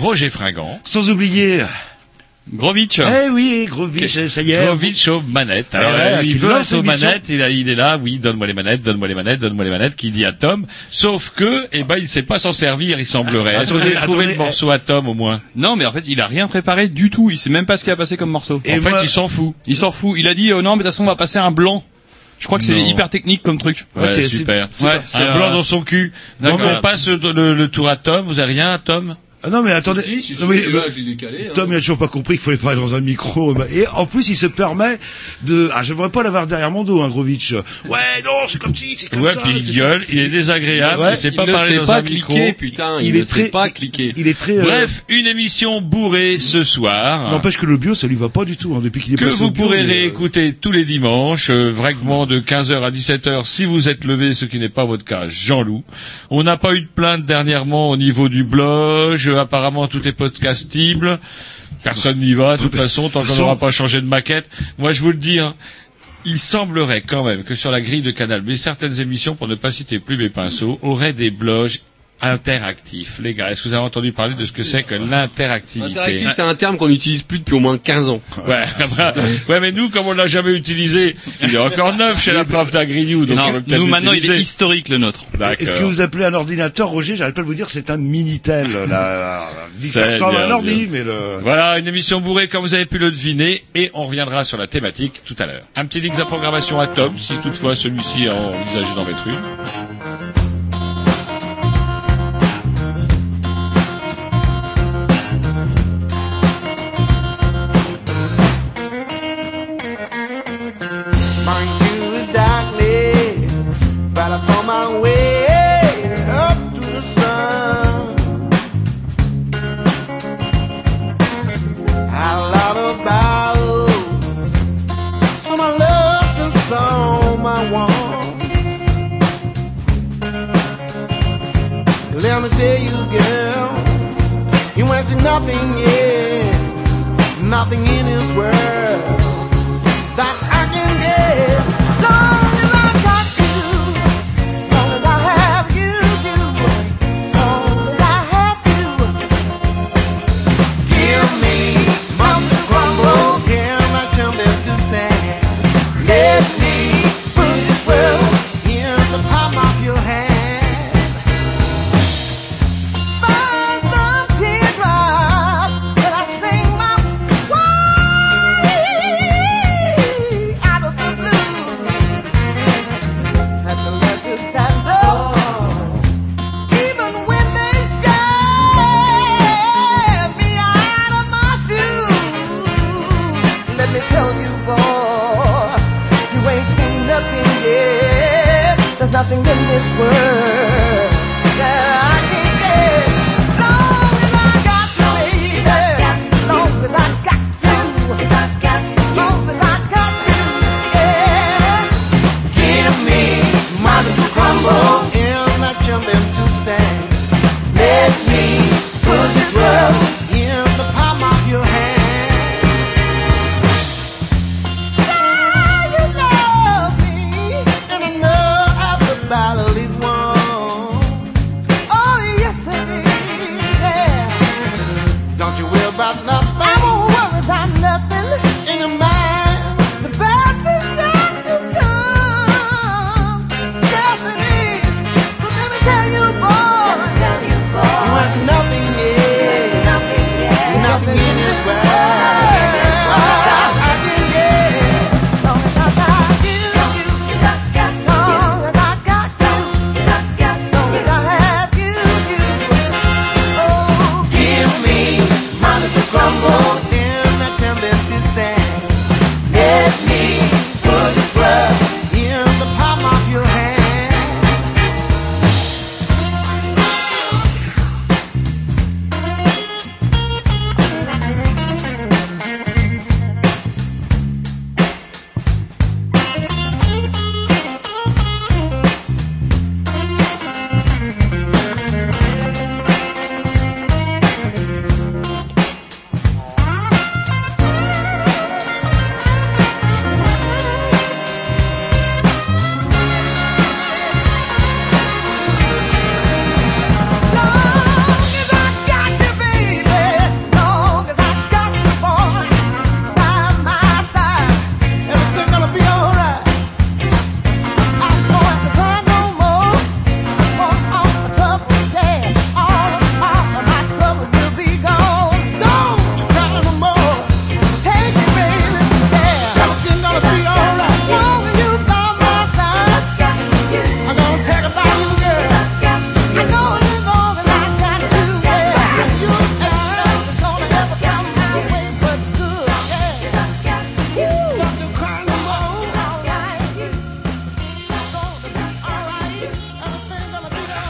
Roger Fringant. sans oublier, Grovitch. eh oui, Grovitch, ça y est. Grovitch aux manettes. Alors, Ouais, euh, il veut aux manettes, il, a- il est là, oui, donne-moi les manettes, donne-moi les manettes, donne-moi les manettes, qui dit à Tom. Sauf que, eh ben, il sait pas s'en servir, il semblerait. Est-ce que vous Attendez, avez trouvé attendez, le morceau à Tom, au moins? Non, mais en fait, il a rien préparé du tout. Il sait même pas ce qu'il a passé comme morceau. Et en fait, il s'en fout. Il s'en fout. Il a dit, oh non, mais de toute façon, on va passer un blanc. Je crois que c'est hyper technique comme truc. Ouais, c'est- super. c'est- ouais, un blanc euh, dans son cul. Donc, on passe le, le- le tour à Tom. Vous avez rien, Tom? Ah non mais attendez, non, mais, euh, j'ai décalé. hein. Tom il a toujours pas compris qu'il fallait parler dans un micro et en plus il se permet de ah je voudrais pas l'avoir derrière mon dos hein Grovitch. Ouais non c'est comme si c'est comme Ouais, ça. puis il gueule, il est désagréable, Ouais, il sait il pas ne parler sait dans pas un cliquer, micro. putain. Il Il, est ne très- sait pas cliquer. Il est très euh, Bref, une émission bourrée ce soir. N'empêche que le bio ça lui va pas du tout hein, depuis qu'il est que passé au vous bio, pourrez euh, réécouter tous les dimanches, euh, vaguement de 15h à 17h si vous êtes levé, ce qui n'est pas votre cas, Jean-Loup. On n'a pas eu de plainte dernièrement au niveau du blog, apparemment tout est podcastible. Personne n'y va, de toute façon, tant qu'on n'aura pas changé de maquette. Moi, je vous le dis, hein, il semblerait quand même que sur la grille de Canal, mais certaines émissions, pour ne pas citer plus mes pinceaux, auraient des blogs interactifs. Les gars, est-ce que vous avez entendu parler de ce que c'est que l'interactivité? Interactif, c'est un terme qu'on n'utilise plus depuis au moins 15 ans. Ouais, bah, ouais, mais nous, comme on l'a jamais utilisé, il est encore neuf chez la prof d'Agrignou, donc on veut peut-être nous maintenant, il est historique le nôtre. Est-ce que vous appelez un ordinateur, Roger? J'arrête pas de vous dire, c'est un Minitel. Là, ça ressemble à un ordi, mais le. Voilà, une émission bourrée comme vous avez pu le deviner, et on reviendra sur la thématique tout à l'heure. Un petit link de programmation à Tom, si toutefois celui-ci a envisagé d'en mettre une.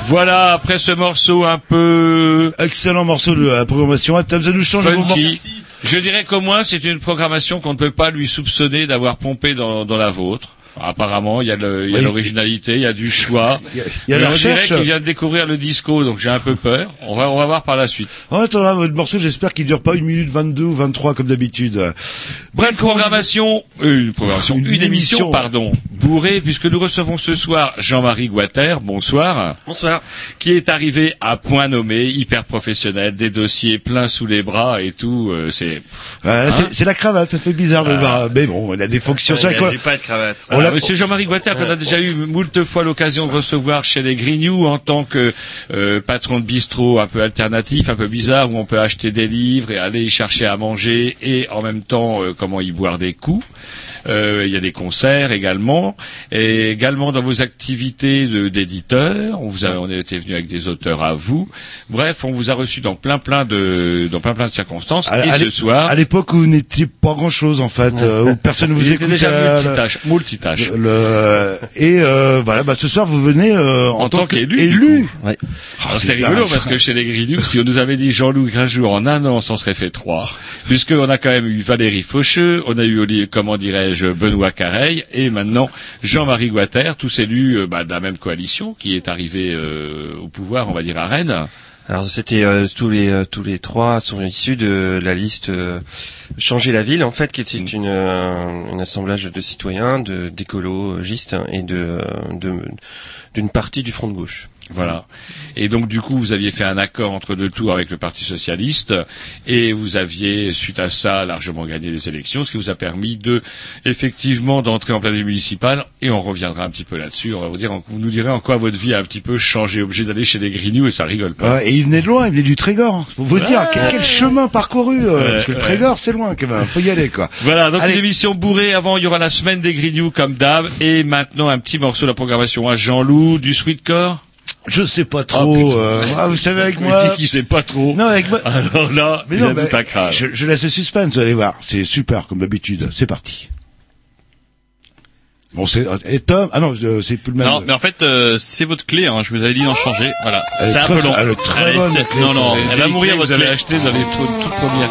Voilà, après ce morceau un peu Excellent morceau de la programmation. Ah, Tom, ça nous change funky, je dirais qu'au moins c'est une programmation qu'on ne peut pas lui soupçonner d'avoir pompé dans, dans la vôtre. Apparemment, il y a le- il y a Oui. l'originalité, il y a du choix. Il y a- il y a Mais la recherche. qu'il vient de découvrir le disco, donc j'ai un peu peur. On va, on va voir par la suite. En attendant, votre morceau, j'espère qu'il dure pas une minute 22 ou 23 comme d'habitude. Bref, programmation, euh, une programmation, Une une, émission, émission. pardon, bourrée, puisque nous recevons ce soir Jean-Marie Guater, bonsoir, Bonsoir. qui est arrivé à point nommé, hyper professionnel, des dossiers pleins sous les bras et tout, euh, c'est... Voilà, Hein c'est- c'est la cravate, ça fait bizarre de le voir. Mais bon, il a des fonctions. Il C'est a vrai quoi. pas de cravate. On Monsieur Jean-Marie Guater, qu'on a déjà eu moult fois l'occasion de recevoir chez les Grignoux en tant que euh, patron de bistrot un peu alternatif, un peu bizarre, où on peut acheter des livres et aller y chercher à manger et en même temps euh, comment y boire des coups. Euh, il y a des concerts également, et également dans vos activités d'éditeur. On vous a, on était venu avec des auteurs à vous. Bref, on vous a reçu dans plein plein de dans plein plein de circonstances. À- et à ce soir, À l'époque où vous n'étiez pas grand chose en fait, euh, où personne ne vous écoute. déjà multitâche, multitâche. le- et euh, voilà, bah, ce soir vous venez euh, en, En tant qu'élu, du élu. Ouais. Ah, c'est rigolo parce que chez les Grignoux, si on nous avait dit Jean-Loup Grinjour en un an, on s'en serait fait trois. Puisqu'on a quand même eu Valérie Faucheux, on a eu, Oli- comment dirais-je, Benoît Careil, et maintenant Jean-Marie Guater, tous élus euh, bah, de la même coalition qui est arrivé euh, au pouvoir, on va dire à Rennes. Alors c'était euh, tous les tous les trois sont issus de la liste changer la ville en fait qui était une un assemblage de citoyens, de d'écologistes et de d'une partie du front de gauche. Voilà. Et donc du coup, vous aviez fait un accord entre deux tours avec le Parti socialiste, et vous aviez, suite à ça, largement gagné les élections, ce qui vous a permis de, effectivement, d'entrer en pleine vie municipale. Et on reviendra un petit peu là-dessus. On va vous dire, vous nous direz en quoi votre vie a un petit peu changé, obligé d'aller chez les Grignoux, et ça rigole pas. Ouais, et il venait de loin, il venait du Trégor. Pour vous dire quel, quel chemin parcouru, euh, Ouais, parce que le. Trégor c'est loin quand même. Faut y aller quoi. Voilà, donc Allez. une émission bourrée. Avant, il y aura la semaine des Grignoux, comme d'hab. Et maintenant, un petit morceau de la programmation à Jean-Loup, du Sweetcore. Je sais pas Oh, trop. euh, ah, vous savez avec Il moi. dit qu'il sait pas trop. Non avec moi. Alors là, Mais il non, a mais tout craindre. je, je laisse le suspense, vous allez voir. C'est super comme d'habitude. C'est parti. Bon, c'est et Tom. Ah non, je- c'est plus le même. Non, mais en fait, euh, c'est votre clé. Hein. Je vous avais dit d'en changer. Voilà. C'est un peu long. elle est très Allez, bonne, clé. Non, non, elle va mourir clé votre vous avez clé. acheté dans les toutes, toutes premières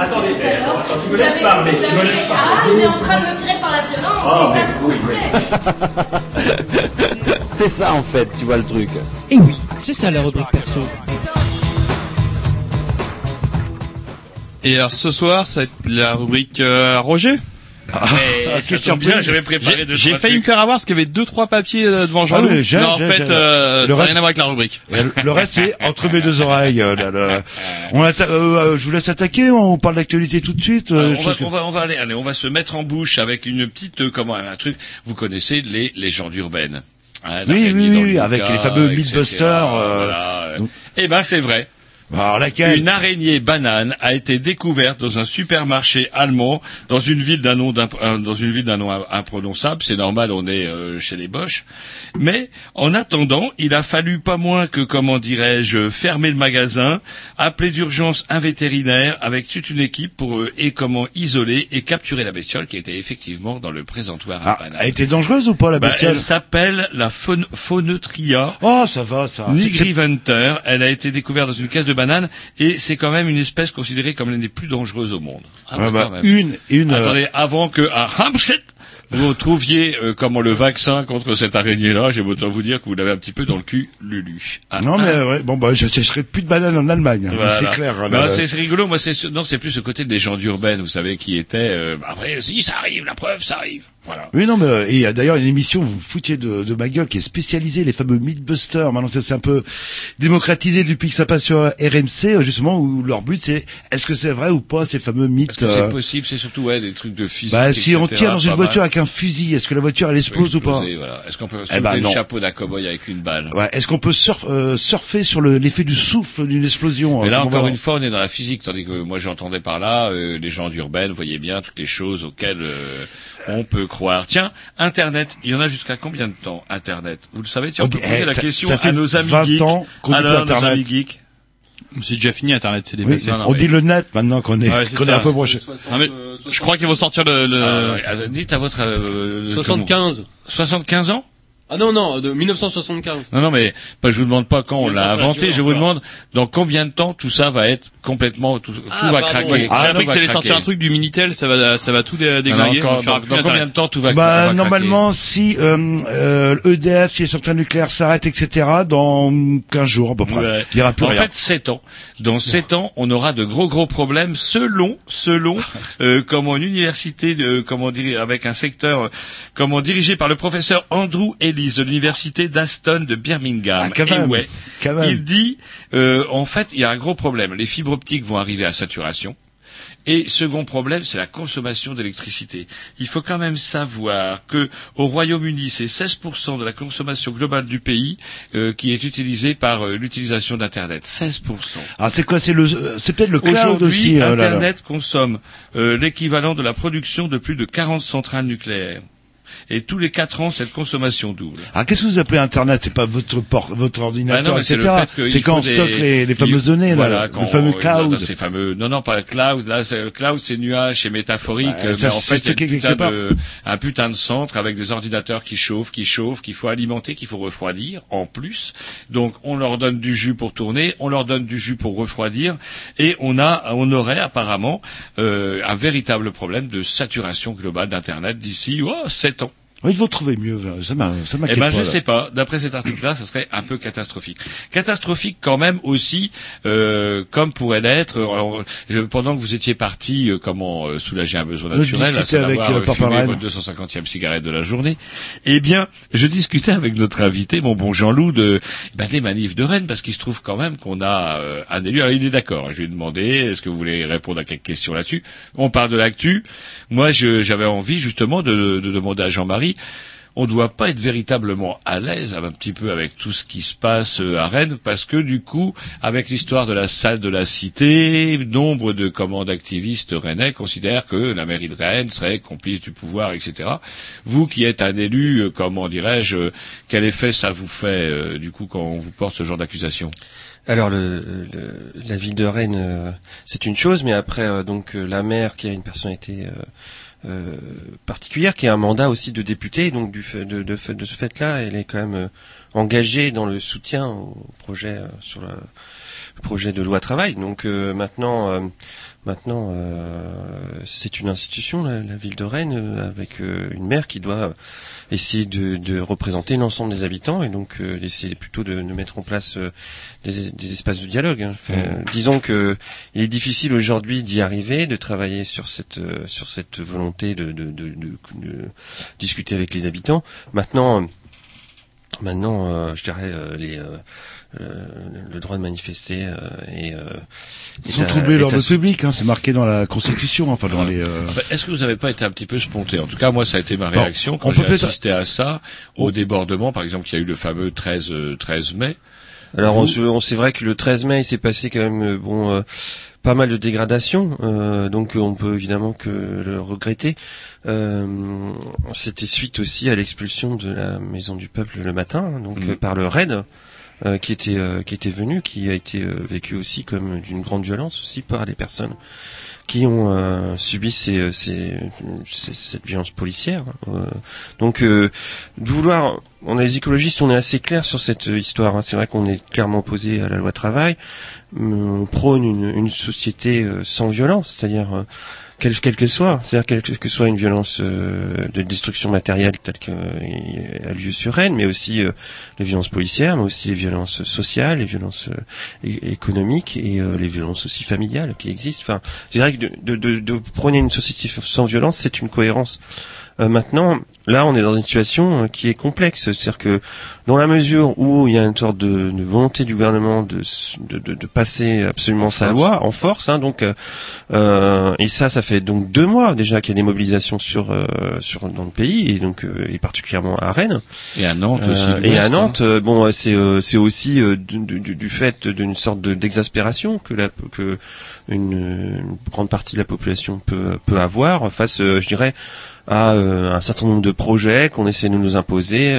Attendez, attends, attends, tu me laisses parler, tu me laisses Ah, il est en train de me tirer par la violence, Oh. C'est ça en fait, tu vois le truc. Et oui, c'est ça la rubrique perso. Et alors ce soir, ça va être la rubrique euh, Roger? Ah, Mais ça tombe bien, j'avais préparé J'ai deux, j'ai failli me faire avoir parce qu'il y avait deux trois papiers euh, devant. Ah oui, j'ai- mais en fait, euh, ça n'a rien à voir avec la rubrique. Le- reste, c'est entre mes deux oreilles. euh, là, là. On atta- euh, je vous laisse attaquer. On parle d'actualité tout de suite. Alors, on, va, que- on va, on va aller, allez, on va se mettre en bouche avec une petite, comment, un truc. Vous connaissez les légendes urbaines. Hein, Oui, oui, oui, le avec les fameux Mythbusters, voilà. Eh ben, c'est vrai. Alors laquelle Une araignée banane a été découverte dans un supermarché allemand dans une ville d'un nom euh, dans une ville d'un nom im- imprononçable. C'est normal, on est euh, chez les Boches. Mais en attendant, il a fallu pas moins que comment dirais-je fermer le magasin, appeler d'urgence un vétérinaire avec toute une équipe pour euh, et comment isoler et capturer la bestiole qui était effectivement dans le présentoir à Ah, banane. Elle était dangereuse ou pas la Bah, bestiole elle s'appelle la faune, Faunetria. Oh, ça va, ça. C'est- Nigri Hunter, elle a été découverte dans une caisse de bananes et c'est quand même une espèce considérée comme l'une des plus dangereuses au monde. Ah, Ouais, bah, bah, quand même. une, une. euh, Attendez, avant que à Hamstedt, vous trouviez euh, comment le vaccin contre cette araignée-là, j'ai autant vous dire que vous l'avez un petit peu dans le cul, Lulu. Ah, Non, ah. mais euh, ouais, bon, bah, je j'achèterai plus de bananes en Allemagne. hein, Voilà. C'est clair. Non, là, c'est c'est rigolo. Moi, c'est non, c'est plus ce côté des gens d'urbaine, vous savez, qui étaient. Euh, bah, après, si ça arrive, la preuve, ça arrive. Voilà. Oui, non, mais euh, et il y a d'ailleurs une émission, vous foutiez de, de ma gueule, qui est spécialisée, les fameux Mythbusters. Maintenant, ça, c'est un peu démocratisé depuis que ça passe sur RMC, euh, justement, où leur but, c'est est-ce que c'est vrai ou pas ces fameux Est-ce mythes que euh, c'est possible? C'est surtout ouais, des trucs de physique. Bah, si on tire dans une voiture mal. avec un fusil, est-ce que la voiture, elle explose ou pas voilà. Est-ce qu'on peut Eh soulever ben, le non. chapeau d'un cow-boy avec une balle? Ouais, est-ce qu'on peut surf- euh, surfer sur le- l'effet du souffle d'une explosion Mais euh, là, encore une fois, on est dans la physique, tandis que moi, j'entendais par là euh, les gens d'urbaine, voyez bien toutes les choses auxquelles euh, on peut croire. Tiens, Internet, il y en a jusqu'à combien de temps, Internet? Vous le savez, tiens, on, On peut dit- poser eh, la ça- question ça fait à nos amis 20 geeks. ans Alors, nos Internet. amis geeks C'est déjà fini Internet, c'est Oui, dépassé. Non, non, on mais- dit le net maintenant qu'on est, Ouais, est un peu proche. Je crois qu'ils vont sortir le, le... Ah, Dites à votre... euh, 75. comment- 75 ans? Ah non, non, de 1975. Non, non, mais bah, je vous demande pas quand on l'a 1928 inventé, je vous demande dans combien de temps tout ça va être complètement... Tout, tout Ah, va pardon. craquer. Oui. J'ai Tout appris que ça allait sortir un truc du Minitel, ça va, ça va tout dé- déglinguer. Y dans, combien de temps tout va, Bah, va craquer? normalement, si euh, euh, EDF, si les centrales nucléaires s'arrêtent, etc., dans 15 jours à peu près, Ouais. il n'y aura plus en rien. fait, 7 ans. Dans 7 ans, on aura de gros gros problèmes selon selon euh, comment une université de comment dire avec un secteur euh, comment dirigé par le professeur Andrew Ellis de l'université d'Aston de Birmingham. Ah, quand Et même, ouais, quand même. il dit euh, en fait, il y a un gros problème. Les fibres optiques vont arriver à saturation. Et second problème, c'est la consommation d'électricité. Il faut quand même savoir que au Royaume-Uni, c'est 16% de la consommation globale du pays euh, qui est utilisée par euh, l'utilisation d'Internet. 16%. Ah, c'est quoi C'est le, euh, c'est peut-être le cloud Aujourd'hui, aussi. euh, là, là. Internet consomme euh, l'équivalent de la production de plus de 40 centrales nucléaires. Et tous les quatre ans, cette consommation double. Ah, qu'est-ce que vous appelez Internet C'est pas votre port, votre Bah ordinateur, etc. qu'il C'est quand on des- stocke les, les il- fameuses données, voilà, là, le fameux cloud. non, ces fameux, non, non, pas le cloud. Là, c'est, le cloud, c'est nuage, c'est métaphorique. Bah, ça, mais en c'est fait, il y a stocké une quelque putain part. de, un putain de centre avec des ordinateurs qui chauffent, qui chauffent, qu'il faut alimenter, qu'il faut refroidir, en plus. Donc, on leur donne du jus pour tourner, on leur donne du jus pour refroidir, et on a, on aurait apparemment euh, un véritable problème de saturation globale d'Internet d'ici, oh, 7 ans. Oui, il faut trouver mieux. Ça m'a, ça Eh m'inquiète ben, pas, je là. sais pas. D'après cet article-là, ça serait un peu catastrophique. Catastrophique quand même aussi, euh, comme pourrait l'être. euh, alors, je- pendant que vous étiez parti, euh, comment euh, soulager un besoin naturel, à discutais avec, savoir euh, euh, Rennes. votre 250e cigarette de la journée. Eh bien, je discutais avec notre invité, mon bon Jean-Loup, de ben, des manifs de Rennes, parce qu'il se trouve quand même qu'on a euh, un élu. Alors, il est d'accord. Je lui ai demandé, est-ce que vous voulez répondre à quelques questions là-dessus? On parle de l'actu. Moi, je- j'avais envie justement de, de demander à Jean-Marie on ne doit pas être véritablement à l'aise un petit peu avec tout ce qui se passe euh, à Rennes parce que du coup, avec l'histoire de la salle de la cité, nombre de commandes activistes rennais considèrent que la mairie de Rennes serait complice du pouvoir, etc. Vous qui êtes un élu, euh, comment dirais-je, euh, quel effet ça vous fait du coup quand on vous porte ce genre d'accusation? Alors la ville de Rennes, c'est une chose, mais après donc la maire qui a une personnalité euh, particulière, qui a un mandat aussi de député, donc du fait, de, de, de ce fait-là, elle est quand même euh, engagée dans le soutien au projet euh, sur le projet de loi travail. Donc euh, maintenant, euh, maintenant, euh, c'est une institution, la, la ville de Rennes, avec une maire qui doit essayer de, de représenter l'ensemble des habitants et donc euh, essayer plutôt de, de mettre en place des, des espaces de dialogue. hein. Enfin, euh, disons que il est difficile aujourd'hui d'y arriver, de travailler sur cette euh, sur cette volonté de, de, de, de- de discuter avec les habitants. Maintenant, maintenant, euh, je dirais euh, les le droit de manifester euh, et euh, Sans troubler l'ordre public, hein, c'est marqué dans la Constitution, enfin dans les. euh, Enfin, Est-ce que vous n'avez pas été un petit peu sponté? En tout cas, moi, ça a été ma Bon, réaction on quand peut j'ai peut-être- assisté à ça, au débordement, par exemple, il y a eu le fameux 13, euh, 13 mai. Alors on, on- c'est vrai que le 13 mai, il s'est passé quand même euh, bon euh, pas mal de dégradations, euh, donc on peut évidemment que le regretter. Euh, C'était suite aussi à l'expulsion de la Maison du Peuple le matin, donc euh, par le RAID. Euh, qui était euh, qui était venu, qui a été euh, vécu aussi comme d'une grande violence aussi par les personnes qui ont euh, subi euh, ces, ces- cette violence policière. Euh, donc, de vouloir, on est les écologistes, on est assez clair sur cette histoire. hein. C'est vrai qu'on est clairement opposé à la loi travail. On prône une, une société sans violence, c'est-à-dire quelle quelle qu'elle soit, c'est-à-dire quelle que soit une violence euh, de destruction matérielle telle qu'elle a lieu sur Rennes, mais aussi euh, les violences policières, mais aussi les violences sociales, les violences euh, économiques et euh, les violences aussi familiales qui existent. Enfin, je dirais que de, de, de, de prôner une société sans violence, c'est une cohérence. Euh, maintenant, là, on est dans une situation euh, qui est complexe, c'est-à-dire que dans la mesure où il y a une sorte de, de volonté du gouvernement de, de, de, de passer absolument sa loi en force, hein, donc euh, euh, et ça, ça fait donc deux mois déjà qu'il y a des mobilisations sur euh, sur dans le pays et donc euh, et particulièrement à Rennes. Et à Nantes aussi. Et à hein. Nantes, bon, c'est euh, c'est aussi euh, du, du- du fait d'une sorte de d'exaspération que la que une, une grande partie de la population peut peut avoir face, euh, je dirais, à euh, un certain nombre de projets qu'on essaie de nous imposer.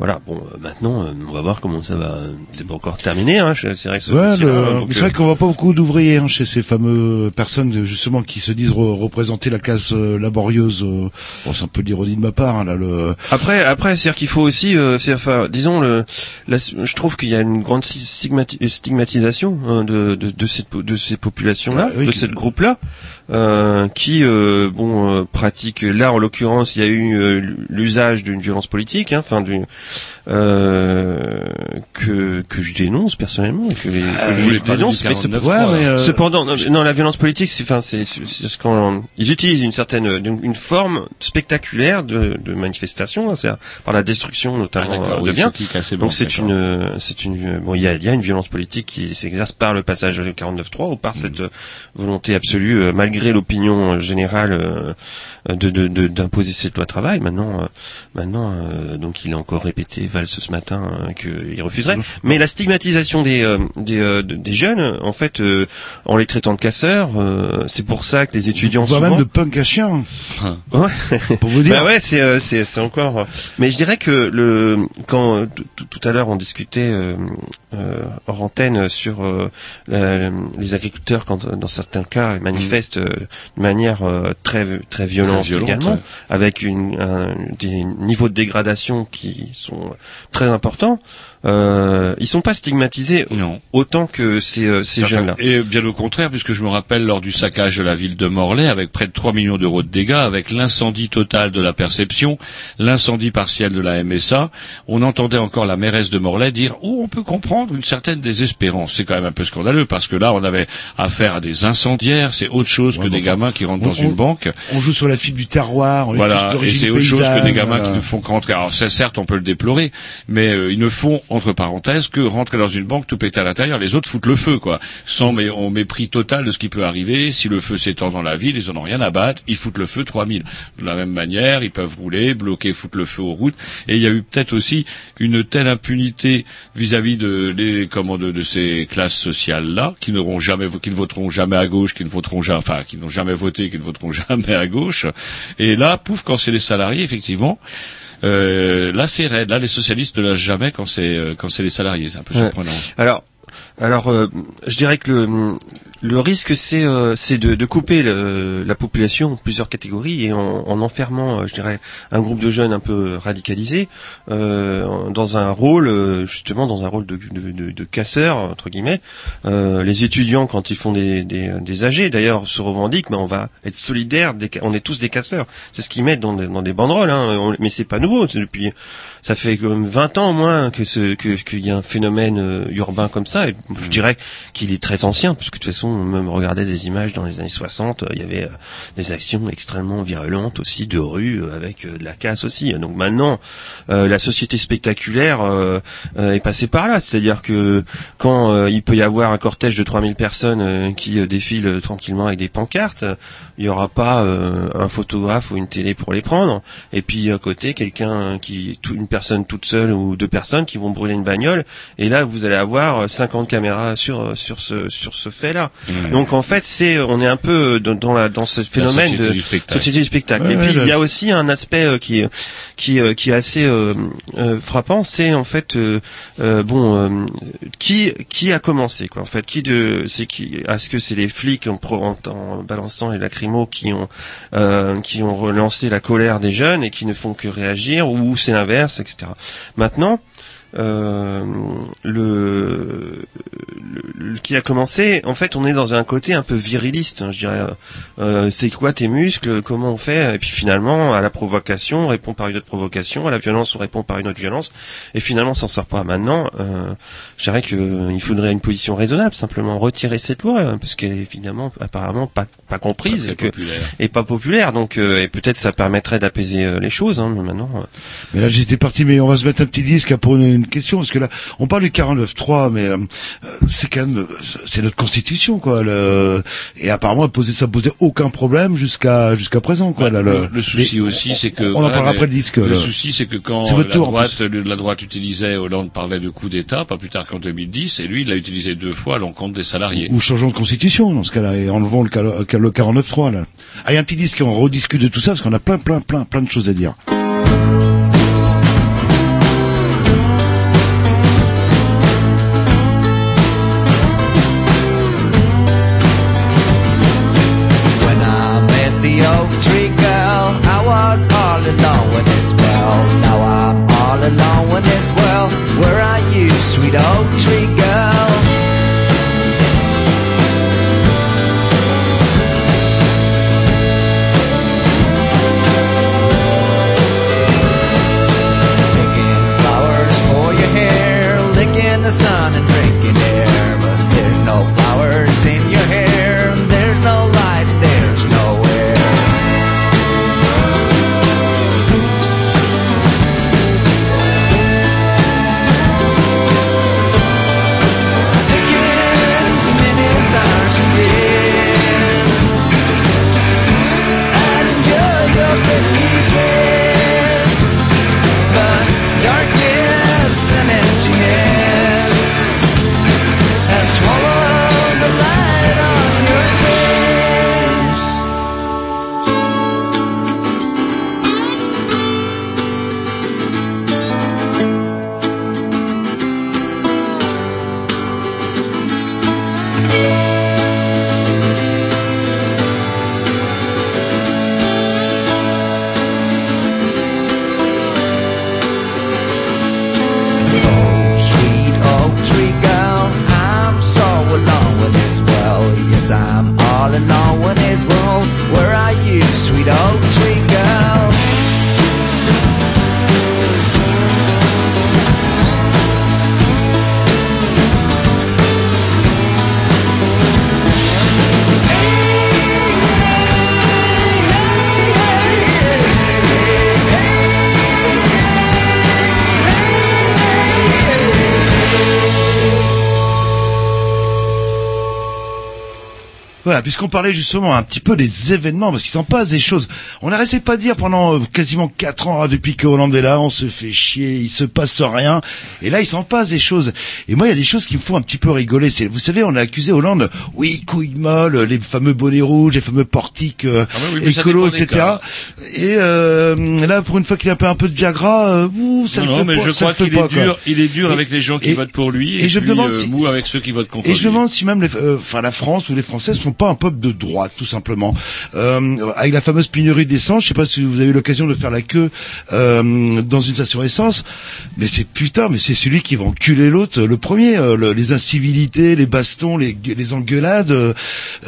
Euh, voilà. Bon, euh, maintenant, euh, on va voir comment ça va. C'est pas encore terminé. Hein, c'est vrai que Ouais, c'est euh, vrai qu'on voit pas beaucoup d'ouvriers hein, chez ces fameux personnes justement qui se disent re- représenter la classe euh, laborieuse. euh, bon, c'est un peu l'ironie de ma part hein, là. Le... Après, après, c'est-à-dire qu'il faut aussi, euh, enfin, disons, le, la- je trouve qu'il y a une grande stig- stigmati- stigmatisation hein, de, de, de cette, de ces populations-là, Ah, oui, de cette groupe-là, euh, qui, euh, bon, euh, pratique. Là, en l'occurrence, il y a eu euh, l'usage d'une violence politique, hein, enfin, d'une euh, que que je dénonce personnellement, et que, les, que vous je parler dénonce. mais c'est- 49.3, Ouais, mais, euh, Cependant, non, non, la violence politique, c'est, enfin, c'est, ce qu'on, ils utilisent une certaine, une, forme spectaculaire de, de manifestation, hein, c'est par la destruction Ah, notamment euh, oui, de biens. est bon, Donc c'est une, euh, c'est une, bon, il y a, il y a une violence politique qui s'exerce par le passage du 49.3 ou par cette euh, volonté absolue, euh, malgré l'opinion euh, générale, euh, de, de, de- d'imposer cette loi travail. Maintenant, euh, maintenant, euh, donc il a encore répété Valls ce matin euh, qu'il refuserait. Mais la stigmatisation des euh, des, euh, de- des jeunes, en fait, euh, en les traitant de casseurs, euh, c'est pour ça que les étudiants souvent. même de punk à chien. Ouais. Pour vous dire. Bah ouais, c'est euh, c'est c'est encore. Mais je dirais que le quand euh, tout- à l'heure on discutait euh, euh, hors antenne sur euh, la- les agriculteurs quand dans certains cas ils manifestent euh, de manière euh, très très violente, Très violente, également, ouais. avec une un- des niveaux de dégradation qui sont très importants. Euh, ils sont pas stigmatisés Non. autant que ces euh, ces jeunes-là. Et bien au contraire, puisque je me rappelle lors du saccage de la ville de Morlaix, avec près de 3 millions d'euros de dégâts, avec l'incendie total de la perception, l'incendie partiel de la MSA, on entendait encore la mairesse de Morlaix dire « Oh, on peut comprendre une certaine désespérance ». C'est quand même un peu scandaleux, parce que là, on avait affaire à des incendiaires, c'est autre chose que des enfin, gamins qui rentrent on- dans une banque. On joue sur la fibre du terroir. On Voilà, et c'est autre chose que des gamins voilà. qui nous font rentrer. Alors ça, certes, on peut le déplorer, mais euh, ils ne font, entre parenthèses, que rentrer dans une banque, tout péter à l'intérieur. Les autres foutent le feu, quoi. Sans mépris total de ce qui peut arriver. Si le feu s'étend dans la ville, ils en ont rien à battre. Ils foutent le feu 3000. De la même manière, ils peuvent rouler, bloquer, foutre le feu aux routes. Et il y a eu peut-être aussi une telle impunité vis-à-vis de les comment de, de ces classes sociales-là, qui qui ne voteront jamais à gauche, qui ne voteront jamais, enfin, qui n'ont jamais voté, qui ne voteront jamais à gauche. Et là, pouf, quand c'est les salariés, effectivement. Euh, là, c'est raide. Là, les socialistes ne lâchent jamais quand c'est euh, quand c'est les salariés. C'est un peu Ouais. surprenant. Alors, alors, euh, je dirais que le, le risque, c'est euh, de, de couper le- la population en plusieurs catégories et en, en enfermant, euh, je dirais, un groupe de jeunes un peu radicalisés euh, dans un rôle, euh, justement, dans un rôle de, de, de, de casseur entre guillemets. Euh, les étudiants, quand ils font des, des, des AG, d'ailleurs, se revendiquent, mais on va être solidaires. Des, on est tous des casseurs. C'est ce qu'ils mettent dans des, dans des banderoles. Hein, On- mais c'est pas nouveau. C'est depuis, ça fait quand même 20 ans au moins que ce que qu'il y a un phénomène euh, urbain comme ça. Et je dirais qu'il est très ancien, puisque de toute façon on même regardait des images dans les années 60, euh, il y avait euh, des actions extrêmement virulentes aussi de rue euh, avec euh, de la casse aussi. Donc maintenant, la société spectaculaire est passée par là, c'est-à-dire que quand il peut y avoir un cortège de 3000 personnes qui défilent tranquillement avec des pancartes, il y aura pas un photographe ou une télé pour les prendre, et puis à côté quelqu'un qui, une personne toute seule ou deux personnes qui vont brûler une bagnole, et là vous allez avoir euh, 50 caméras sur sur ce sur ce Donc en fait c'est on est un peu dans, dans la dans ce phénomène société de du spectacle. société du spectacle. Ouais, et ouais, puis là, il y a aussi un aspect euh, qui qui euh, qui est assez euh, euh, frappant, c'est en fait euh, euh, bon euh, qui qui a commencé quoi en fait qui de c'est qui est-ce que c'est les flics en, pro- en, en balançant les lacrymos qui ont euh, qui ont relancé la colère des jeunes et qui ne font que réagir ou c'est l'inverse etc. Maintenant euh, le, le- le- qui a commencé, en fait, on est dans un côté un peu viriliste, hein, je dirais. Euh, c'est quoi tes muscles Comment on fait? Et puis finalement, à la provocation, on répond par une autre provocation. À la violence, on répond par une autre violence. Et finalement, on s'en sort pas. Maintenant, euh, je dirais qu'il faudrait une position raisonnable, simplement retirer cette loi, hein, parce qu'elle est finalement, apparemment, pas, pas comprise et, que, et pas populaire. Donc, euh, et peut-être ça permettrait d'apaiser euh, les choses. Hein, mais maintenant, euh, Mais là, j'étais parti, mais on va se mettre un petit disque pour une, une question, parce que là, on parle du 49.3, mais euh, c'est quand même, c'est notre constitution, quoi. Le, et apparemment, posait, ça posait aucun problème jusqu'à jusqu'à présent, quoi. là, le, le souci aussi, c'est que on en parlera après le disque. Le souci, c'est que quand la tour, droite, la droite utilisait, Hollande parlait de coup d'État, pas plus tard qu'en 2010, et lui, il l'a utilisé deux fois à l'encontre des salariés. Ou changeons de constitution dans ce cas-là et enlevons le, le 49.3 là. Allez, un petit disque on rediscute de tout ça parce qu'on a plein, plein, plein, plein de choses à dire. Voilà, puisqu'on parlait justement un petit peu des événements, parce qu'il s'en passe des choses. On n'arrêtait pas de dire pendant euh, quasiment quatre ans, ah, depuis que Hollande est là, on se fait chier, il se passe rien. Et là, il s'en passe des choses. Et moi, il y a des choses qui me font un petit peu rigoler. C'est, vous savez, on a accusé Hollande, oui, couille molle, les fameux bonnets rouges, les fameux portiques euh, Ah oui, oui, des etc. cas. Et euh, là, pour une fois qu'il a un peu, un peu de Viagra, euh, ouh, ça non, le non, fait mais pas, je crois qu'il est dur, il est dur Et- avec les gens qui et- votent pour lui, et et, je me demande euh, si- avec ceux qui votent contre Et lui. je me demande si même les, euh, enfin la France ou les Français sont pas un peuple de droite, tout simplement. Euh, avec la fameuse pénurie d'essence, je sais pas si vous avez eu l'occasion de faire la queue euh, dans une station essence, mais c'est putain, mais c'est celui qui va enculer l'autre le premier. euh, le- les incivilités, les bastons, les, les engueulades. euh,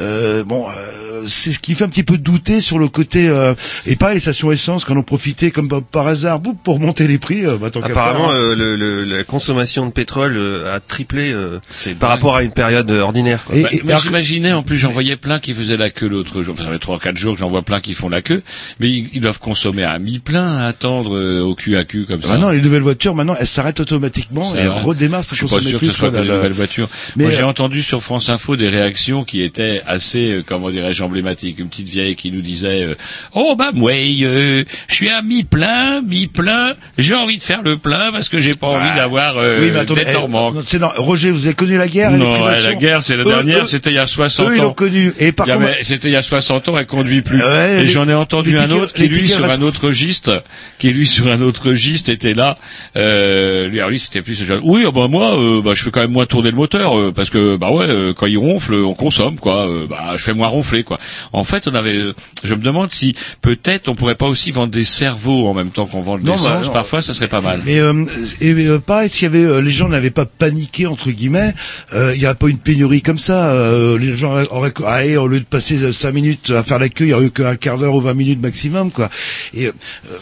euh, bon, euh, c'est ce qui fait un petit peu douter sur le côté. euh, et pareil, les stations essence, quand on en profitait comme par- hasard, boum, pour monter les prix. euh, bah, tant qu'à Apparemment, faire, hein. euh, le, le- la consommation de pétrole euh, a triplé euh, par rapport à une période ordinaire. quoi. Bah, mais j'imaginais, en plus, j'en voyais plein qui faisaient la queue l'autre jour. Ça fait trois, quatre jours que j'en vois plein qui font la queue. Mais ils, ils doivent consommer à mi-plein, à attendre euh, au cul à cul comme ça. Maintenant, les nouvelles voitures, maintenant, elles s'arrêtent automatiquement et elles redémarrent sans Je suis pas sûr que ce soit des la- nouvelles voitures. Mais, Moi, j'ai euh, entendu sur France Info des réactions qui étaient assez, euh, comment dirais-je, emblématiques. Une petite vieille qui nous disait euh, Oh bah ouais, euh, je suis à mi-plein, mi-plein. J'ai envie de faire le plein parce que j'ai pas envie d'avoir euh, oui, mais attendez, d'être eh, non, non, Roger, vous avez connu la guerre Non, la guerre, c'est la dernière, c'était il y a 60 eux, ils l'ont ans. Connu. Et par contre, C'était il y a 60 ans, elle conduit plus. Ouais, et j'en ai entendu un autre qui lui sur un autre registre, qui lui sur un autre registre était là. Euh, lui, lui c'était plus genre. Oui, ah bah moi, euh, bah je fais quand même moins tourner le moteur euh, parce que bah ouais, euh, quand il ronfle, on consomme quoi. Euh, bah je fais moins ronfler quoi. En fait, on avait. euh, Je me demande si peut-être on pourrait pas aussi vendre des cerveaux en même temps qu'on vend de bah, l'essence. non. Parfois, ça serait pas mal. Mais euh, et euh, pareil, s'il y avait euh, les gens n'avaient pas paniqué entre guillemets, euh, il n'y aurait pas une pénurie comme ça. euh, les gens auraient allez, au lieu de passer euh, cinq minutes à faire la queue, il y aurait eu qu'un quart d'heure ou 20 minutes maximum quoi. Et euh,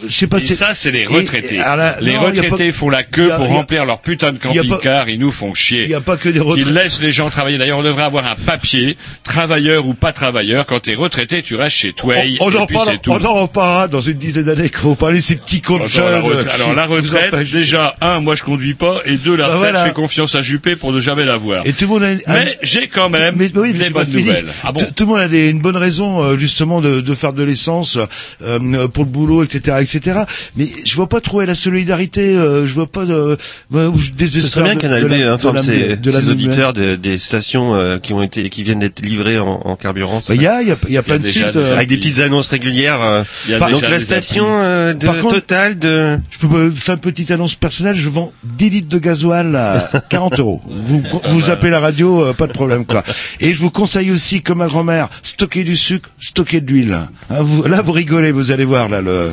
je sais pas. Et ça, c'est les et- retraités. et- ah les non, retraités pas- font la queue a- pour a- remplir leur putain de pas- camping-car. Ils nous font chier. Il n'y a pas que des retraités. Ils laissent les gens travailler. D'ailleurs, on devrait avoir un papier, travailleur ou pas travailleur. Quand t'es retraité, tu restes chez toi. On, on en on en reparlera dans une dizaine d'années quand on parler de ces petits cons jeunes, alors la retraite, déjà, un, moi je conduis pas, et deux, la Bah retraite, je fais confiance à Juppé pour ne jamais l'avoir. Et tout le monde a, Mais j'ai quand même mais, mais oui, mais des bonnes fini. Ah bon Tout- le monde a des- une bonne raison euh, justement de, de faire de l'essence euh, pour le boulot, etc., etc. Mais je vois pas trop la solidarité. euh, je vois pas de. bah, où je serait bien de B informe la- ses, auditeurs de- des stations euh, qui ont été, qui viennent d'être livrées en, en carburant. Bah, il y a, il y a, y a plein de sites. euh, avec des petites annonces régulières. euh. Y a donc déjà la station euh, de Par contre- Total de. Je peux euh, faire une petite annonce personnelle. Je vends 10 litres de gasoil à 40 euros. Vous, vous appelez la radio, euh, pas de problème quoi. Et je vous conseille aussi, comme ma grand-mère, stocker du sucre, stocker de l'huile. Hein, vous- là, vous rigolez, vous allez voir là le.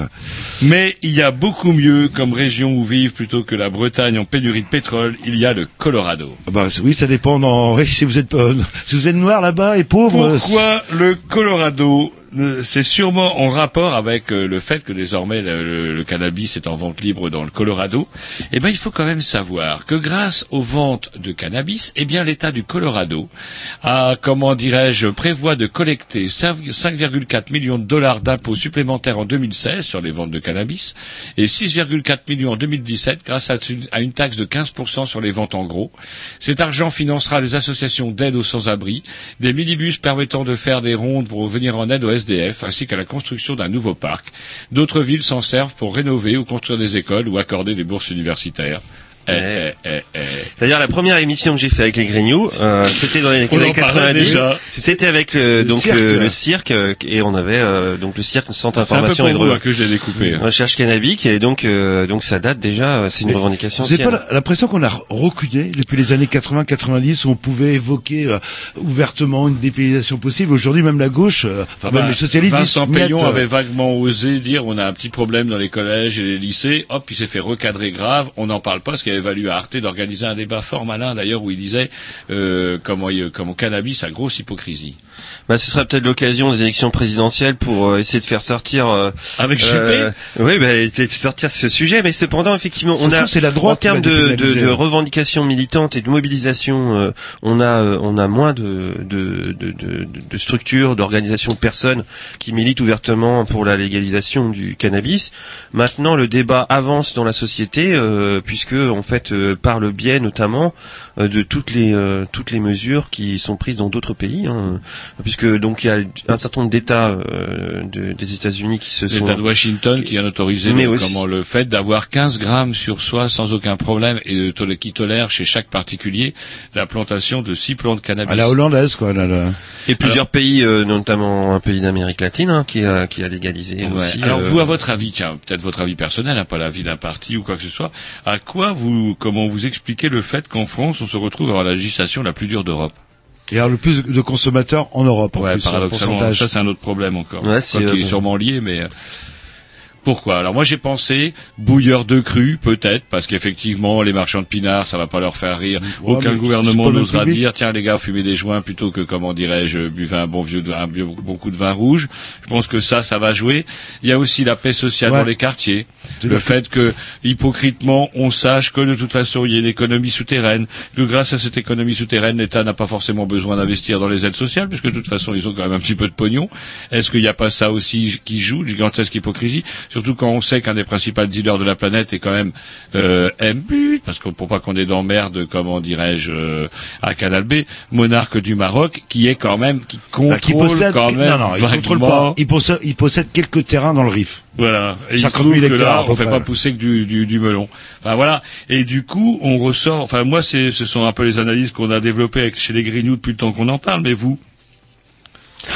Mais il y a beaucoup mieux comme région où vivre plutôt que la Bretagne en pénurie de pétrole. Il y a le Colorado. Bah oui, ça dépend. Oui, si vous êtes euh, si vous êtes noir là-bas et pauvre. Pourquoi le Colorado C'est sûrement en rapport avec euh, le fait que désormais le, cannabis est en vente libre dans le Colorado. Eh ben, il faut quand même savoir que grâce aux ventes de cannabis, eh bien, l'État du Colorado a, comment dirais-je, prévoit de collecter 5 5,4 millions de dollars d'impôts supplémentaires en 2016 sur les ventes de cannabis et 6,4 millions en 2017 grâce à à une taxe de 15% sur les ventes en gros. Cet argent financera des associations d'aide aux sans-abri, des minibus permettant de faire des rondes pour venir en aide aux SDF, ainsi qu'à la construction d'un nouveau parc. D'autres villes s'en servent pour rénover ou construire des écoles ou accorder des bourses universitaires. Eh, eh, eh. D'ailleurs, la première émission que j'ai fait avec les Grignoux, euh, c'était dans les On années en parlait 90. déjà. C'était avec le, Le donc cirque. le, le cirque euh, et on avait euh, donc le cirque Centre C'est un peu Information pour et de vous, hein, que je l'ai découpé. hein. Recherche cannabique et donc euh, donc ça date déjà. euh, C'est une Mais revendication Vous n'avez pas l'impression qu'on a reculé depuis les années 80-90 où on pouvait évoquer euh, ouvertement une dépayalisation possible? Aujourd'hui, même la gauche, euh, enfin même Bah, les socialistes, Vincent Payon euh, avait vaguement osé dire on a un petit problème dans les collèges et les lycées. Hop, il s'est fait recadrer grave. On n'en parle pas, ce qui avait valu à Arte d'organiser un débat fort malin d'ailleurs où il disait euh, comment, comment cannabis a grosse hypocrisie. Bah, ce serait peut-être l'occasion des élections présidentielles pour euh, essayer de faire sortir euh, Avec euh, Juppé Oui, bah, sortir ce sujet. Mais cependant, effectivement, on a c'est la droite en termes de, de, de revendications militantes et de mobilisation, euh, on a euh, on a moins de de, de, de, de structures, d'organisations, de personnes qui militent ouvertement pour la légalisation du cannabis. Maintenant, le débat avance dans la société euh, puisque en fait, euh, par le biais notamment euh, de toutes les euh, toutes les mesures qui sont prises dans d'autres pays, hein, puisque donc il y a un certain nombre d'États euh, de- des États-Unis qui se sont L'État de Washington qui a autorisé Mais le, aussi- comment, le fait d'avoir 15 grammes sur soi sans aucun problème et de tol- qui tolère chez chaque particulier la plantation de 6 plants de cannabis. à la hollandaise quoi. Là, là. Et plusieurs pays, euh, notamment un pays d'Amérique latine, hein, qui a qui a légalisé Ouais. aussi. Alors euh, vous, à votre avis, tiens, peut-être votre avis personnel, hein, pas l'avis d'un parti ou quoi que ce soit, à quoi vous, comment vous expliquez le fait qu'en France, on se retrouve à avoir la législation la plus dure d'Europe? Et alors le plus de consommateurs en Europe, en Ouais, plus, en paradoxalement, pourcentage. ça c'est un autre problème encore. Ouais, c'est, Quoi qu'il euh, est bon. sûrement lié, mais euh, pourquoi? Alors moi j'ai pensé bouilleur de cru, peut-être, parce qu'effectivement les marchands de pinards, ça va pas leur faire rire. Ouais, Aucun gouvernement n'osera dire tiens les gars fumez des joints plutôt que comment dirais-je buvez un bon vieux de- un bon coup de vin rouge. Je pense que ça ça va jouer. Il y a aussi la paix sociale Ouais. dans les quartiers. Le fait. que hypocritement on sache que de toute façon il y a une économie souterraine, que grâce à cette économie souterraine l'État n'a pas forcément besoin d'investir dans les aides sociales puisque de toute façon ils ont quand même un petit peu de pognon. Est-ce qu'il n'y a pas ça aussi qui joue, une gigantesque hypocrisie? Surtout quand on sait qu'un des principaux dealers de la planète est quand même euh, MBU, parce que pour pas qu'on ait d'emmerde, comment dirais-je, euh, à Canal B, monarque du Maroc, qui est quand même qui contrôle Bah, qui possède, quand même non, non, il contrôle pas. Il possède, il possède quelques terrains dans le Rif. Voilà. Et il se 50 trouve 000 que là, on fait pas pousser que du, du, du melon. Enfin voilà. Et du coup, on ressort. Enfin moi, c'est, ce sont un peu les analyses qu'on a développées avec, chez les Grignoux depuis le temps qu'on en parle. Mais vous,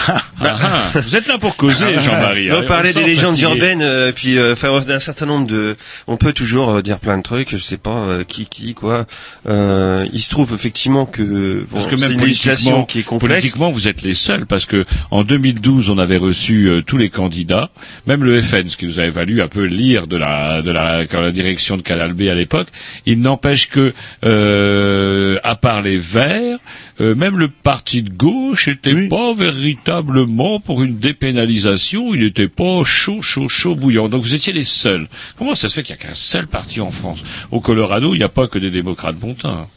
Ah, ah, vous êtes là pour causer, Jean-Marie. On hein, parlait des légendes fatigué. urbaines, euh, puis euh, enfin d'un certain nombre de, on peut toujours euh, dire plein de trucs, je sais pas euh, qui qui quoi. Euh, il se trouve effectivement que bon, Parce que c'est même une législation politiquement, qui est complexe. politiquement, vous êtes les seuls parce que en 2012, on avait reçu tous les candidats, même le FN, ce qui nous avait valu un peu lire de la de la, la direction de Canal B à l'époque. Il n'empêche que, euh, à part les Verts, euh, même le parti de gauche n'était pas véritablement pour une dépénalisation. Il n'était pas chaud, chaud, chaud bouillant. Donc vous étiez les seuls. Comment ça se fait qu'il n'y a qu'un seul parti en France? Au Colorado, il n'y a pas que des démocrates bon teint.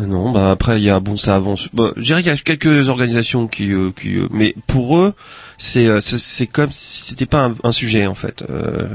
Euh, Non, bah après il y a bon ça avance. Bon, je dirais qu'il y a quelques organisations qui, euh, qui euh, mais pour eux c'est euh, c'est comme si c'était pas un, un sujet en fait. Euh,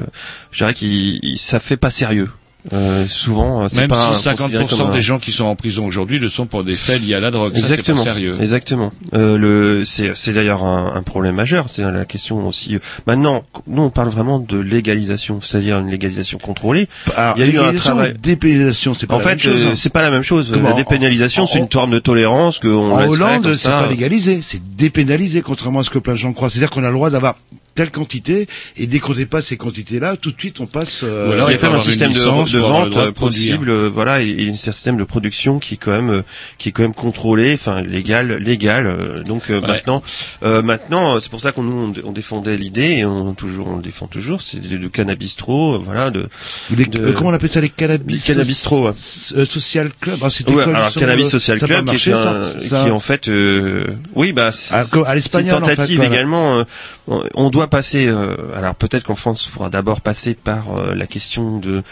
je dirais il- ça fait pas sérieux. Euh, souvent, euh, c'est Même pas si considéré 50% comme un- des gens qui sont en prison aujourd'hui le sont pour des faits liés à la drogue. Ça, c'est Exactement. pas sérieux. Exactement. Euh, le, c'est, c'est d'ailleurs un, un problème majeur. C'est la question aussi. euh, Maintenant, nous on parle vraiment de légalisation, c'est-à-dire une légalisation contrôlée. Alors, Il y a eu un légalisation travail. dépénalisation, c'est pas En la fait, même chose. euh, hein. c'est pas la même chose. Comment la dépénalisation, en- c'est une forme de tolérance que on En Hollande, c'est ça. pas légalisé, c'est dépénalisé, contrairement à ce que plein de gens croient. C'est-à-dire qu'on a le droit d'avoir telle quantité, et dès qu'on dépasse ces quantités-là, tout de suite on passe. euh, Ou alors, il y a quand même un système de, licence de vente de euh, possible, euh, voilà, et, et un système de production qui est quand même, euh, qui est quand même contrôlé, enfin légal, légal. euh, donc euh, Ouais. maintenant, euh, maintenant, euh, c'est pour ça qu'on nous on, dé- on défendait l'idée et on toujours, on le défend toujours, c'est de, de cannabis trop, euh, voilà, de, les- de- euh, comment on appelle ça les cannabis Les cannabis trop, ouais. euh, social club? Ah, c'était Ouais, quoi, alors Cannabis Social ça Club, qui, est ça, un- ça qui en fait, euh, oui, bah, c'est Ah, à c'est une l'espagnol, en fait, tentative voilà. également. euh, on- on passer. euh, alors peut-être qu'en France, il faudra d'abord passer par euh, la question de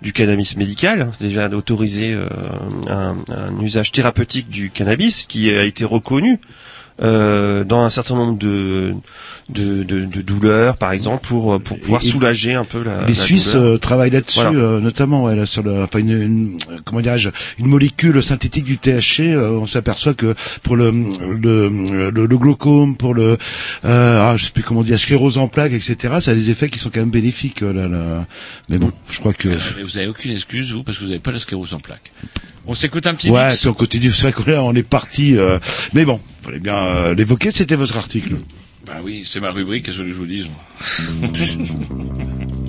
du cannabis médical, déjà d'autoriser euh, un, usage thérapeutique du cannabis qui a été reconnu. dans un certain nombre de, de, de, de douleurs, par exemple, pour pour pouvoir Et- soulager un peu la. les la Suisses douleur. euh, travaillent là-dessus, Voilà. euh, notamment ouais, là, sur le, enfin une, une- comment dirais-je, une molécule synthétique du THC. euh, on s'aperçoit que pour le le, le, le glaucome, pour le, euh, ah, je sais plus comment on dit, la sclérose en plaques, etc. Ça a des effets qui sont quand même bénéfiques. euh, Là, là. Mais bon, je crois que. Euh, mais vous avez aucune excuse, vous, parce que vous n'avez pas la sclérose en plaques. On s'écoute un petit Ouais, mix puis on continue. C'est vrai qu'on est, on est parti. euh, mais bon, fallait bien euh, l'évoquer. C'était votre article. Bah oui, c'est ma rubrique, qu'est-ce que je vous dise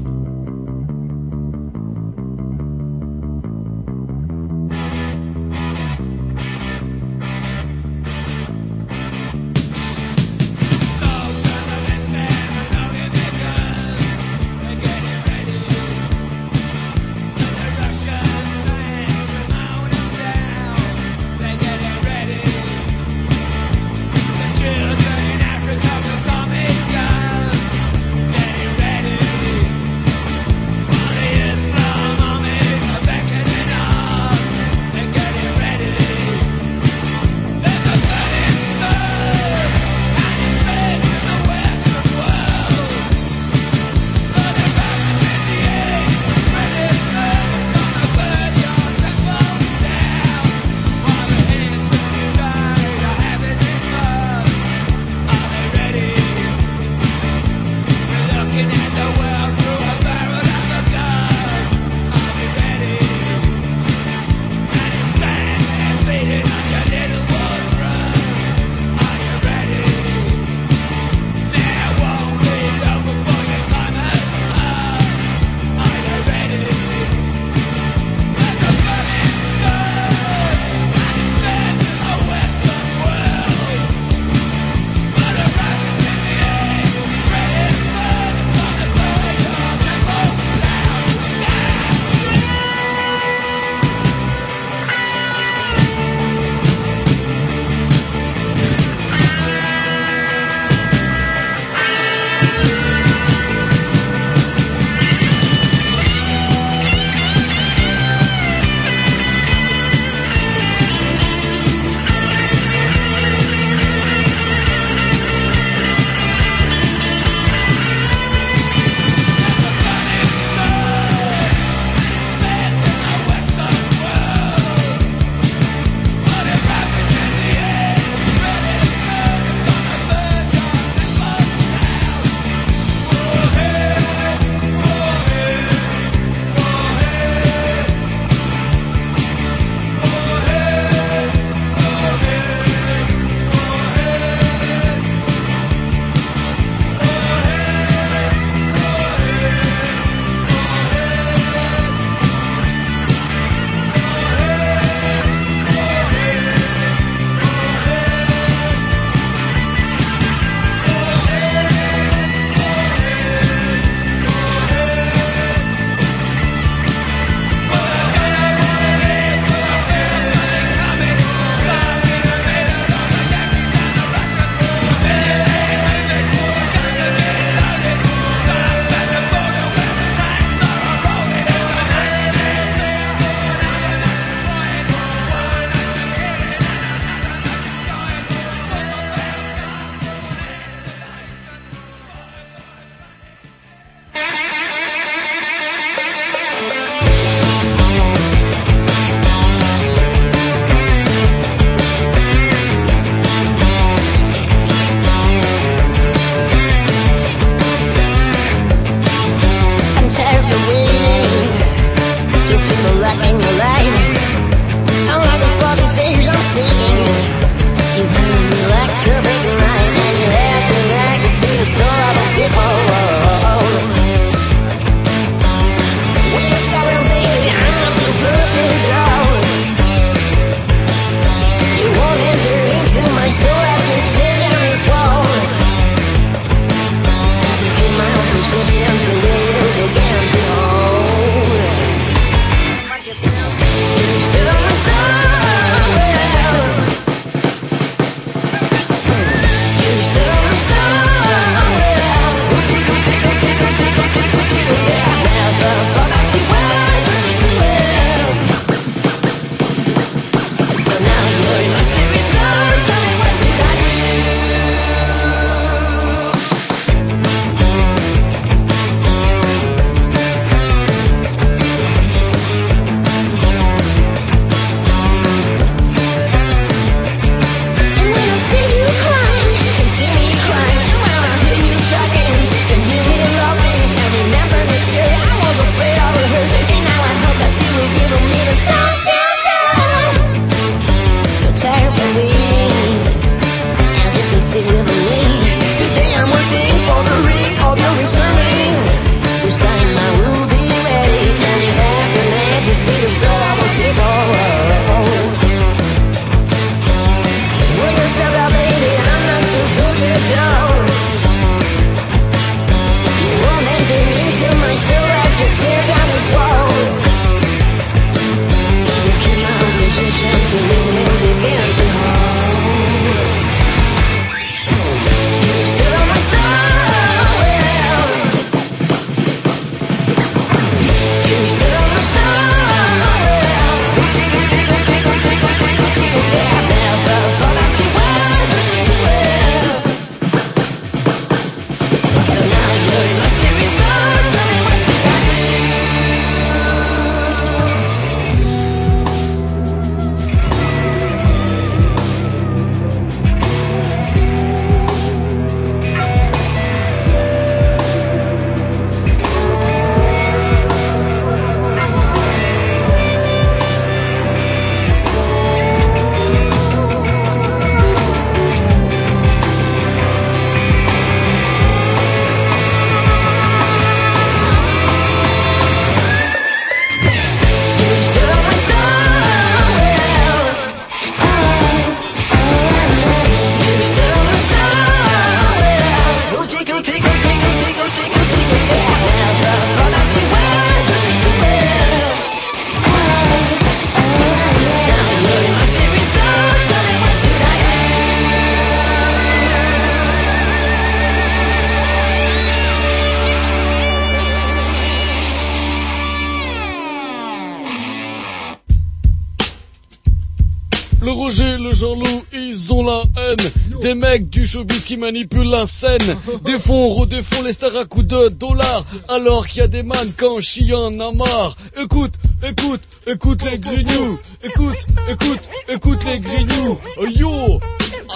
Des mecs du showbiz qui manipulent la scène. Des fonds, redéfont les stars à coups de dollars. Alors qu'il y a des man quand chien en a marre. Écoute, écoute, écoute les grignoux. Écoute, écoute, écoute les grignoux. Oh, Yo,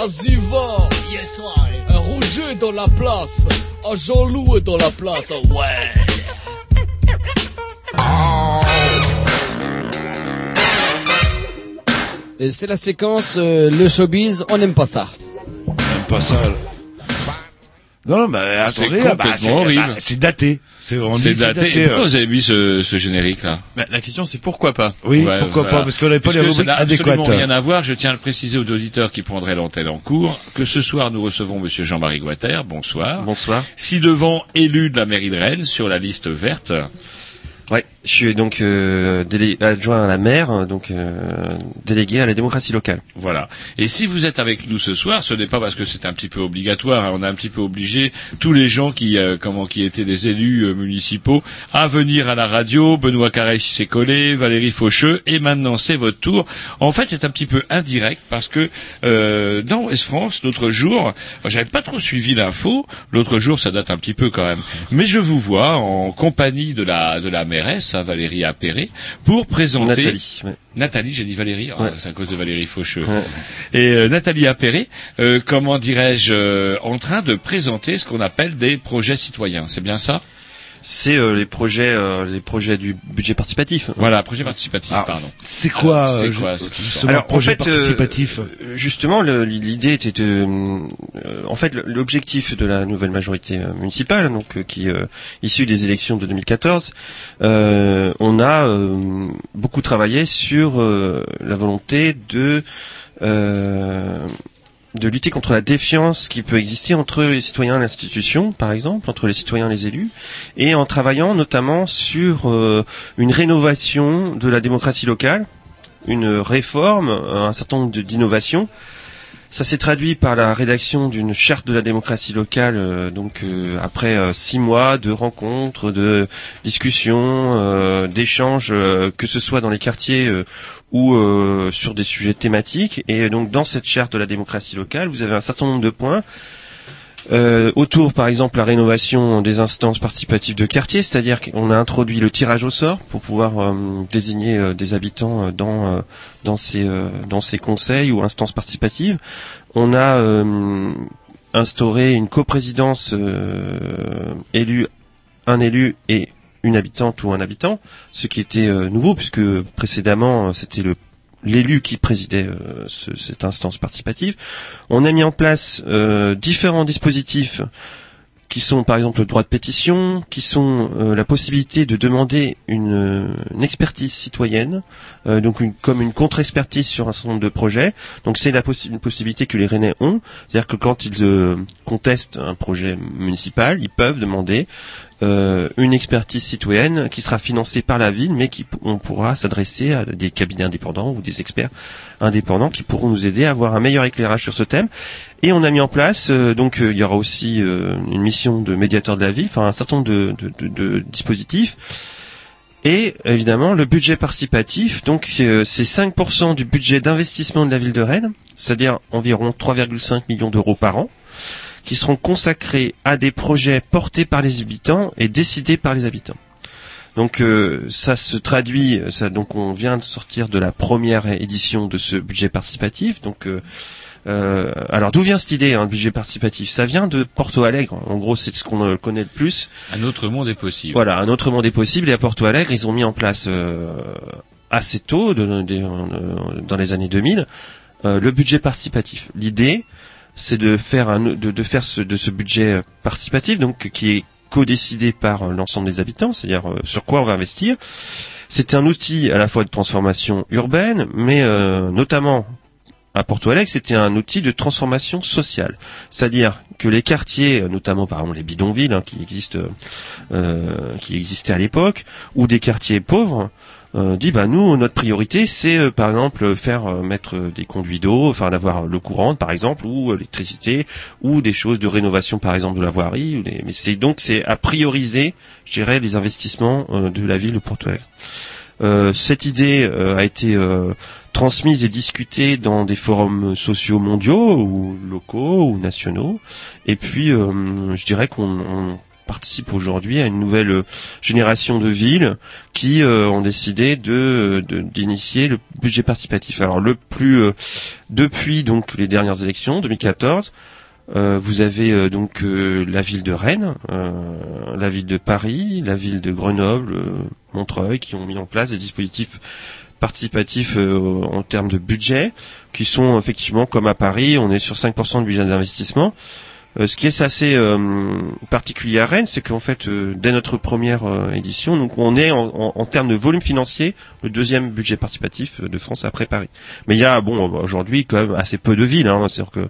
Aziva. Un Roger dans la place. Un Jean-Loup est dans la place. Oh, ouais. Et c'est la séquence euh, le showbiz, on n'aime pas ça. Même pas ça. Non, bah, attendez, ah, bah, complètement c'est horrible. bah, c'est daté. C'est daté. Et euh. pourquoi vous avez mis ce, ce générique là? Bah, la question c'est pourquoi pas? Oui, Ouais, pourquoi voilà. pas, parce qu'on n'avait pas les rubriques n'a absolument adéquates. rien à voir. Je tiens à le préciser aux auditeurs qui prendraient l'antenne en cours que ce soir nous recevons Monsieur Jean-Marie Guater. Bonsoir. Bonsoir. Si devant élu de la mairie de Rennes sur la liste verte. Ouais, je suis donc euh, adjoint à la maire, donc euh, délégué à la démocratie locale. Voilà. Et si vous êtes avec nous ce soir, ce n'est pas parce que c'est un petit peu obligatoire. hein, on a un petit peu obligé tous les gens qui, euh, comment, qui étaient des élus euh, municipaux à venir à la radio. Benoît Carré s'est collé, Valérie Faucheux, et maintenant c'est votre tour. En fait, c'est un petit peu indirect parce que euh, dans Ouest France, l'autre jour, j'avais pas trop suivi l'info. L'autre jour, ça date un petit peu quand même. Mais je vous vois en compagnie de la de la mairesse, Valérie Appéré, pour présenter Nathalie. ouais. Nathalie, j'ai dit Valérie, Ouais. c'est à cause de Valérie Faucheux. Ouais. Et euh, Nathalie Appéré, euh, comment dirais-je, euh, en train de présenter ce qu'on appelle des projets citoyens. C'est bien ça? C'est euh, les projets, euh, les projets du budget participatif. Voilà, projet participatif, Alors, pardon. c'est quoi, Alors, c'est euh, quoi projet en fait, euh, participatif euh, justement, l'idée était de, euh, en fait, l'objectif de la nouvelle majorité euh, municipale, donc euh, qui euh, issue des élections de 2014, euh, on a euh, beaucoup travaillé sur euh, la volonté de euh, de lutter contre la défiance qui peut exister entre les citoyens et l'institution, par exemple, entre les citoyens et les élus, et en travaillant notamment sur euh, une rénovation de la démocratie locale, une réforme, un certain nombre d'innovations. Ça s'est traduit par la rédaction d'une charte de la démocratie locale, euh, donc euh, après euh, six mois de rencontres, de discussions, d'échanges, que ce soit dans les quartiers ou sur des sujets thématiques. Et donc dans cette charte de la démocratie locale, vous avez un certain nombre de points. Euh, autour, par exemple, la rénovation des instances participatives de quartier, c'est-à-dire qu'on a introduit le tirage au sort pour pouvoir euh, désigner euh, des habitants euh, dans dans ces dans ces conseils ou instances participatives. On a instauré une coprésidence euh, élu un élu et une habitante ou un habitant, ce qui était nouveau puisque précédemment c'était le l'élu qui présidait euh, ce- cette instance participative. On a mis en place euh, différents dispositifs qui sont par exemple le droit de pétition, qui sont euh, la possibilité de demander une, expertise citoyenne, donc comme une contre-expertise sur un certain nombre de projets. Donc c'est la une possibilité que les Rennais ont, c'est-à-dire que quand ils contestent un projet municipal, ils peuvent demander euh, une expertise citoyenne qui sera financée par la ville, mais qui on pourra s'adresser à des cabinets indépendants ou des experts indépendants qui pourront nous aider à avoir un meilleur éclairage sur ce thème. Et on a mis en place, euh, donc euh, il y aura aussi une mission de médiateur de la ville, enfin un certain nombre de, de- dispositifs. Et évidemment le budget participatif, donc c'est 5% du budget d'investissement de la ville de Rennes, c'est-à-dire environ 3,5 millions d'euros par an, qui seront consacrés à des projets portés par les habitants et décidés par les habitants. Donc euh, ça se traduit, ça, donc on vient de sortir de la première édition de ce budget participatif. Donc euh, euh, alors d'où vient cette idée, hein, le budget participatif? Ça vient de Porto Alegre. En gros, c'est ce qu'on euh, connaît le plus. Un autre monde est possible. Voilà, un autre monde est possible. Et à Porto Alegre, ils ont mis en place euh, assez tôt, de- de- dans les années 2000, euh, le budget participatif. L'idée, c'est de faire un, de, de faire ce, de ce budget participatif, donc qui est co-décidé par euh, l'ensemble des habitants, c'est-à-dire euh, sur quoi on va investir. C'est un outil à la fois de transformation urbaine, mais euh, notamment à Porto Alegre, c'était un outil de transformation sociale. C'est-à-dire que les quartiers, euh, notamment par exemple les bidonvilles hein, qui existent, euh, qui existaient à l'époque, ou des quartiers pauvres, euh, dit bah nous notre priorité c'est euh, par exemple faire euh, mettre euh, des conduits d'eau, enfin d'avoir l'eau courante par exemple ou euh, l'électricité ou des choses de rénovation par exemple de la voirie. Ou mais c'est donc c'est à prioriser, je dirais, les investissements euh, de la ville de Alegre. Euh, cette idée euh, a été euh, transmise et discutée dans des forums sociaux mondiaux ou locaux ou nationaux. Et puis, euh, je dirais qu'on on participe aujourd'hui à une nouvelle euh, génération de villes qui euh, ont décidé de de- d'initier le budget participatif. Alors le plus euh, depuis donc les dernières élections 2014 euh, vous avez euh, donc euh, la ville de Rennes, euh, la ville de Paris, la ville de Grenoble, euh, Montreuil, qui ont mis en place des dispositifs participatifs euh, en termes de budget, qui sont effectivement comme à Paris, on est sur 5% de budget d'investissement. Euh, ce qui est assez euh, particulier à Rennes, c'est qu'en fait, euh, dès notre première édition, donc on est en, en- en termes de volume financier le deuxième budget participatif de France après Paris. Mais il y a, bon, aujourd'hui quand même assez peu de villes. Hein, C'est-à-dire que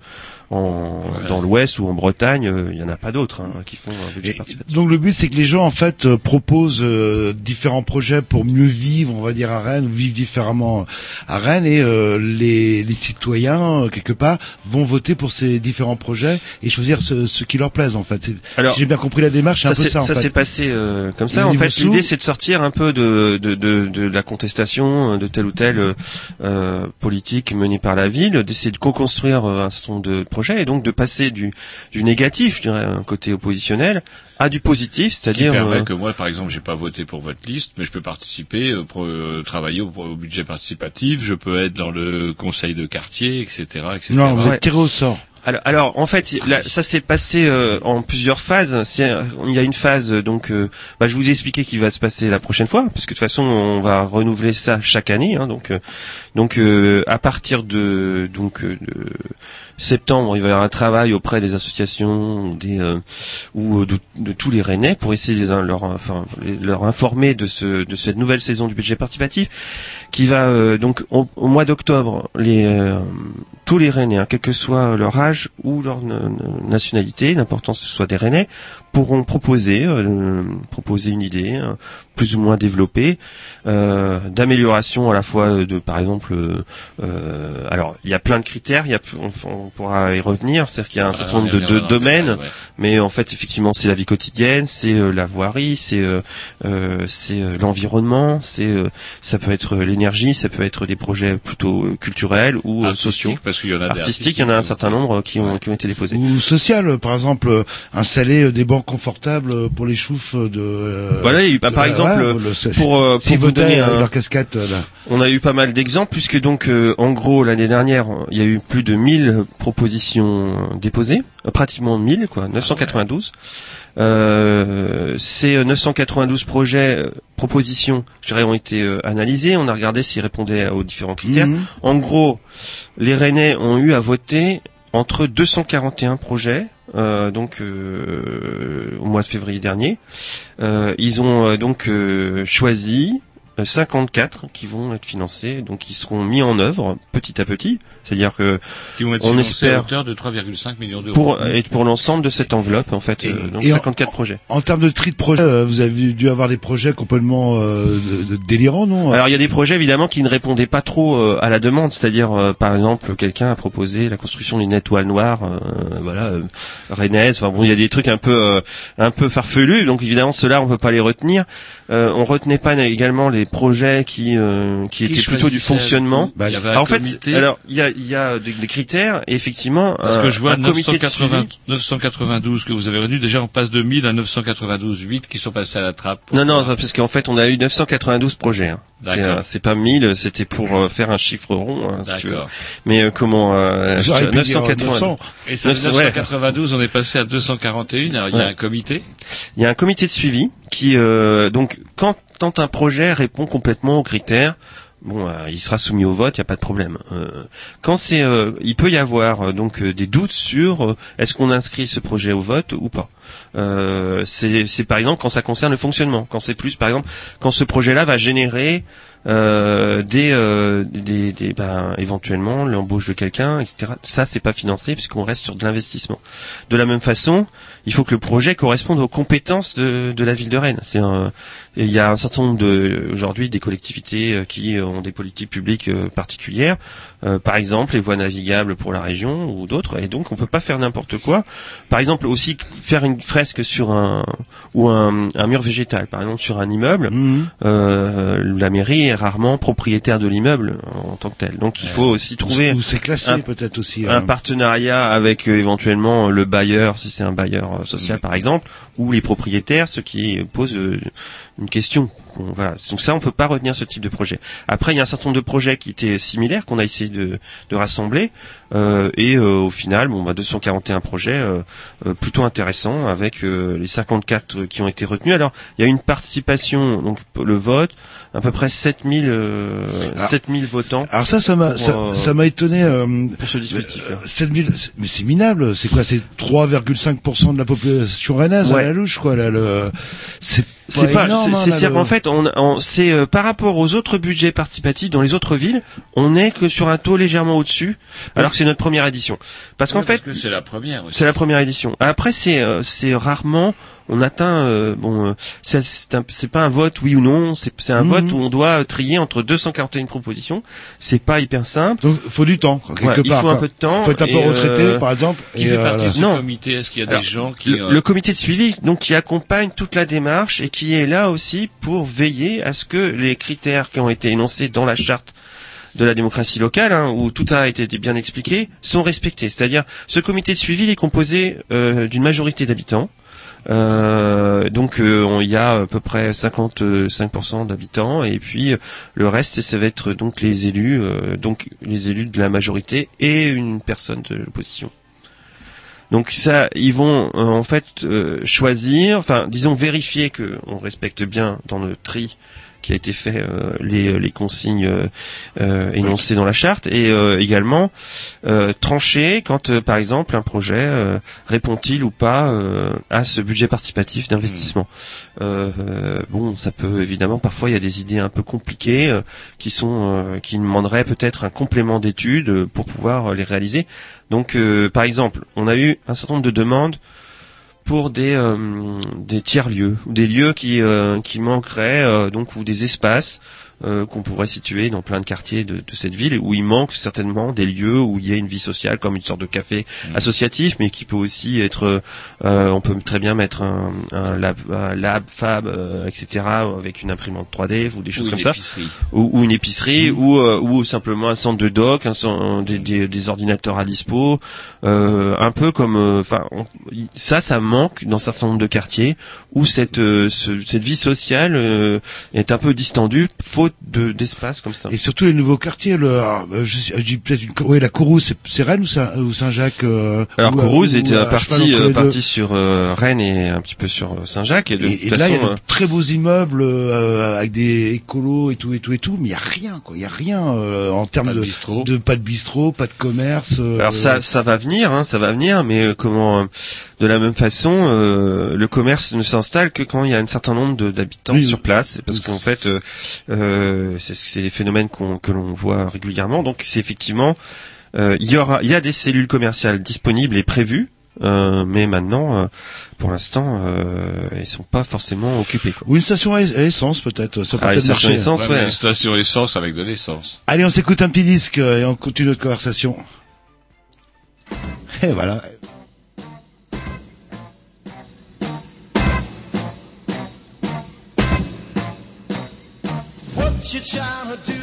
en, dans l'Ouest ou en Bretagne, euh, il y en a pas d'autres hein, qui font budget participatif. Donc le but c'est que les gens en fait euh, proposent euh, différents projets pour mieux vivre, on va dire à Rennes, vivre différemment à Rennes et euh, les, les citoyens euh, quelque part vont voter pour ces différents projets et choisir ce, ce qui leur plaise en fait. Alors, si j'ai bien compris la démarche, c'est un peu ça en fait. s'est passé euh, comme ça. Et En fait, l'idée c'est de sortir un peu de, de, de, de la contestation euh, de telle ou telle euh, euh, politique menée par la ville, d'essayer de co-construire euh, un certain nombre de projets et donc de passer du, du négatif, je dirais, un côté oppositionnel, à du positif, Ce qui c'est-à-dire permet euh, que moi, par exemple, j'ai pas voté pour votre liste, mais je peux participer, euh, pour, euh, travailler au, au budget participatif, je peux être dans le conseil de quartier, etc., etc. Non, vous Ouais. êtes tiré au sort. Alors, en fait, là, ça s'est passé euh, en plusieurs phases. Il y a une phase, euh, donc, euh, bah, je vous ai expliqué qui va se passer la prochaine fois, puisque de toute façon, on va renouveler ça chaque année. hein, donc, donc, à partir de donc de septembre, il va y avoir un travail auprès des associations, des ou de, tous les Rennais pour essayer de les, leur, leur informer de ce de cette nouvelle saison du budget participatif, qui va euh, donc au, mois d'octobre les euh, tous les Rennais, hein, quel que soit leur âge ou leur na- nationalité, l'important que ce soit des Rennais, pourront proposer euh, proposer une idée euh, plus ou moins développée euh, d'amélioration à la fois de par exemple euh, alors il y a plein de critères il y a on, on pourra y revenir c'est-à-dire qu'il y a un Ah, certain nombre de, domaines ouais. mais en fait effectivement c'est la vie quotidienne c'est euh, la voirie c'est euh, euh, c'est euh, l'environnement c'est euh, ça peut être l'énergie ça peut être des projets plutôt culturels ou euh, Artistique, sociaux. parce qu'il y en a artistiques il y en a un certain nombre qui ont qui ont été déposés. Ou social, par exemple, installer des bancs confortables euh, pour les choufs de. euh, Voilà, il y a eu, bah, par exemple, ouais, le- c'est- pour, euh, vous donner un- leur casquette euh, là. On a eu pas mal d'exemples puisque donc euh, en gros l'année dernière il y a eu plus de 1000 propositions déposées, euh, pratiquement 1000 quoi, 992. Euh, ces 992 projets, propositions, je dirais, ont été euh, analysés. On a regardé s'ils répondaient aux différents critères. Mhm. En gros, les Rennais ont eu à voter entre 241 projets. Euh, donc euh, au mois de février dernier, Euh, ils ont donc choisi 54 qui vont être financés, donc qui seront mis en œuvre petit à petit. C'est-à-dire que Qui vont être on à espère hauteur de 3,5 millions d'euros. pour et pour l'ensemble de cette enveloppe en fait, euh, donc et en- 54 projets. En termes de tri de projets, euh, vous avez dû avoir des projets complètement euh, de- de- délirants, non Alors il y a des projets évidemment qui ne répondaient pas trop euh, à la demande, c'est-à-dire euh, par exemple quelqu'un a proposé la construction d'une étoile noire, euh, voilà, euh, rennaise. Enfin bon, il y a des trucs un peu euh, un peu farfelus, donc évidemment ceux-là on peut pas les retenir. Euh, on retenait pas également les projets qui euh, qui, Qui étaient plutôt du fonctionnement. Bah, il y avait un Alors, en fait, comité. alors il y a il y a des, des critères et effectivement Parce un- que je vois un comité de 980, suivi. 992 que vous avez retenu, déjà on passe de 1000 à 992, 8 qui sont passés à la trappe. Non, non, parce qu'en fait, on a eu 992 projets. hein. C'est, D'accord. euh, c'est pas 1000, c'était pour euh, faire un chiffre rond. hein, si tu veux. D'accord. Mais euh, comment euh, Vous auriez pu dire 992. 900. Et ça, de 900, ouais. 992, on est passé à 241. Alors, il y a un comité. Il y a un comité de suivi qui, euh, donc, quand, quand un projet répond complètement aux critères, bon, euh, il sera soumis au vote, il n'y a pas de problème. Euh, quand c'est, euh, il peut y avoir euh, donc euh, des doutes sur euh, est-ce qu'on inscrit ce projet au vote ou pas. C'est par exemple quand ça concerne le fonctionnement, quand c'est plus, par exemple, quand ce projet-là va générer euh, des, euh, des, des ben, éventuellement l'embauche de quelqu'un, etc. Ça, c'est pas financé puisqu'on reste sur de l'investissement. De la même façon, il faut que le projet corresponde aux compétences de, de la ville de Rennes. C'est un, il y a un certain nombre de aujourd'hui des collectivités euh, qui ont des politiques publiques euh, particulières, euh, par exemple les voies navigables pour la région ou d'autres, et donc on peut pas faire n'importe quoi. Par exemple aussi faire une fresque sur un ou un, un mur végétal, par exemple sur un immeuble. euh, la mairie rarement propriétaire de l'immeuble en tant que tel. Donc il faut aussi trouver Ou c'est classé un- peut-être aussi. un hein. partenariat avec euh, éventuellement le bailleur, si c'est un bailleur euh, social par exemple, ou les propriétaires, ce qui pose euh, une question. Voilà. Donc ça, on peut pas retenir ce type de projet. Après, il y a un certain nombre de projets qui étaient similaires qu'on a essayé de, de rassembler, euh, et euh, au final, bon, bah, 241 projets euh, euh, plutôt intéressants avec euh, les 54 qui ont été retenus. Alors, il y a une participation, donc le vote, à peu près 7000 euh, Alors- 7000 votants. Alors ça, ça m'a, ça, ça m'a étonné. Euh, pour ce dispositif. euh, 7000, c'est- mais c'est minable. C'est quoi? C'est 3,5% de la population rennaise Ouais. à la louche, quoi. Là, le, c'est C'est pas, énorme, c'est, hein, qu'en fait, on, on- c'est euh, par rapport aux autres budgets participatifs dans les autres villes, on n'est que sur un taux légèrement au-dessus, alors que c'est notre première édition. Parce qu'en fait, c'est la première c'est la première édition. Après, c'est euh, c'est rarement on atteint euh, bon euh, c'est c'est, un- c'est pas un vote oui ou non, c'est c'est un Mhm. vote où on doit trier entre 241 propositions. C'est pas hyper simple. Donc, faut du temps, quoi, quelque Ouais, il part. faut un peu de temps. Faut être un peu et, retraité, euh, par exemple. Qui et, fait euh, partie de ce non. comité? Est-ce qu'il y a Alors, des gens qui... le, euh, le comité de suivi, donc qui accompagne toute la démarche et qui est là aussi pour veiller à ce que les critères qui ont été énoncés dans la charte de la démocratie locale, hein, où tout a été bien expliqué, sont respectés. C'est-à-dire, ce comité de suivi il est composé euh, d'une majorité d'habitants. Euh, donc euh, il y a à peu près 55% d'habitants et puis euh, le reste ça va être donc les élus, donc les élus de la majorité et une personne de l'opposition. Donc ça, ils vont euh, en fait euh, choisir, enfin disons vérifier que on respecte bien dans le tri qui a été fait euh, les, les consignes euh, euh, énoncées dans la charte et euh, également euh, trancher quand euh, par exemple un projet euh, répond-il ou pas euh, à ce budget participatif d'investissement. Euh, bon, ça peut évidemment parfois il y a des idées un peu compliquées euh, qui sont euh, qui demanderaient peut-être un complément d'études pour pouvoir les réaliser. Donc euh, par exemple, on a eu un certain nombre de demandes pour des euh, des tiers lieux ou des lieux qui euh, qui manqueraient euh, donc ou des espaces euh, qu'on pourrait situer dans plein de quartiers de, de cette ville où il manque certainement des lieux où il y a une vie sociale comme une sorte de café associatif mais qui peut aussi être euh, on peut très bien mettre un, un lab un lab fab euh, etc avec une imprimante 3D ou des choses Ou comme ça. ou, ou une épicerie ou euh, ou simplement un centre de doc un, des, des, des ordinateurs à dispo euh, un peu comme euh, enfin ça ça manque dans un certain nombre de quartiers où cette ce- cette vie sociale euh, est un peu distendue de d'espace comme ça Et surtout les nouveaux quartiers, le, ah, bah, je, je dis peut-être une, oui, la Courrouze, c'est, c'est Rennes ou, Saint, ou Saint-Jacques euh, alors ou, Courrouze ou, était à parti cheval entre euh, les deux. parti sur euh, Rennes et un petit peu sur euh, Saint-Jacques et de Et, toute et là, il y a euh, de très beaux immeubles euh, avec des écolos et tout et tout et tout, mais il y a rien, quoi. Il y a rien euh, en termes de de, bistrot. de pas de bistrot, pas de commerce. euh, Alors ça, ça va venir, hein, ça va venir, mais euh, comment euh, De la même façon, euh, le commerce ne s'installe que quand il y a un certain nombre de- d'habitants Oui, sur place, parce qu'en fait, euh, euh, c'est des phénomènes que l'on voit régulièrement. Donc c'est effectivement, euh, il y aura, il y a des cellules commerciales disponibles et prévues. euh, mais maintenant, euh, pour l'instant, euh, ils sont pas forcément occupés. Quoi. Ou une station à essence peut-être, ça peut Ah, une station à marcher. essence, Ouais, Une station essence avec de l'essence. Allez, on s'écoute un petit disque et on continue notre conversation. Et voilà. your childhood.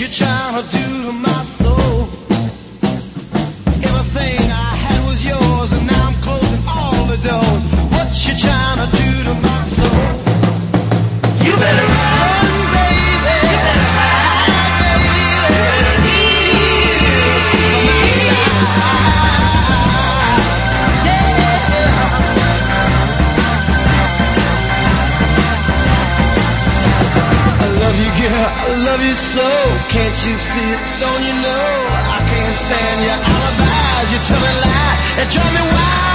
you're trying to do to my soul. Everything I had was yours, and now I'm closing all the doors. What you trying to do to my soul? You better. Love you so. Can't you see it? Don't you know? I can't stand your alibis. You tell me lie and drive me wild.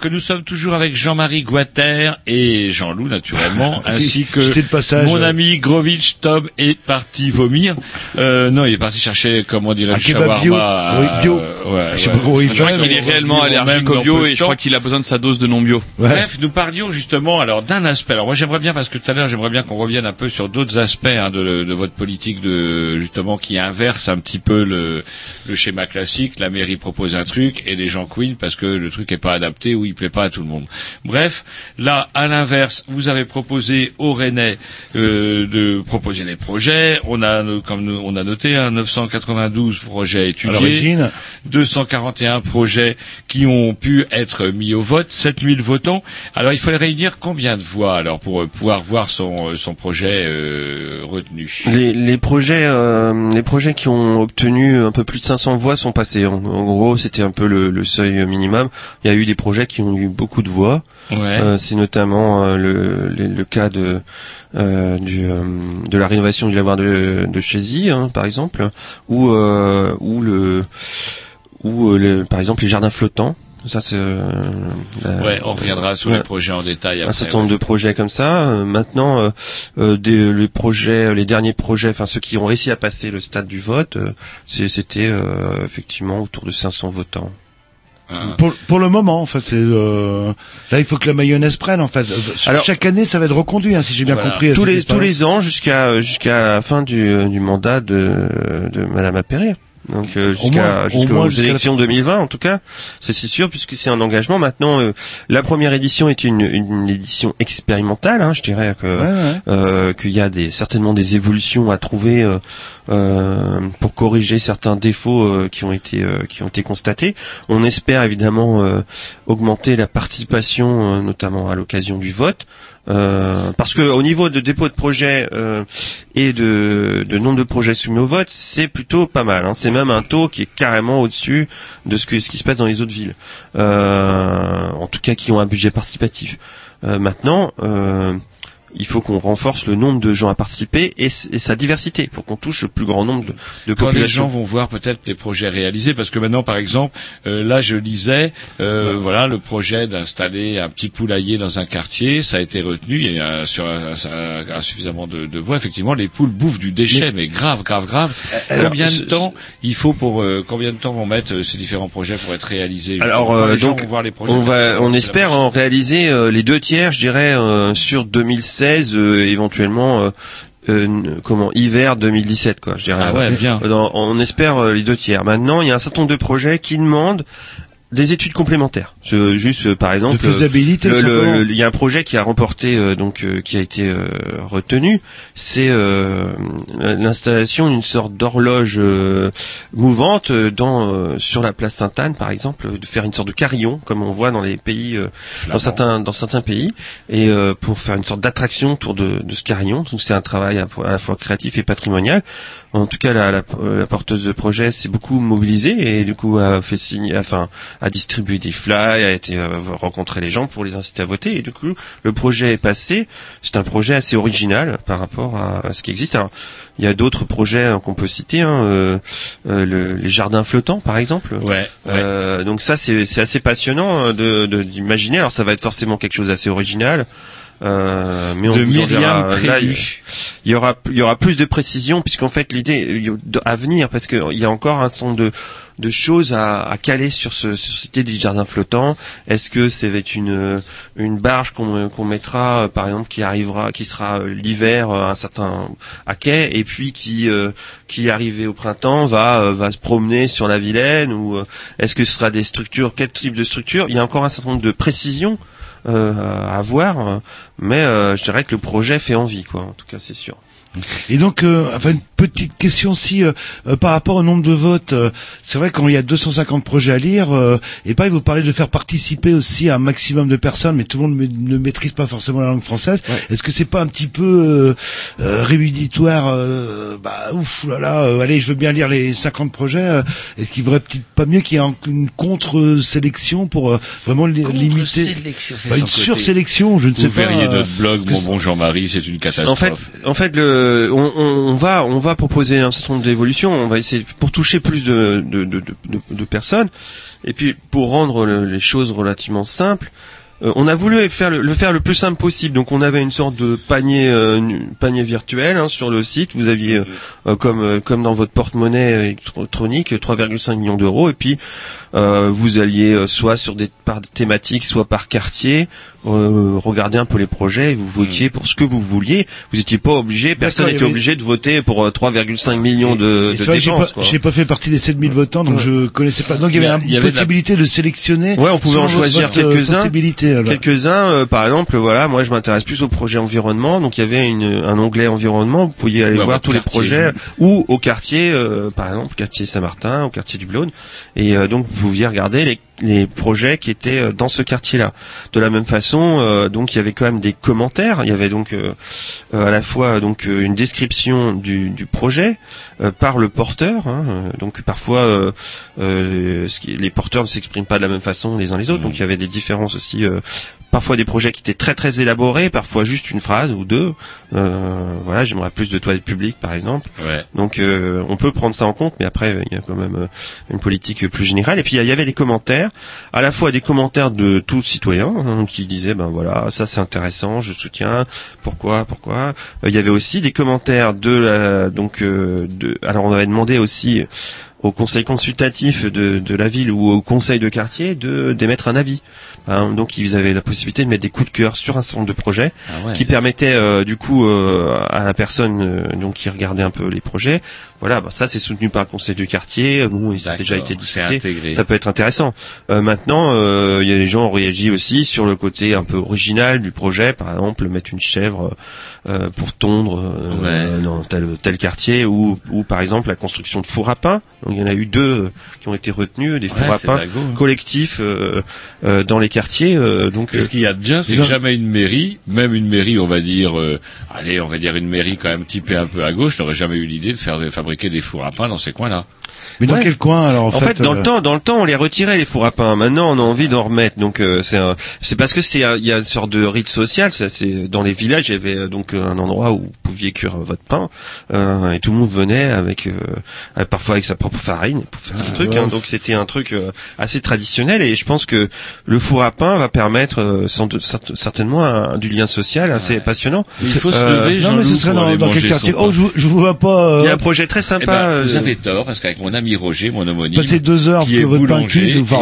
Que nous sommes toujours avec Jean-Marie Guater et Jean-Loup naturellement, ainsi que passage, mon euh. ami Grovitch Tom est parti vomir. Euh, non, il est parti chercher, comment dirait Un kebab bio. euh, Oui, bio. ouais, Je sais ouais. pas comment il Je crois qu'il Il est réellement allergique au bio et je crois qu'il a besoin de sa dose de non bio. Bref, nous parlions justement alors d'un aspect. Alors moi j'aimerais bien parce que tout à l'heure j'aimerais bien qu'on revienne un peu sur d'autres aspects hein, de, de votre politique de justement qui inverse un petit peu le, le schéma classique. La mairie propose un truc et les gens queen parce que le truc est pas adapté ou il plaît pas à tout le monde. Bref, là à l'inverse, vous avez proposé au Rennais euh, de proposer les projets. On a euh, comme nous- on a noté hein, 992 projets étudiés. l'origine. 241 projets qui ont pu être mis au vote, 7000 votants. Alors il fallait réunir combien de voix alors pour euh, pouvoir voir son, euh, son projet euh, retenu? Les, les projets, euh, les projets qui ont obtenu un peu plus de 500 voix sont passés. En, en gros, c'était un peu le, le seuil minimum. Il y a eu des projets qui ont eu beaucoup de voix. Ouais. Euh, c'est notamment euh, le, le, le cas de euh, du, euh, de la rénovation du lavoir de, de Chézy, hein, par exemple, ou euh, ou le ou le- par exemple les jardins flottants. Ça c'est euh, la- Ouais, on reviendra sur les projets en détail un après. certain nombre de projets comme ça. Euh, maintenant, des, les projets, les derniers projets, enfin ceux qui ont réussi à passer le stade du vote, euh, c'était euh, effectivement autour de 500 votants. Hein. Pour, pour le moment, en fait, c'est euh, là il faut que la mayonnaise prenne. En fait, Euh, Alors- chaque année, ça va être reconduit, hein, si j'ai bien Voilà. compris. tous les tous les ans jusqu'à jusqu'à la fin du, du mandat de, de Madame Appéré. Donc euh, jusqu'à au jusqu'aux la élections 2020 en tout cas, c'est c'est sûr puisque c'est un engagement. Maintenant, euh, la première édition est une, une édition expérimentale. Hein, je dirais que Ouais, ouais. euh, qu'il y a des certainement des évolutions à trouver euh, euh, pour corriger certains défauts euh, qui ont été euh, qui ont été constatés. On espère évidemment euh, augmenter la participation, euh, notamment à l'occasion du vote. Euh, parce que au niveau de dépôt de projet euh, et de, de nombre de projets soumis au vote, c'est plutôt pas mal. hein. C'est même un taux qui est carrément au-dessus de ce, que, ce qui se passe dans les autres villes. Euh, en tout cas, qui ont un budget participatif. Euh, maintenant, euh, il faut qu'on renforce le nombre de gens à participer et, sa diversité pour qu'on touche le plus grand nombre de, de Quand les gens vont voir peut-être des projets réalisés, parce que maintenant, par exemple, euh, là, je lisais, euh, voilà, le projet d'installer un petit poulailler dans un quartier, ça a été retenu. Il y a sur un, un- un suffisamment de, de voix. Effectivement, les poules bouffent du déchet, mais, grave, grave, grave. alors, combien de temps il faut pour euh, combien de temps vont mettre euh, ces différents projets pour être réalisés? Alors euh, les gens donc vont voir les projets, on va, on espère en réaliser euh, les deux tiers, je dirais, euh, sur 2016, euh, éventuellement. euh, euh, comment hiver 2017 quoi je dirais Ah ouais, bien. Dans- on espère euh, les deux tiers maintenant il y a un certain nombre de projets qui demandent des études complémentaires Juste euh, par exemple De faisabilité, il y a un projet qui a remporté euh, donc euh, qui a été euh, retenu. C'est euh, l'installation d'une sorte d'horloge euh, mouvante dans euh, sur la place Sainte-Anne par exemple de faire une sorte de carillon comme on voit dans les pays euh, dans certains dans certains pays. Et euh, pour faire une sorte d'attraction autour de, de ce carillon. Donc c'est un travail à, à la fois créatif et patrimonial. En tout cas la, la, la porteuse de projet s'est beaucoup mobilisée et du coup a fait signer enfin a distribué des flyers a été euh, rencontrer les gens pour les inciter à voter et du coup le projet est passé c'est un projet assez original par rapport à, à ce qui existe alors il y a d'autres projets hein, qu'on peut citer hein, euh, euh, le- les jardins flottants par exemple Ouais. euh, donc ça c'est c'est assez passionnant euh, de de- d'imaginer. Alors ça va être forcément quelque chose d'assez original. Euh, mais on De vous en dira- là, il y aura il y aura plus de précision puisqu'en fait l'idée à venir parce qu'il y a encore un certain nombre de de choses à, à caler sur ce sur cette idée du jardin flottant. Est-ce que va être une une barge qu'on qu'on mettra par exemple qui arrivera qui sera euh, l'hiver euh, à un certain à quai et puis qui euh, qui arrivé au printemps va euh, va se promener sur la Vilaine ou est-ce que ce sera des structures quel type de structure? Il y a encore un certain nombre de précisions à avoir, euh, mais euh, je dirais que le projet fait envie, quoi. En tout cas, c'est sûr. Et donc, euh, enfin, petite question aussi euh, euh, par rapport au nombre de votes. euh, c'est vrai quand il y a 250 projets à lire, euh, et pareil, vous parlez de faire participer aussi un maximum de personnes, mais tout le monde ma- ne maîtrise pas forcément la langue française. Est-ce que c'est pas un petit peu euh, euh, euh, Bah ouf, là là, euh, allez, je veux bien lire les 50 projets. euh, Est-ce qu'il vaudrait peut-être pas mieux qu'il y ait un- une contre-sélection pour euh, vraiment li- limiter Bah, une sursélection, je ne sais Vous pas. verriez euh, notre blog, mon bon Jean-Marie, c'est une catastrophe. En fait, en fait, le, on, on- on va, on va proposer un certain nombre d'évolutions. On va essayer pour toucher plus de, de, de, de, personnes. Et puis pour rendre le- les choses relativement simples, euh, on a voulu faire le, faire le plus simple possible. Donc on avait une sorte de panier, euh, panier virtuel hein, sur le site. Vous aviez euh, comme euh, comme dans votre porte-monnaie électronique 3,5 millions d'euros. Et puis vous alliez euh, soit sur des par thématiques, soit par quartier, euh, regarder un peu les projets et vous votiez pour ce que vous vouliez. Vous n'étiez pas obligé, personne n'était avait- obligé de voter pour euh, 3,5 millions de, Et de c'est vrai que j'ai dépenses. pas, pas fait partie des 7000 votants, donc je connaissais pas. Donc il y avait une la- possibilité de sélectionner. Ouais, on pouvait en choisir euh, quelques-uns. Quelques-uns, euh, par exemple, voilà, moi je m'intéresse plus au projet environnement, donc il y avait une, un onglet environnement, vous pouviez aller voir tous les quartier. projets, ou au quartier, euh, par exemple, quartier Saint-Martin, au quartier du Blône, et euh, donc vous pouviez regarder les, les projets qui étaient euh, dans ce quartier-là. De la même façon, euh, donc il y avait quand même des commentaires, il y avait donc euh, euh, à la fois donc une description du, du projet euh, par le porteur, hein, donc parfois euh, euh, ce qui- les porteurs ne s'expriment pas de la même façon les uns les autres, donc il y avait des différences aussi. Parfois des projets qui étaient très très élaborés, parfois juste une phrase ou deux. Euh, voilà, j'aimerais plus de toilettes publiques par exemple. Ouais. Donc euh, on peut prendre ça en compte, mais après il y a quand même euh, une politique plus générale. Et puis il y avait des commentaires, à la fois des commentaires de tous citoyens hein, qui disaient ben voilà ça c'est intéressant, je soutiens, pourquoi pourquoi. Il y avait aussi des commentaires de la, donc euh, de alors on avait demandé aussi au conseil consultatif de, de la ville ou au conseil de quartier de d'émettre un avis. Hein, donc ils avaient la possibilité de mettre des coups de cœur sur un certain nombre de projets Ah ouais. qui permettaient euh, du coup euh, à la personne euh, donc qui regardait un peu les projets, voilà, bah, ça c'est soutenu par le conseil du quartier. Bon, ça a déjà été discuté. Ça peut être intéressant. Euh, maintenant, euh, il y a des gens ont réagi aussi sur le côté un peu original du projet, par exemple mettre une chèvre euh, pour tondre euh, dans tel tel quartier, ou ou par exemple la construction de fours à pain. Donc il y en a eu deux euh, qui ont été retenus, des Ouais, fours à pain dingo, hein. collectifs euh, euh, dans les quartiers. euh, donc Et ce qu'il y a de bien, c'est que jamais une mairie, même une mairie, on va dire, euh, allez, on va dire une mairie quand même typée un peu à gauche, n'aurait jamais eu l'idée de faire de fabriquer des fours à pain dans ces coins-là. Mais dans Ouais. quel coin alors en, En fait, dans le temps, dans le temps, on les retirait les fours à pain. Maintenant, on a envie d'en remettre. Donc, euh, c'est un- c'est parce que c'est il y a une sorte de rite social. Ça, c'est dans les villages, il y avait euh, donc un endroit où vous pouviez cuire euh, votre pain euh, et tout le monde venait avec euh, euh, parfois avec sa propre farine pour faire des trucs. ouais. hein. Donc, c'était un truc euh, assez traditionnel et je pense que le four à pain va permettre euh, sans certainement un- du lien social assez passionnant. Il faut se Euh, lever, non mais ce serait dans, dans quel quartier Oh, je, je vous vois pas. Il y a euh, un projet très Eh sympa. ben, vous euh, avez tort, parce qu'avec mon ami Roger, mon homonyme, Passer deux heures qui est votre pain vous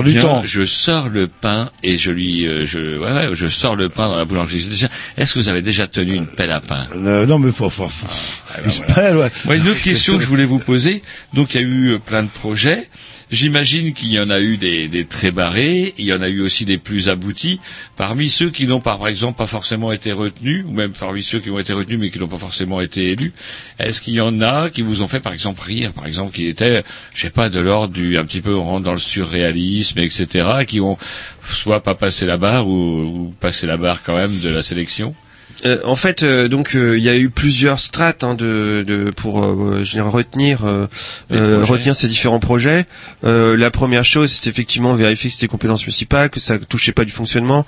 eh du bien, temps. Je sors le pain et je lui, euh, je, ouais, ouais, je sors le pain dans la boulangerie. Est-ce que vous avez déjà tenu une pelle à non mais faut, faut, faut- Ah, ben une voilà. pelle, ouais. Moi, une autre question que je voulais vous poser. Donc, il y a eu euh, plein de projets. J'imagine qu'il y en a eu des, des très barrés. Il y en a eu aussi des plus aboutis. Parmi ceux qui n'ont pas, par exemple, pas forcément été retenus, ou même parmi ceux qui ont été retenus mais qui n'ont pas forcément été élus, est-ce qu'il y en a qui vous ont fait, par exemple, rire, par exemple, qui étaient, je sais pas, de l'ordre du, un petit peu, on rentre dans le surréalisme, etc., qui ont soit pas passé la barre ou, ou passé la barre quand même de la sélection? Euh, en fait, euh, donc euh, il y a eu plusieurs strates hein, de, de pour euh, retenir euh, euh, retenir ces différents projets. Euh, la première chose, c'est effectivement vérifier que c'était compétences municipales, que ça touchait pas du fonctionnement.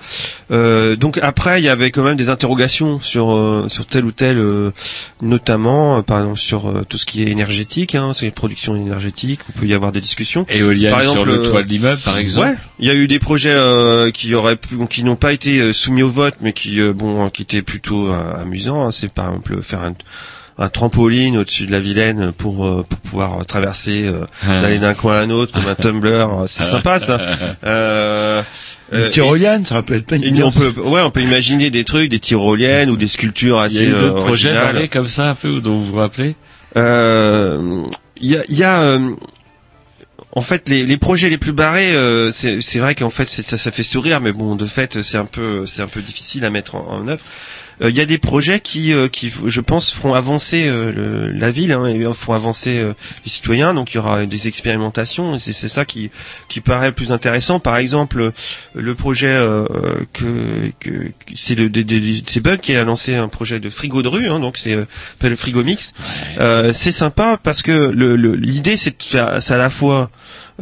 Euh, donc après, il y avait quand même des interrogations sur euh, sur tel ou tel, euh, notamment euh, par exemple sur euh, tout ce qui est énergétique, hein, c'est les productions énergétiques. On peut y avoir des discussions. Éolienne Par sur exemple, le euh, toit de l'immeuble, par exemple. Ouais, il y a eu des projets euh, qui auraient pu, qui n'ont pas été soumis au vote, mais qui bon, qui étaient plutôt euh, amusants. hein. C'est par exemple faire un, un trampoline au-dessus de la Vilaine pour euh, pour pouvoir traverser, euh, Ah. d'aller d'un coin à un autre comme un tumbler. C'est sympa ça. Euh, Une euh, tyrolienne, ça rappelle pas une et- et on peut, ouais, on peut imaginer des trucs, des tyroliennes ou des sculptures Il y a assez euh, d'autres projets originales. barrés comme ça, un peu, dont vous vous rappelez? Euh, Il y a, il y a euh, en fait les, les projets les plus barrés, euh, c'est vrai qu'en fait ça, ça fait sourire, mais bon de fait c'est un peu c'est un peu difficile à mettre en, en œuvre. Euh, Il y a des projets qui, euh, qui, je pense, feront avancer euh, le- la ville, hein, et feront avancer euh, les citoyens. Donc il y aura des expérimentations, et c'est ça qui, qui paraît le plus intéressant. Par exemple, le projet euh, que, que c'est le c'est Bug qui a lancé un projet de frigo de rue, hein, donc c'est euh, le frigo mix. Euh, c'est sympa parce que le- le- l'idée c'est c'est à la fois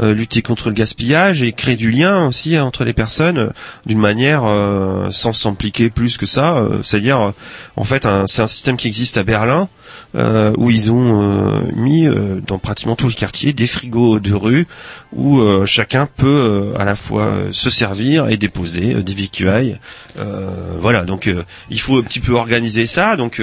lutter contre le gaspillage et créer du lien aussi hein, entre les personnes euh, d'une manière euh, sans s'impliquer plus que ça. euh, C'est-à-dire, euh, en fait, c'est un système qui existe à Berlin euh, où ils ont euh, mis euh, dans pratiquement tous les quartiers des frigos de rue où euh, chacun peut euh, à la fois euh, se servir et déposer euh, des victuailles. Euh, voilà, donc euh, il faut un petit peu organiser ça. Donc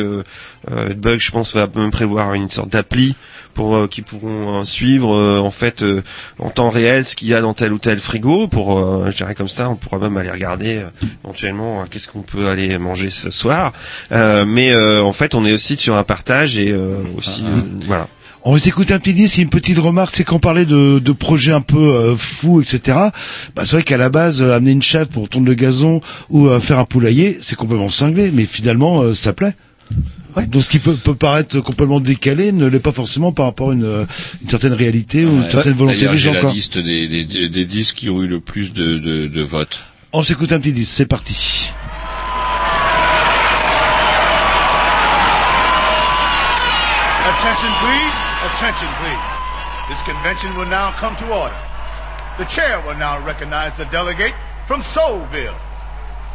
euh, Bug, je pense, va même prévoir une sorte d'appli pour euh, qui pourront euh, suivre euh, en fait euh, en temps réel ce qu'il y a dans tel ou tel frigo. Pour, euh, je dirais comme ça, on pourra même aller regarder euh, éventuellement qu'est-ce qu'on peut aller manger ce soir. Euh, mais euh, en fait, on est aussi sur un partage et euh, aussi euh, voilà. On va s'écouter un petit disque, une petite remarque, c'est qu'on parlait de, de projets un peu euh, fous, etc. Bah, c'est vrai qu'à la base, euh, amener une chèvre pour tourner le gazon ou euh, faire un poulailler, c'est complètement cinglé, mais finalement, euh, ça plaît. Donc ce qui peut, peut paraître complètement décalé ne l'est pas forcément par rapport à une, euh, une certaine réalité ou une Ouais. certaine volonté des j'ai gens. la liste des, des, des- des disques qui ont eu le plus de, de, de votes. On s'écoute un petit disque, c'est parti. Attention, please. Attention, please. This convention will now come to order. The chair will now recognize the delegate from Soulville.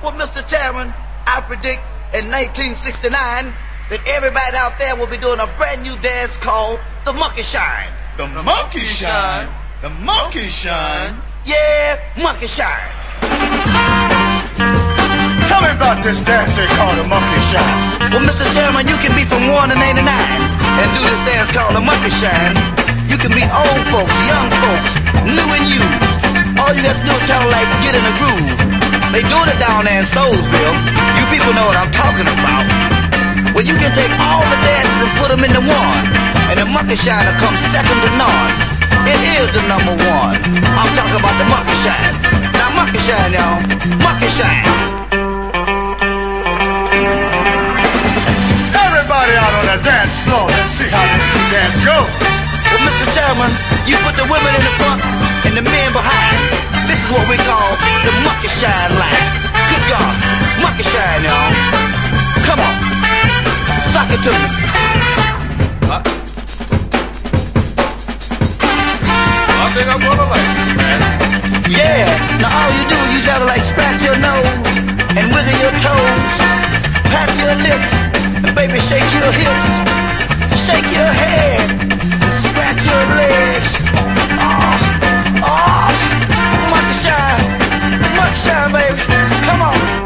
Well, Mr. Chairman, I predict in 1969 that everybody out there will be doing a brand new dance called the Monkey Shine. The Monkey Shine? The Monkey Shine? Yeah, Monkey Shine. Tell me about this dance they call the Monkey Shine. Well, Mr. Chairman, you can be from 1 to 99 and do this dance called the Monkey Shine. You can be old folks, young folks, new and used. All you have to do is kind of like get in a groove. They doing it down there in Soulsville. You people know what I'm talking about. Well, you can take all the dances and put them into one. And the Monkey Shine will come second to none. It is the number one. I'm talking about the Monkey Shine. Now, Monkey Shine, y'all. Monkey Shine. Everybody out on the dance floor. Let's see how this new dance goes. Well, Mr. Chairman, you put the women in the front and the men behind. This is what we call the monkey shine line. Good God, monkey shine, y'all. Come it to me. I think I'm gonna like this, man. Yeah, now all you do, you gotta like scratch your nose and wiggle your toes, pat your lips, and baby shake your hips, shake your head, and scratch your legs. Oh, oh, monkey shine, monkey shine, baby, come on.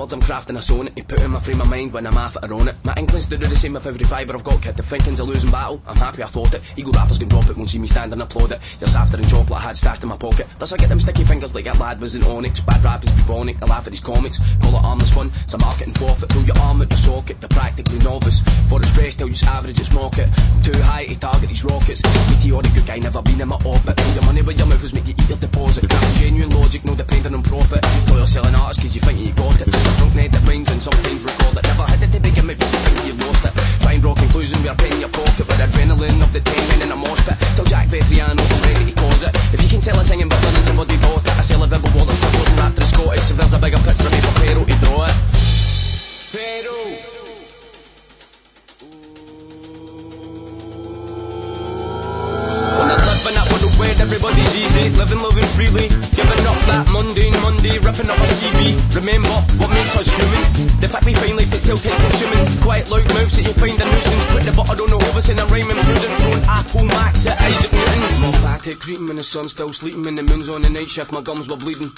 Words I'm crafting a sonnet to put in my frame of mind when I'm after on it. My inklings to do the same with every fibre I've got. Kid, the thinking's a losing battle. I'm happy I thought it. Ego rappers can drop it, won't see me stand and applaud it. You're softer than chocolate I had stashed in my pocket. Thus I get them sticky fingers like that lad was in Onyx. Bad rappers be bonic. I laugh at these comics. Call it harmless fun. It's a marketing forfeit. Pull your arm out the socket. You're practically novice. For it's fresh till you average, it's. I'm too high to target these rockets. Meteoric, good guy, never been in my orbit. Pay your money with your mouth, make you eat your deposit. Genuine logic, no depending on profit. Call you're selling artists cause you think you got it. Drunk net that rhymes and sometimes record it. Never had it to begin with, but think you lost it. Find rock conclusion with a pen in your pocket. With adrenaline of the ten men in a mosh pit. Tell Jack Vetriano I'm ready to cause it. If you can sell a singing Berlin and somebody bought it. I sell a verbal wallet for floating raptor Scottish. If there's a bigger pitch for me Pero to draw it. Pero. Living, freely, giving up that mundane Monday, ripping up a CV. Remember what makes us human. The fact we find life itself time consuming. Quiet loud mouths that you find a nuisance. Put the butter on the hovis and a rhyming prudent. Throwing Apple Max at Isaac Newton. More pathetic creeping when the sun's still sleeping. When the moon's on the night shift, my gums were bleeding.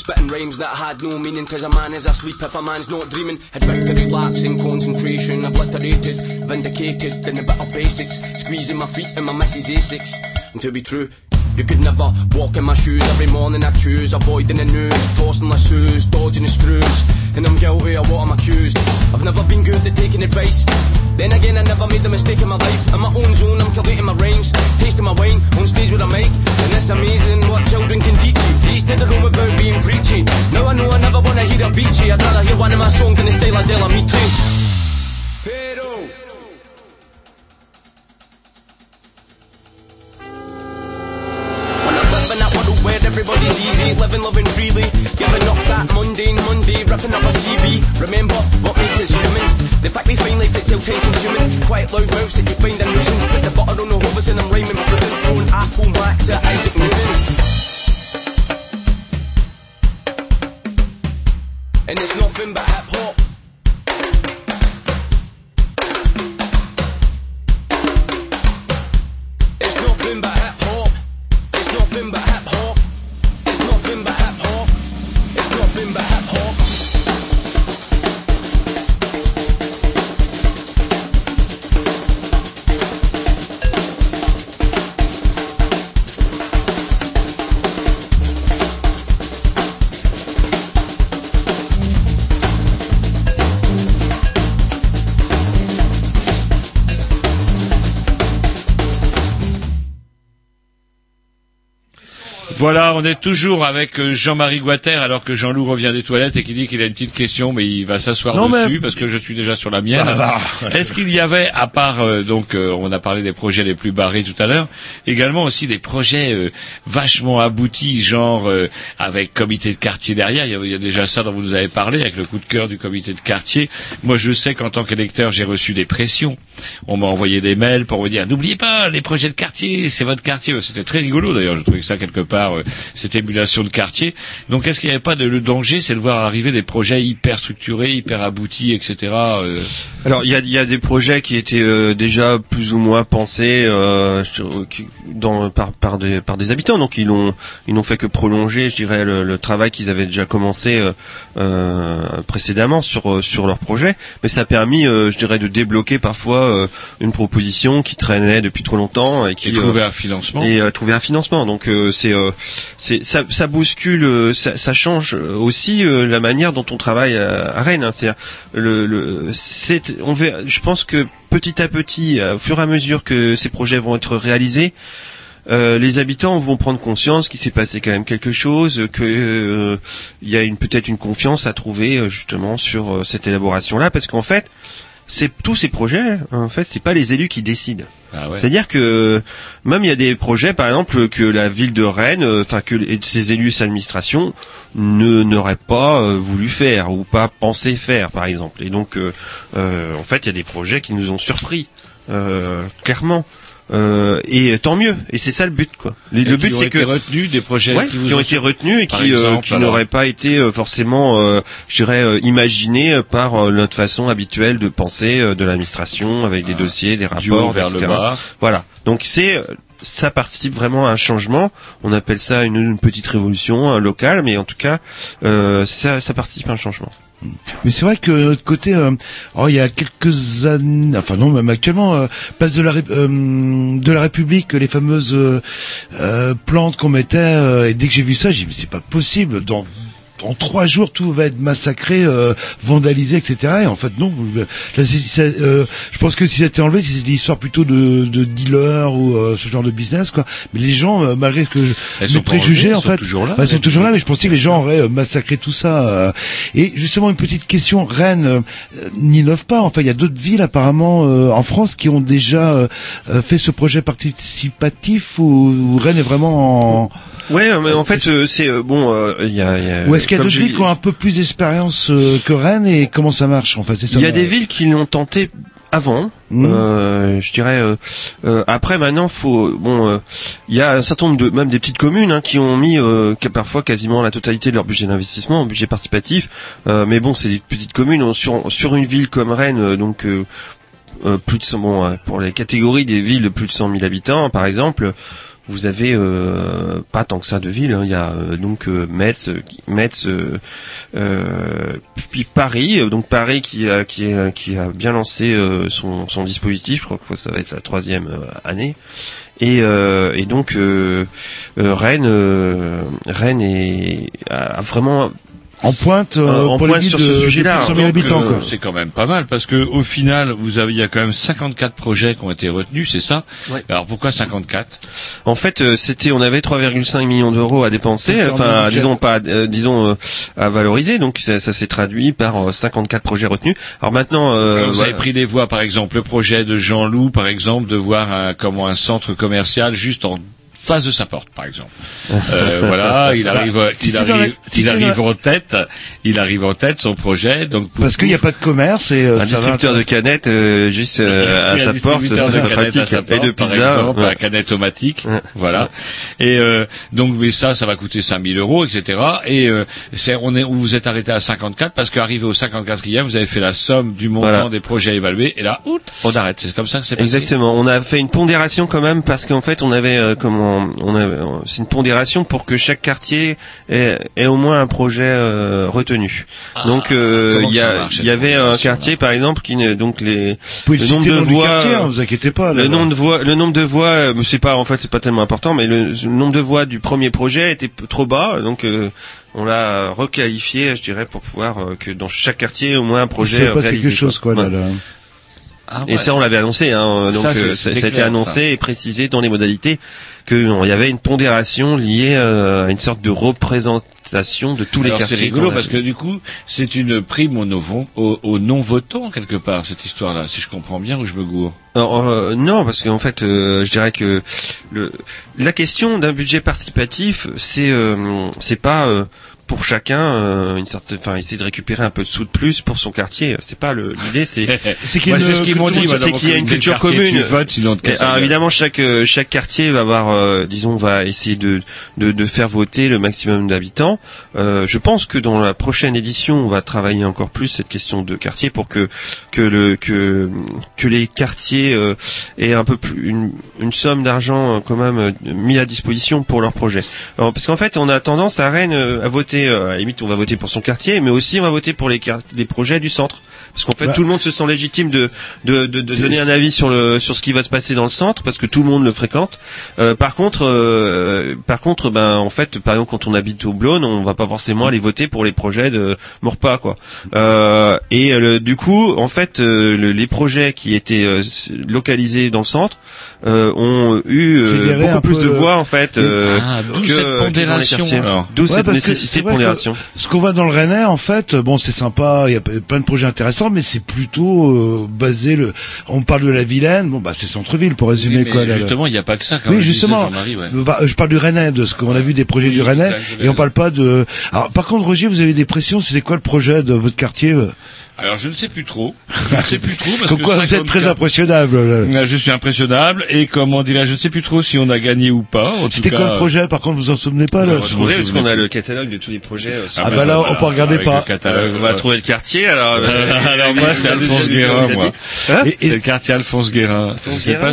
Spitting rhymes that had no meaning Cause a man is asleep if a man's not dreaming Had victory laps in concentration Obliterated, vindicated in the bit of basics Squeezing my feet in my missus Asics And to be true you could never walk in my shoes. Every morning I choose Avoiding the news, tossing shoes dodging the screws. And I'm guilty of what I'm accused. I've never been good at taking advice. Then again I never made the mistake in my life. In my own zone I'm collating my rhymes. Tasting my wine on stage with a mic. And it's amazing what children can teach you. They stay the room without being preachy. Now I know I never wanna hear a Avicii. I'd rather hear one of my songs in the style of Della Mitre easy, living, loving freely, giving up that mundane Monday, ripping up a CV. Remember what makes us human? The fact we find life itself time consuming. Quiet loud mouths that you find a nuisance. Put the butter on the hovis and I'm rhyming prudent, throwing Apple Max at Isaac Newton. And it's nothing but hip hop. Voilà, on est toujours avec euh, Jean-Marie Guater alors que Jean-Loup revient des toilettes et qui dit qu'il a une petite question mais il va s'asseoir dessus mais- parce que je suis déjà sur la mienne. Ah, bah. Est-ce qu'il y avait, à part euh, donc euh, on a parlé des projets les plus barrés tout à l'heure, également aussi des projets euh, vachement aboutis, genre euh, avec comité de quartier derrière? Il y, a, il y a déjà ça dont vous nous avez parlé avec le coup de cœur du comité de quartier. Moi, je sais qu'en tant qu'électeur, j'ai reçu des pressions. On m'a envoyé des mails pour me dire n'oubliez pas les projets de quartier, c'est votre quartier. C'était très rigolo d'ailleurs. Je trouvais que ça quelque part, euh, cette émulation de quartier. Donc, est-ce qu'il n'y avait pas de le danger, c'est de voir arriver des projets hyper structurés, hyper aboutis, etc. euh, Alors il y a, y a des projets qui étaient euh, déjà plus ou moins pensés euh, qui- dans, par, par, des, par des habitants, donc ils n'ont ils n'ont fait que prolonger, je dirais, le, le travail qu'ils avaient déjà commencé euh, euh, précédemment sur euh, sur leur projet. Mais ça a permis, euh, je dirais, de débloquer parfois euh, une proposition qui traînait depuis trop longtemps et qui Et trouver euh, un financement. et euh, trouver un financement. Donc euh, c'est euh, c'est ça, ça bouscule, euh, ça, ça change aussi euh, la manière dont on travaille à, à Rennes. Hein. C'est le, le c'est on verra, je pense que petit à petit, euh, au fur et à mesure que ces projets vont être réalisés. euh, les habitants vont prendre conscience qu'il s'est passé quand même quelque chose, que euh, y a une peut-être une confiance à trouver euh, justement sur euh, cette élaboration-là, parce qu'en fait, c'est tous ces projets, en fait, c'est pas les élus qui décident. Ah ouais. C'est-à-dire que même il y a des projets, par exemple, que la ville de Rennes, euh, enfin que ses élus, sa administration, ne n'auraient pas euh, voulu faire ou pas pensé faire, par exemple. Et donc, euh, euh, en fait, il y a des projets qui nous ont surpris, euh, clairement. Euh, et tant mieux. Et c'est ça le but, quoi. Le, le but, c'est que retenus, des projets Ouais, qui vous qui ont ont été retenus et qui, euh, qui n'auraient pas été euh, forcément, euh, je dirais, euh, imaginés euh, par notre façon habituelle de penser euh, de l'administration avec des dossiers, des rapports, vers le etc. bas. Voilà. Donc c'est ça participe vraiment à un changement. On appelle ça une, une petite révolution locale, mais en tout cas, euh, ça, ça participe à un changement. Mais c'est vrai que de notre côté, euh, oh, il y a quelques années, enfin non, même actuellement, euh, place de la Ré- euh, de la République, les fameuses plantes qu'on mettait, et dès que j'ai vu ça, j'ai dit mais c'est pas possible. Dans en trois jours, tout va être massacré, euh, vandalisé, etc. Et en fait, non. Là, euh, je pense que si c'était enlevé, c'est l'histoire plutôt de, de dealers ou euh, ce genre de business, quoi. Mais les gens, euh, malgré que je- mes préjugés, en elles sont fait, toujours là. Bah, sont toujours là, mais je pensais que les gens auraient euh, massacré tout ça. euh. Et justement, une petite question, Rennes euh, n'innove pas. Enfin, il y a d'autres villes apparemment euh, en France qui ont déjà fait ce projet participatif ou, ou Rennes est vraiment en... Ouais, mais en fait, euh, c'est euh, bon. euh, Il y a, il y a- est-ce qu'il y a d'autres villes qui ont un peu plus d'expérience euh, que Rennes et comment ça marche en fait ça Il y a des villes qui l'ont tenté avant. Mhm. Euh, je dirais. euh, euh, après, maintenant, faut. Bon, euh, il y a un certain nombre de, même des petites communes hein, qui ont mis euh, parfois quasiment la totalité de leur budget d'investissement en budget participatif. Euh, mais bon, c'est des petites communes sur sur une ville comme Rennes, euh, donc. plus de 100 bon euh, pour les catégories des villes de plus de 100 000 habitants par exemple vous avez euh, pas tant que ça de villes hein. il y a euh, donc euh, Metz euh, Metz euh, puis Paris donc Paris qui a qui qui a bien lancé son son dispositif je crois que ça va être la troisième année et, euh, et donc euh, euh, Rennes Rennes est a vraiment en pointe euh, en pour pointe sur de- ce sujet-là plus de 100 000 Donc, habitants, euh, quoi. C'est quand même pas mal parce que au final, vous avez, il y a quand même 54 projets qui ont été retenus, c'est ça? Ouais. Alors pourquoi 54 En fait, euh, c'était, on avait 3,5 millions d'euros à dépenser, enfin, disons pas, euh, disons euh, à valoriser. Donc ça, ça s'est traduit par euh, 54 projets retenus. Alors maintenant, euh, Vous voilà. avez pris des voies, par exemple, le projet de Jean-Loup, par exemple, de voir un, comment un centre commercial juste en face de sa porte, par exemple. Euh, voilà, il arrive, Bah, si il arrive, la- il arrive la- en tête, il arrive en tête son projet, donc Parce qu'il n'y a pas de commerce et euh, un distributeur de canettes euh, juste euh, à sa un porte, distributeur ça de pratique. à sa Et porte, de par pizza. exemple, ouais. à canette automatique, voilà. Et euh, donc, mais ça, ça va coûter 5000 euros, etc. Et euh, c'est, on est, vous êtes arrêté à 54 parce qu'arrivé au 54e, vous avez fait la somme du montant Voilà. des projets évalués, et là, out, on arrête. C'est comme ça que c'est passé. Exactement. On a fait une pondération quand même parce qu'en fait on avait euh, comment on euh, c'est une pondération pour que chaque quartier ait, ait au moins un projet euh, retenu. donc euh, Ah, il y a marche, y avait un quartier par exemple qui ne donc les le nombre de voix quartier, hein, vous inquiétez pas. là, le là. nombre de voix le nombre de voix euh, c'est pas en fait c'est pas tellement important mais le, le nombre de voix du premier projet était trop bas donc euh, on l'a requalifié je dirais pour pouvoir euh, que dans chaque quartier au moins un projet passé réalisé, quelque chose quoi là. Ouais. là. Ah, Et ouais. ça, on l'avait annoncé, hein, donc Ça, euh, ça, a été annoncé ça. et précisé dans les modalités que non, il y avait une pondération liée euh, à une sorte de représentation de tous les quartiers. C'est rigolo parce que du coup, c'est une prime aux, non- aux, aux non-votants quelque part cette histoire-là, si je comprends bien ou je me gourre. Alors, euh, non, parce qu'en fait, euh, je dirais que le, la question d'un budget participatif, c'est euh, c'est pas euh, pour chacun euh, une sorte, enfin, essayer de récupérer un peu de sous de plus pour son quartier. C'est pas le- l'idée, c'est C'est qu'il y a une culture- commune. Tu votes, Et, alors gueule. évidemment, chaque euh, chaque quartier va avoir, euh, disons, va essayer de, de de faire voter le maximum d'habitants. Euh, je pense que dans la prochaine édition, on va travailler encore plus cette question de quartier pour que que le que que les quartiers euh, aient un peu plus une une somme d'argent euh, quand même mis à disposition pour leur projet. Alors, parce qu'en fait, on a tendance à Rennes à voter. Euh, à la limite, on va voter pour son quartier, mais aussi on va voter pour les les projets du centre. Parce qu'en fait, Ouais. tout le monde se sent légitime de de, de, de donner un avis sur le sur ce qui va se passer dans le centre parce que tout le monde le fréquente. Euh, par contre, euh, par contre, ben en fait, par exemple, quand on habite au Blône, on va pas forcément aller voter pour les projets de Morpa, quoi. Euh, et euh, le- du coup, en fait, euh, le- les projets qui étaient euh, localisés dans le centre ont eu euh, beaucoup plus peu de le- voix en fait euh, Ah, d'où que, cette pondération. D'où Ouais, cette c'est nécessité de pondération. Ce qu'on voit dans le Rennais, en fait, bon, c'est sympa, il y a plein de projets intéressants, mais c'est plutôt euh, basé le. On parle de la Vilaine, bon bah c'est centre-ville pour résumer Oui, mais quoi. justement, il n'y a pas que ça quand Oui, justement. Bah, je parle du Rennais, de ce qu'on a vu des projets Oui, du je et on parle pas de. Alors, par contre, Roger, vous avez des pressions. C'était quoi le projet de votre quartier euh Alors je ne sais plus trop. Je ne sais plus trop parce Comme que quoi, vous êtes très 54 impressionnable. là? Euh, Je suis impressionnable et comment dirais-je, je ne sais plus trop si on a gagné ou pas. C'était quoi le projet? Par contre, vous en souvenez pas là On va trouver parce qu'on a le catalogue de tous les projets. sur- Ah bah là, on peut regarder catalogue, on va trouver le quartier alors. Euh, alors moi c'est Alphonse Guérin moi. Hein C'est le quartier Alphonse Guérin. Je sais pas.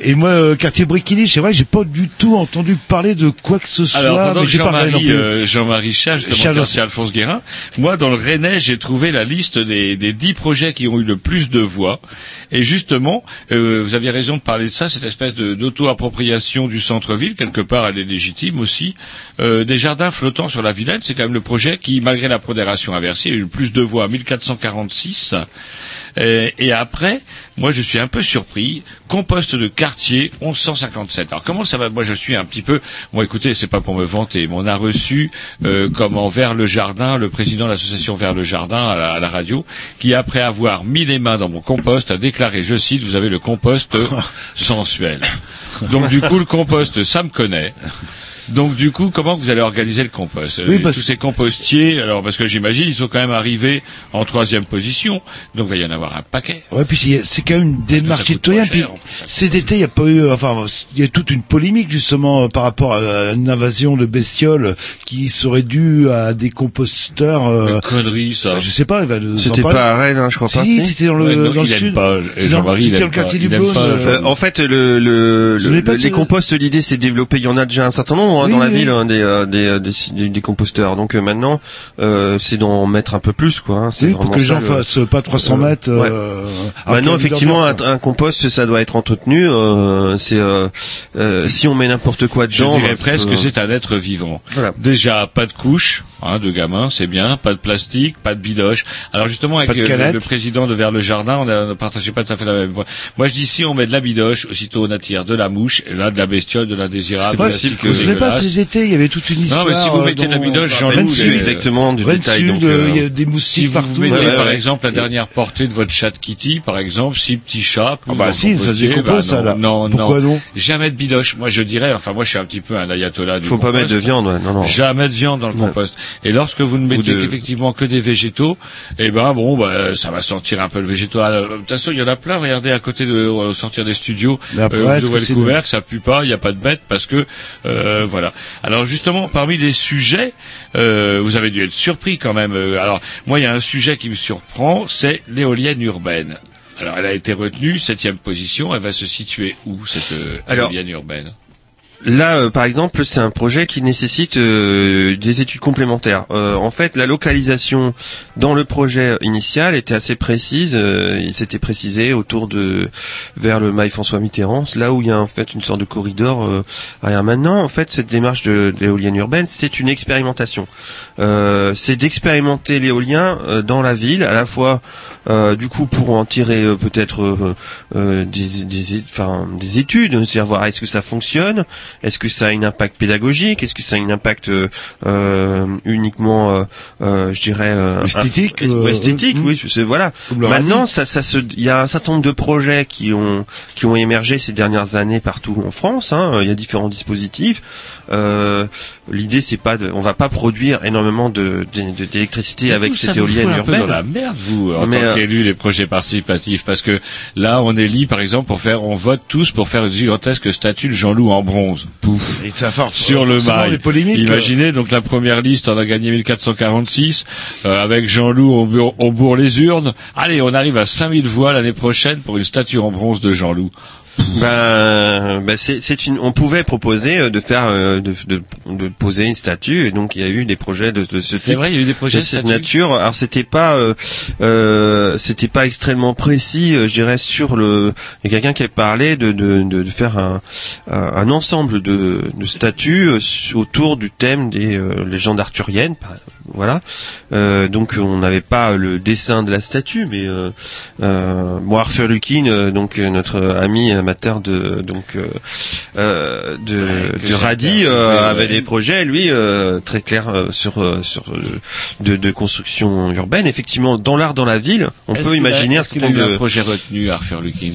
Et, moi, euh, quartier Briquini, c'est vrai, que j'ai pas du tout entendu parler de quoi que ce soit. Mais j'ai pas Jean-Marie Chat, justement quartier Alphonse Guérin, moi dans le Rennais j'ai trouvé la liste des, dix projets qui ont eu le plus de voix. Et justement, euh, vous aviez raison de parler de ça, cette espèce d'auto-appropriation du centre-ville, quelque part elle est légitime aussi. Euh, des jardins flottants sur la Villette, c'est quand même le projet qui, malgré la prodération inversée, a eu le plus de voix, 1446. Et, et après, moi je suis un peu surpris, compost de quartier 1157. Alors comment ça va? Moi je suis un petit peu, moi écoutez, c'est pas pour me vanter, mais on a reçu euh, comment vers le jardin, le président de l'association vers le jardin à la, à la radio, qui après avoir mis les mains dans mon compost a déclaré, je cite, vous avez le compost sensuel. Donc du coup le compost, ça me connaît. Donc du coup, comment vous allez organiser le compost? Oui, Euh, parce- Tous ces compostiers, alors parce que j'imagine, ils sont quand même arrivés en troisième position, donc il va y en avoir un paquet. Ouais, puis c'est- quand même une démarche citoyenne. Puis cet été, il y a pas eu, enfin, il y a toute une polémique justement euh, par rapport à une invasion de bestioles qui serait due à des composteurs. Euh, Connerie, ça. je sais pas. C'était pas à Rennes, hein, je crois pas. Si, c'était dans le, Ouais, non, dans le il aime sud. pas, Jean-Marie, il il aime pas, euh, en fait, le, le, le- les composts, l'idée c'est de développer. Il y en a déjà un certain nombre hein, Oui, dans la oui. ville, hein, des, euh, des, euh, des, des- des composteurs. Donc euh, maintenant, euh, c'est d'en mettre un peu plus, quoi. hein. C'est Oui, pour que les gens le- fassent pas 300 euh, mètres. ouais. euh, Maintenant, effectivement, un, un compost, ça doit être entretenu. Euh, c'est euh, euh, si on met n'importe quoi Je dedans, dirais bah, ça presque que c'est un être vivant. Voilà. Déjà, pas de couche hein, de gamin, c'est bien, pas de plastique, pas de bidoche. Alors justement, avec euh, le, président de Vers le Jardin, on a- on ne partageait pas tout à fait la même voix. Moi, je dis si on met de la bidoche, aussitôt on attire de la mouche, et là de la bestiole, de l'indésirable, C'est de pas la possible que. Pas, ces étés, il y avait toute une histoire. Non, mais si vous euh, mettez de la bidoche, Sud, les- exactement du détail. Donc, euh, euh, il y a des moustiques Si vous mettez par exemple la dernière portée de votre chat Kitty, par exemple, six petits chats, plus Ah bah si, ça se décompose, bah ça, non, là. Non, Pourquoi non. Jamais de bidoche. Moi, je dirais, enfin, moi, je suis un petit peu un ayatollah du faut pas mettre de viande. Ouais, non, non. Jamais de viande dans le compost. Et lorsque vous ne mettez qu'effectivement que des végétaux, eh ben bon, bah, ça va sentir un peu le végétal. Euh, De toute façon, il y en a plein. Regardez à côté de au sortir des studios, euh, vous ouvrez le couvercle, ça pue pas, il n'y a pas de bête parce que euh, voilà. Alors justement, parmi les sujets, euh, vous avez dû être surpris quand même. Euh, Alors moi, il y a un sujet qui me surprend, c'est l'éolienne urbaine. Alors elle a été retenue septième position. Elle va se situer où cette euh, Alors, éolienne urbaine? Là, euh, par exemple, c'est un projet qui nécessite euh, des études complémentaires. Euh, en fait, la localisation dans le projet initial était assez précise. il s'était précisé autour de vers le mail François Mitterrand, là où il y a en fait une sorte de corridor arrière. Maintenant, en fait, cette démarche de urbaine, c'est une expérimentation. C'est d'expérimenter l'éolien dans la ville, à la fois du coup pour en tirer peut-être des, des études, c'est-à-dire voir est-ce que ça fonctionne, est-ce que ça a un impact pédagogique, est-ce que ça a un impact euh, euh, uniquement, euh, euh, je dirais, euh, Esthétique, inf- esthétique, oui, c'est voilà. Maintenant, ça, ça se, il y a un certain nombre de projets qui ont qui ont émergé ces dernières années partout en France. Hein. Il y a différents dispositifs. Euh, L'idée, c'est pas, de, on va pas produire énormément de d'électricité avec cette vous éolienne un peu dans la merde, vous, en Mais, tant euh, qu'élu, les projets participatifs, parce que là, on élit, par exemple, pour faire, on vote tous pour faire une gigantesque statue de Jean-Loup en bronze. Pouf. Et ça for- Sur le mail. Imaginez, donc la première liste, on a gagné 1446, euh, avec Jean-Loup, on, bourre- on bourre les urnes. Allez, on arrive à 5000 voix l'année prochaine pour une statue en bronze de Jean-Loup. Ben, ben c'est, c'est une. On pouvait proposer euh, de faire, euh, de, de, de poser une statue, et donc il y a eu des projets de, de ce C'est type. vrai, il y a eu des projets de cette nature. Alors c'était pas, euh, euh, c'était pas extrêmement précis, je dirais sur le. Il y a quelqu'un qui a parlé de, de, de, de faire un, un, ensemble de, de statues autour du thème des euh, légendes arthuriennes. par- Voilà. Euh, donc on n'avait pas le dessin de la statue, mais euh, euh, bon, Arthur Lukin, euh, donc notre ami amateur de donc de, de Radi, euh, avait des projets, lui, euh, très clairs euh, sur sur de, de construction urbaine. Effectivement, dans l'art, dans la ville, on peut qu'il a- imaginer un certain nombre de projet retenu, Arthur Lukin?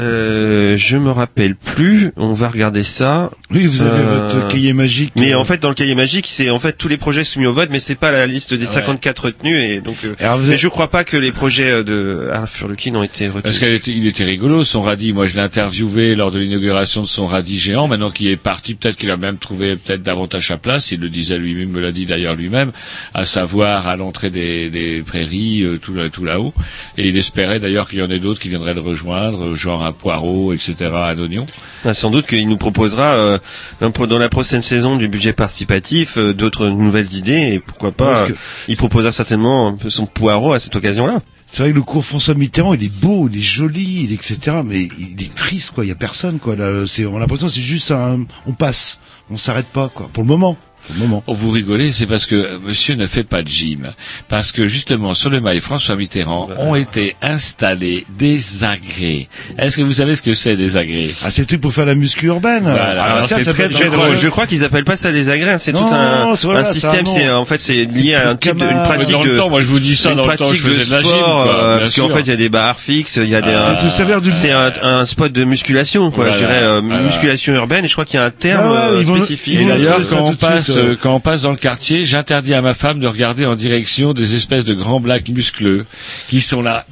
Euh, je me rappelle plus. On va regarder ça. Oui, vous avez Euh, votre cahier magique. Mais euh, en fait, dans le cahier magique, c'est en fait tous les projets soumis au vote, mais c'est pas la liste des Ouais. 54 retenus et donc. euh, Alors, mais avez- je crois pas que les projets de Arthur Lukin ont été retenus. Parce qu'il était, il était rigolo, son radis. Moi, je l'ai interviewé lors de l'inauguration de son radis géant. Maintenant qu'il est parti, peut-être qu'il a même trouvé peut-être davantage sa place. Il le disait lui-même, me l'a dit d'ailleurs lui-même, à savoir à l'entrée des, des prairies, tout, là- tout là-haut. Et il espérait d'ailleurs qu'il y en ait d'autres qui viendraient le rejoindre, genre un poireau, etc., un oignon. Ah, sans doute qu'il nous proposera euh, dans la prochaine saison du budget participatif euh, d'autres nouvelles idées et pourquoi pas Parce que- euh, il proposera certainement son poireau à cette occasion-là. C'est vrai que le cours François Mitterrand, il est beau, il est joli, il est etc. Mais il est triste, quoi. Il y a personne, quoi. Là, c'est, on a l'impression que c'est juste un, on passe, on s'arrête pas, quoi. Pour le moment. Pour le moment. Oh, vous rigolez, c'est parce que euh, monsieur ne fait pas de gym. Parce que justement, sur le mail François Mitterrand ont été installés des agrès. Est-ce que vous savez ce que c'est des agrès? Ah, c'est tout pour faire la muscu urbaine. Voilà. Ah, Alors, c'est ça très Je, drôle. crois, je crois qu'ils appellent pas ça des agrès, c'est Non, tout un, c'est voilà, un c'est système. C'est en fait c'est lié à un type de, une pratique Dans le de temps, moi je vous dis ça une dans le temps, je pratique faisais de la gym. sport, quoi, euh, parce qu'en fait il y a des barres fixes, il y a des Ah, euh, c'est c'est un, un spot de musculation quoi, je dirais euh, voilà. musculation urbaine et je crois qu'il y a un terme Ah euh, spécifique. Et d'ailleurs, quand on passe, euh. euh, quand on passe dans le quartier, j'interdis à ma femme de regarder en direction des espèces de grands blacks muscleux qui sont là.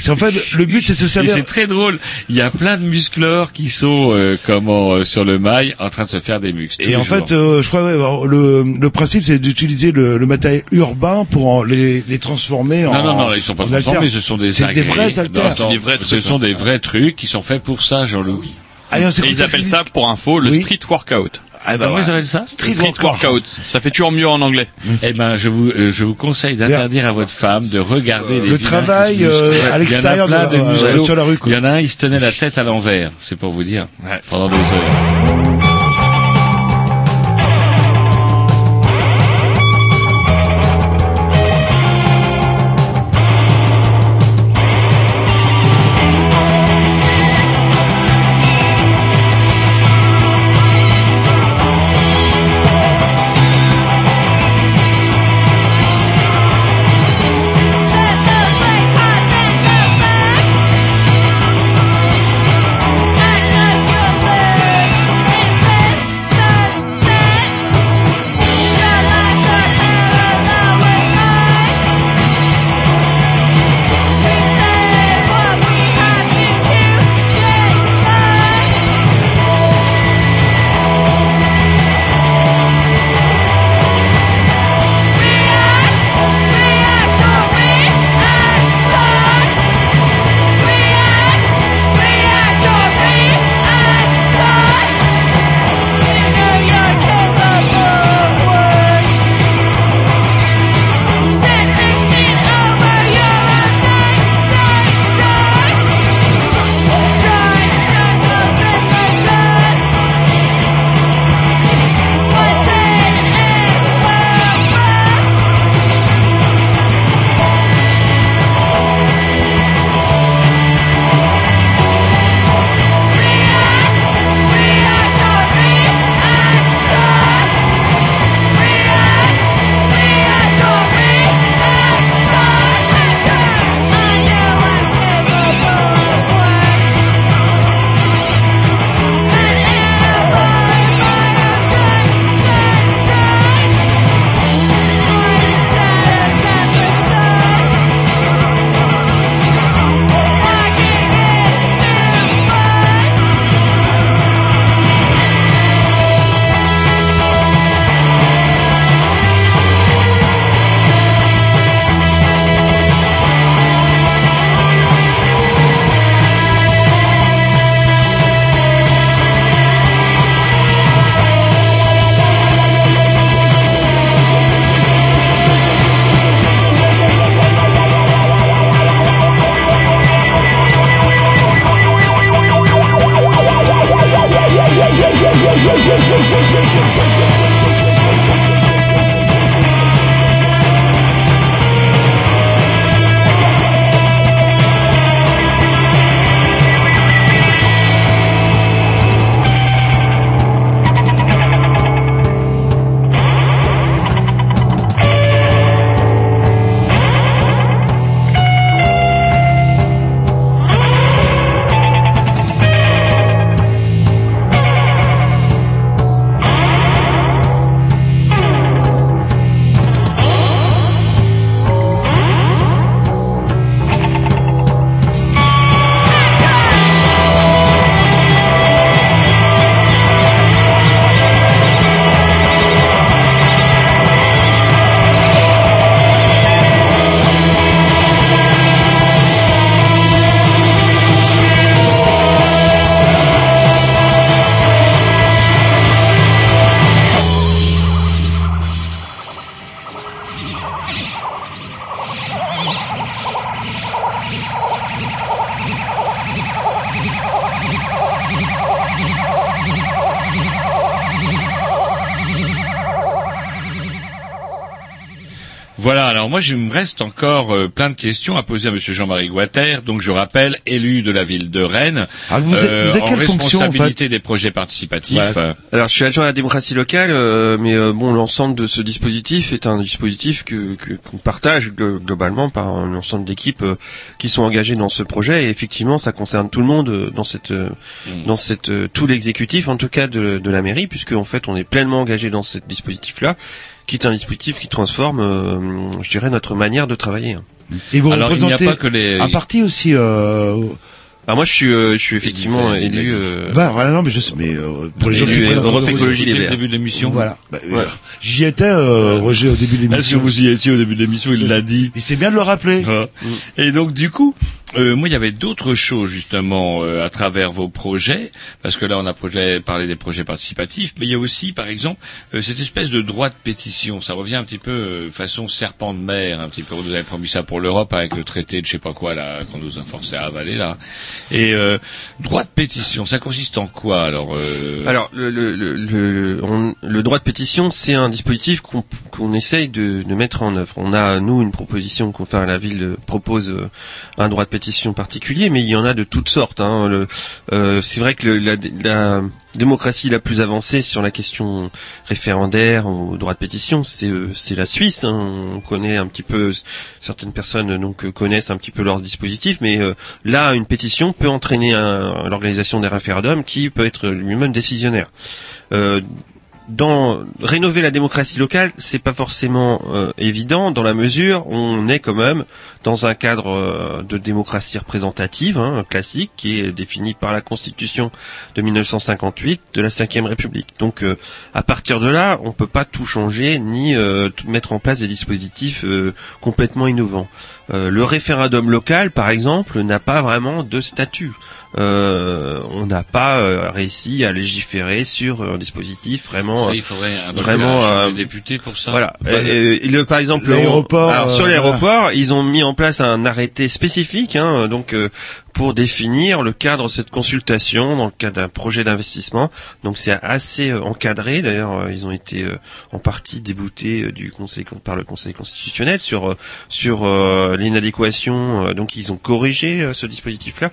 C'est en fait, le but, c'est de se Et servir. c'est très drôle. Il y a plein de muscleurs qui sont euh, comment euh, sur le mail en train de se faire des muscles. Et en jours. fait, euh, je crois ouais, alors, le, le principe, c'est d'utiliser le, le matériel urbain pour en- les, les transformer en. non, non, non, ils sont pas transformés, ce sont des C'est des vrais. Non, ce sont des vrais trucs qui sont faits pour ça, Jean-Louis. Allez, on Et s'écoute ils appellent ça, pour info, le Oui. street workout. Ah, bah, Comment ouais. ils appellent ça? Street, workout. Ça fait toujours mieux en anglais. Eh ben, je vous, euh, je vous conseille d'interdire à votre femme de regarder les le travail, euh, à Il y en a l'extérieur de- de euh, musclos. sur la rue, quoi. Il y en a un, il se tenait la tête à l'envers. C'est pour vous dire. Pendant des heures. Moi, il me reste encore euh, plein de questions à poser à Monsieur Jean-Marie Guater. Donc, je rappelle, élu de la ville de Rennes, Ah, vous êtes- euh, vous avez en quelle fonction, en responsabilité des projets participatifs. Voilà. Alors je suis adjoint à la démocratie locale, euh, mais euh, bon l'ensemble de ce dispositif est un dispositif que que- qu'on partage glo- globalement par un ensemble d'équipes euh, qui sont engagées dans ce projet. Et effectivement, ça concerne tout le monde euh, dans cette euh, dans cette euh, tout l'exécutif en tout cas de, de la mairie, puisque en fait on est pleinement engagé dans ce dispositif-là, qui est un dispositif qui transforme, euh, je dirais, notre manière de travailler. hein. Et vous Alors, il n'y a représentez pas que les- un parti aussi. Euh... Ah, moi je suis euh, je suis effectivement élu. euh, Bah voilà, non, mais je sais, mais euh, pour les gens qui prennent Europe Écologie Les le Verts. début de l'émission. Voilà. Bah, euh, J'y étais, euh, Roger, au début de l'émission. Est-ce que vous y étiez au début de l'émission? Il l'a dit. Mais c'est bien de le rappeler. Ah. Et donc du coup, euh, moi il y avait d'autres choses justement euh, à travers vos projets, parce que là on a projet, parlé des projets participatifs, mais il y a aussi par exemple euh, cette espèce de droit de pétition. Ça revient un petit peu euh, façon serpent de mer, un petit peu. On nous avait promis ça pour l'Europe avec le traité de je sais pas quoi là qu'on nous a forcé à avaler là. Et euh, droit de pétition, ça consiste en quoi alors euh, Alors, le, le, le, on- le droit de pétition, c'est un dispositif qu'on qu'on essaye de, de mettre en œuvre. On a, nous, une proposition qu'on fait à la ville, propose un droit de pétition particulier, mais il y en a de toutes sortes. Hein. Euh, c'est vrai que le- la, la démocratie la plus avancée sur la question référendaire au droit de pétition, c'est euh, c'est la Suisse. hein. On connaît un petit peu, certaines personnes donc connaissent un petit peu leur dispositif, mais euh, là, une pétition peut entraîner l'organisation des référendums qui peut être lui-même décisionnaire. Euh, dans rénover la démocratie locale, c'est pas forcément euh, évident dans la mesure où on est quand même dans un cadre euh, de démocratie représentative hein, classique qui est défini par la Constitution de 1958 de la Cinquième République. Donc euh, à partir de là, on peut pas tout changer ni euh, mettre en place des dispositifs euh, complètement innovants. Le référendum local, par exemple, n'a pas vraiment de statut. On n'a pas réussi à légiférer sur un dispositif vraiment ça, euh, il faudrait un vraiment euh, euh, députés pour ça. voilà. Bah, Euh, et le, par exemple, l'aéroport, on- alors, sur euh, l'aéroport, ils ont mis en place un arrêté spécifique, hein, donc euh, pour définir le cadre de cette consultation dans le cadre d'un projet d'investissement. Donc c'est assez euh, encadré. D'ailleurs, euh, ils ont été euh, en partie déboutés du conseil par le Conseil constitutionnel sur sur l'inadéquation. donc ils ont corrigé ce dispositif-là.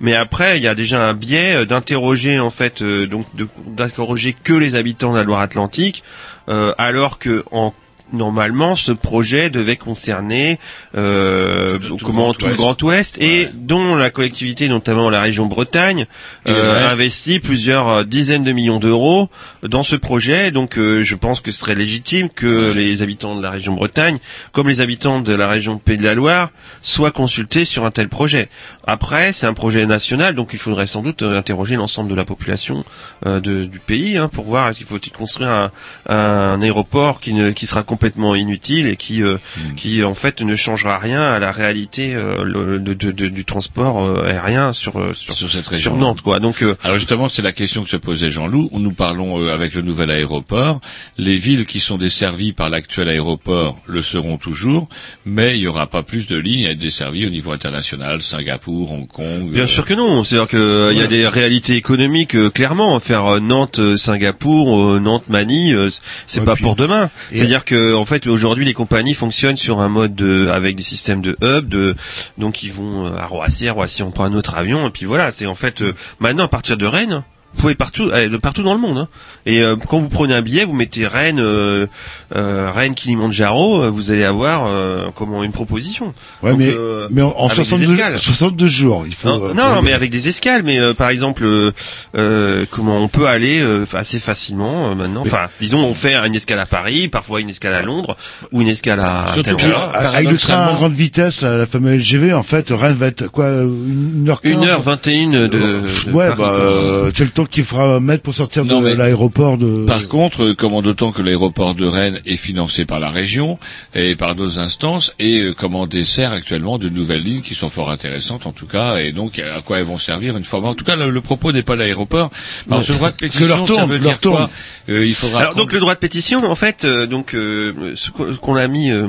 Mais après, il y a déjà un biais d'interroger en fait, donc d'interroger que les habitants de la Loire-Atlantique, alors que en normalement ce projet devait concerner euh, Tout- tout comment le tout le Grand Ouest. Et dont la collectivité notamment la région Bretagne Et euh, ouais. investit plusieurs euh, dizaines de millions d'euros dans ce projet. Donc euh, je pense que ce serait légitime que les habitants de la région Bretagne comme les habitants de la région Pays de la Loire soient consultés sur un tel projet. Après c'est un projet national donc il faudrait sans doute euh, interroger l'ensemble de la population euh, de- du pays hein, pour voir est-ce qu'il faut construire un, un aéroport qui ne qui sera complètement inutile et qui euh, Hmm. qui en fait ne changera rien à la réalité euh, le- de, de- de- du transport euh, aérien sur sur, Sur cette région. sur Nantes quoi donc euh, Alors justement, c'est la question que se posait Jean-Loup. Nous parlons euh, avec le nouvel aéroport. Les villes qui sont desservies par l'actuel aéroport le seront toujours, mais il n'y aura pas plus de lignes à être desservies au niveau international, Singapour, Hong Kong. Bien euh, sûr que non. C'est-à-dire que euh, il y a des réalités économiques euh, clairement. Faire euh, Nantes, Singapour, euh, Nantes, Manille, euh, c'est Ouais, pas puis- pour demain. C'est-à-dire que en fait aujourd'hui les compagnies fonctionnent sur un mode de, avec des systèmes de hub. De, donc ils vont à Roissy, à Roissy on prend un autre avion et puis voilà. C'est en fait euh, maintenant à partir de Rennes. Vous pouvez partout, aller de partout dans le monde. hein. Et euh, quand vous prenez un billet, vous mettez Rennes, euh, euh, Rennes, Kilimanjaro, euh, vous allez avoir euh, comment une proposition. Ouais, Donc, mais, euh, mais en, en avec des 62, escales. 62 jours, il faut. Non, euh, non, faut- mais avec des escales. Mais euh, par exemple, euh, euh, comment on peut aller euh, assez facilement euh, maintenant. Mais- Enfin, disons, on fait une escale à Paris, parfois une escale à Londres ou une escale à Surtout que- Avec le train à grande vitesse, la, la fameuse LGV, en fait, Rennes va être quoi, une heure 1 heure 21 de. de Ouais, Paris, bah, euh, c'est le temps qu'il fera mettre pour sortir Non, de l'aéroport de. Par contre, euh, comment d'autant que l'aéroport de Rennes est financé par la région et par d'autres instances et euh, comment dessert actuellement de nouvelles lignes qui sont fort intéressantes en tout cas et donc à quoi elles vont servir une fois. En tout cas, le, le propos n'est pas l'aéroport. Alors, ce droit de pétition, leur ça tourne, veut leur dire quoi tourne. Euh, Il faudra. Alors donc le droit de pétition, en fait, euh, donc euh, ce qu'on a mis euh,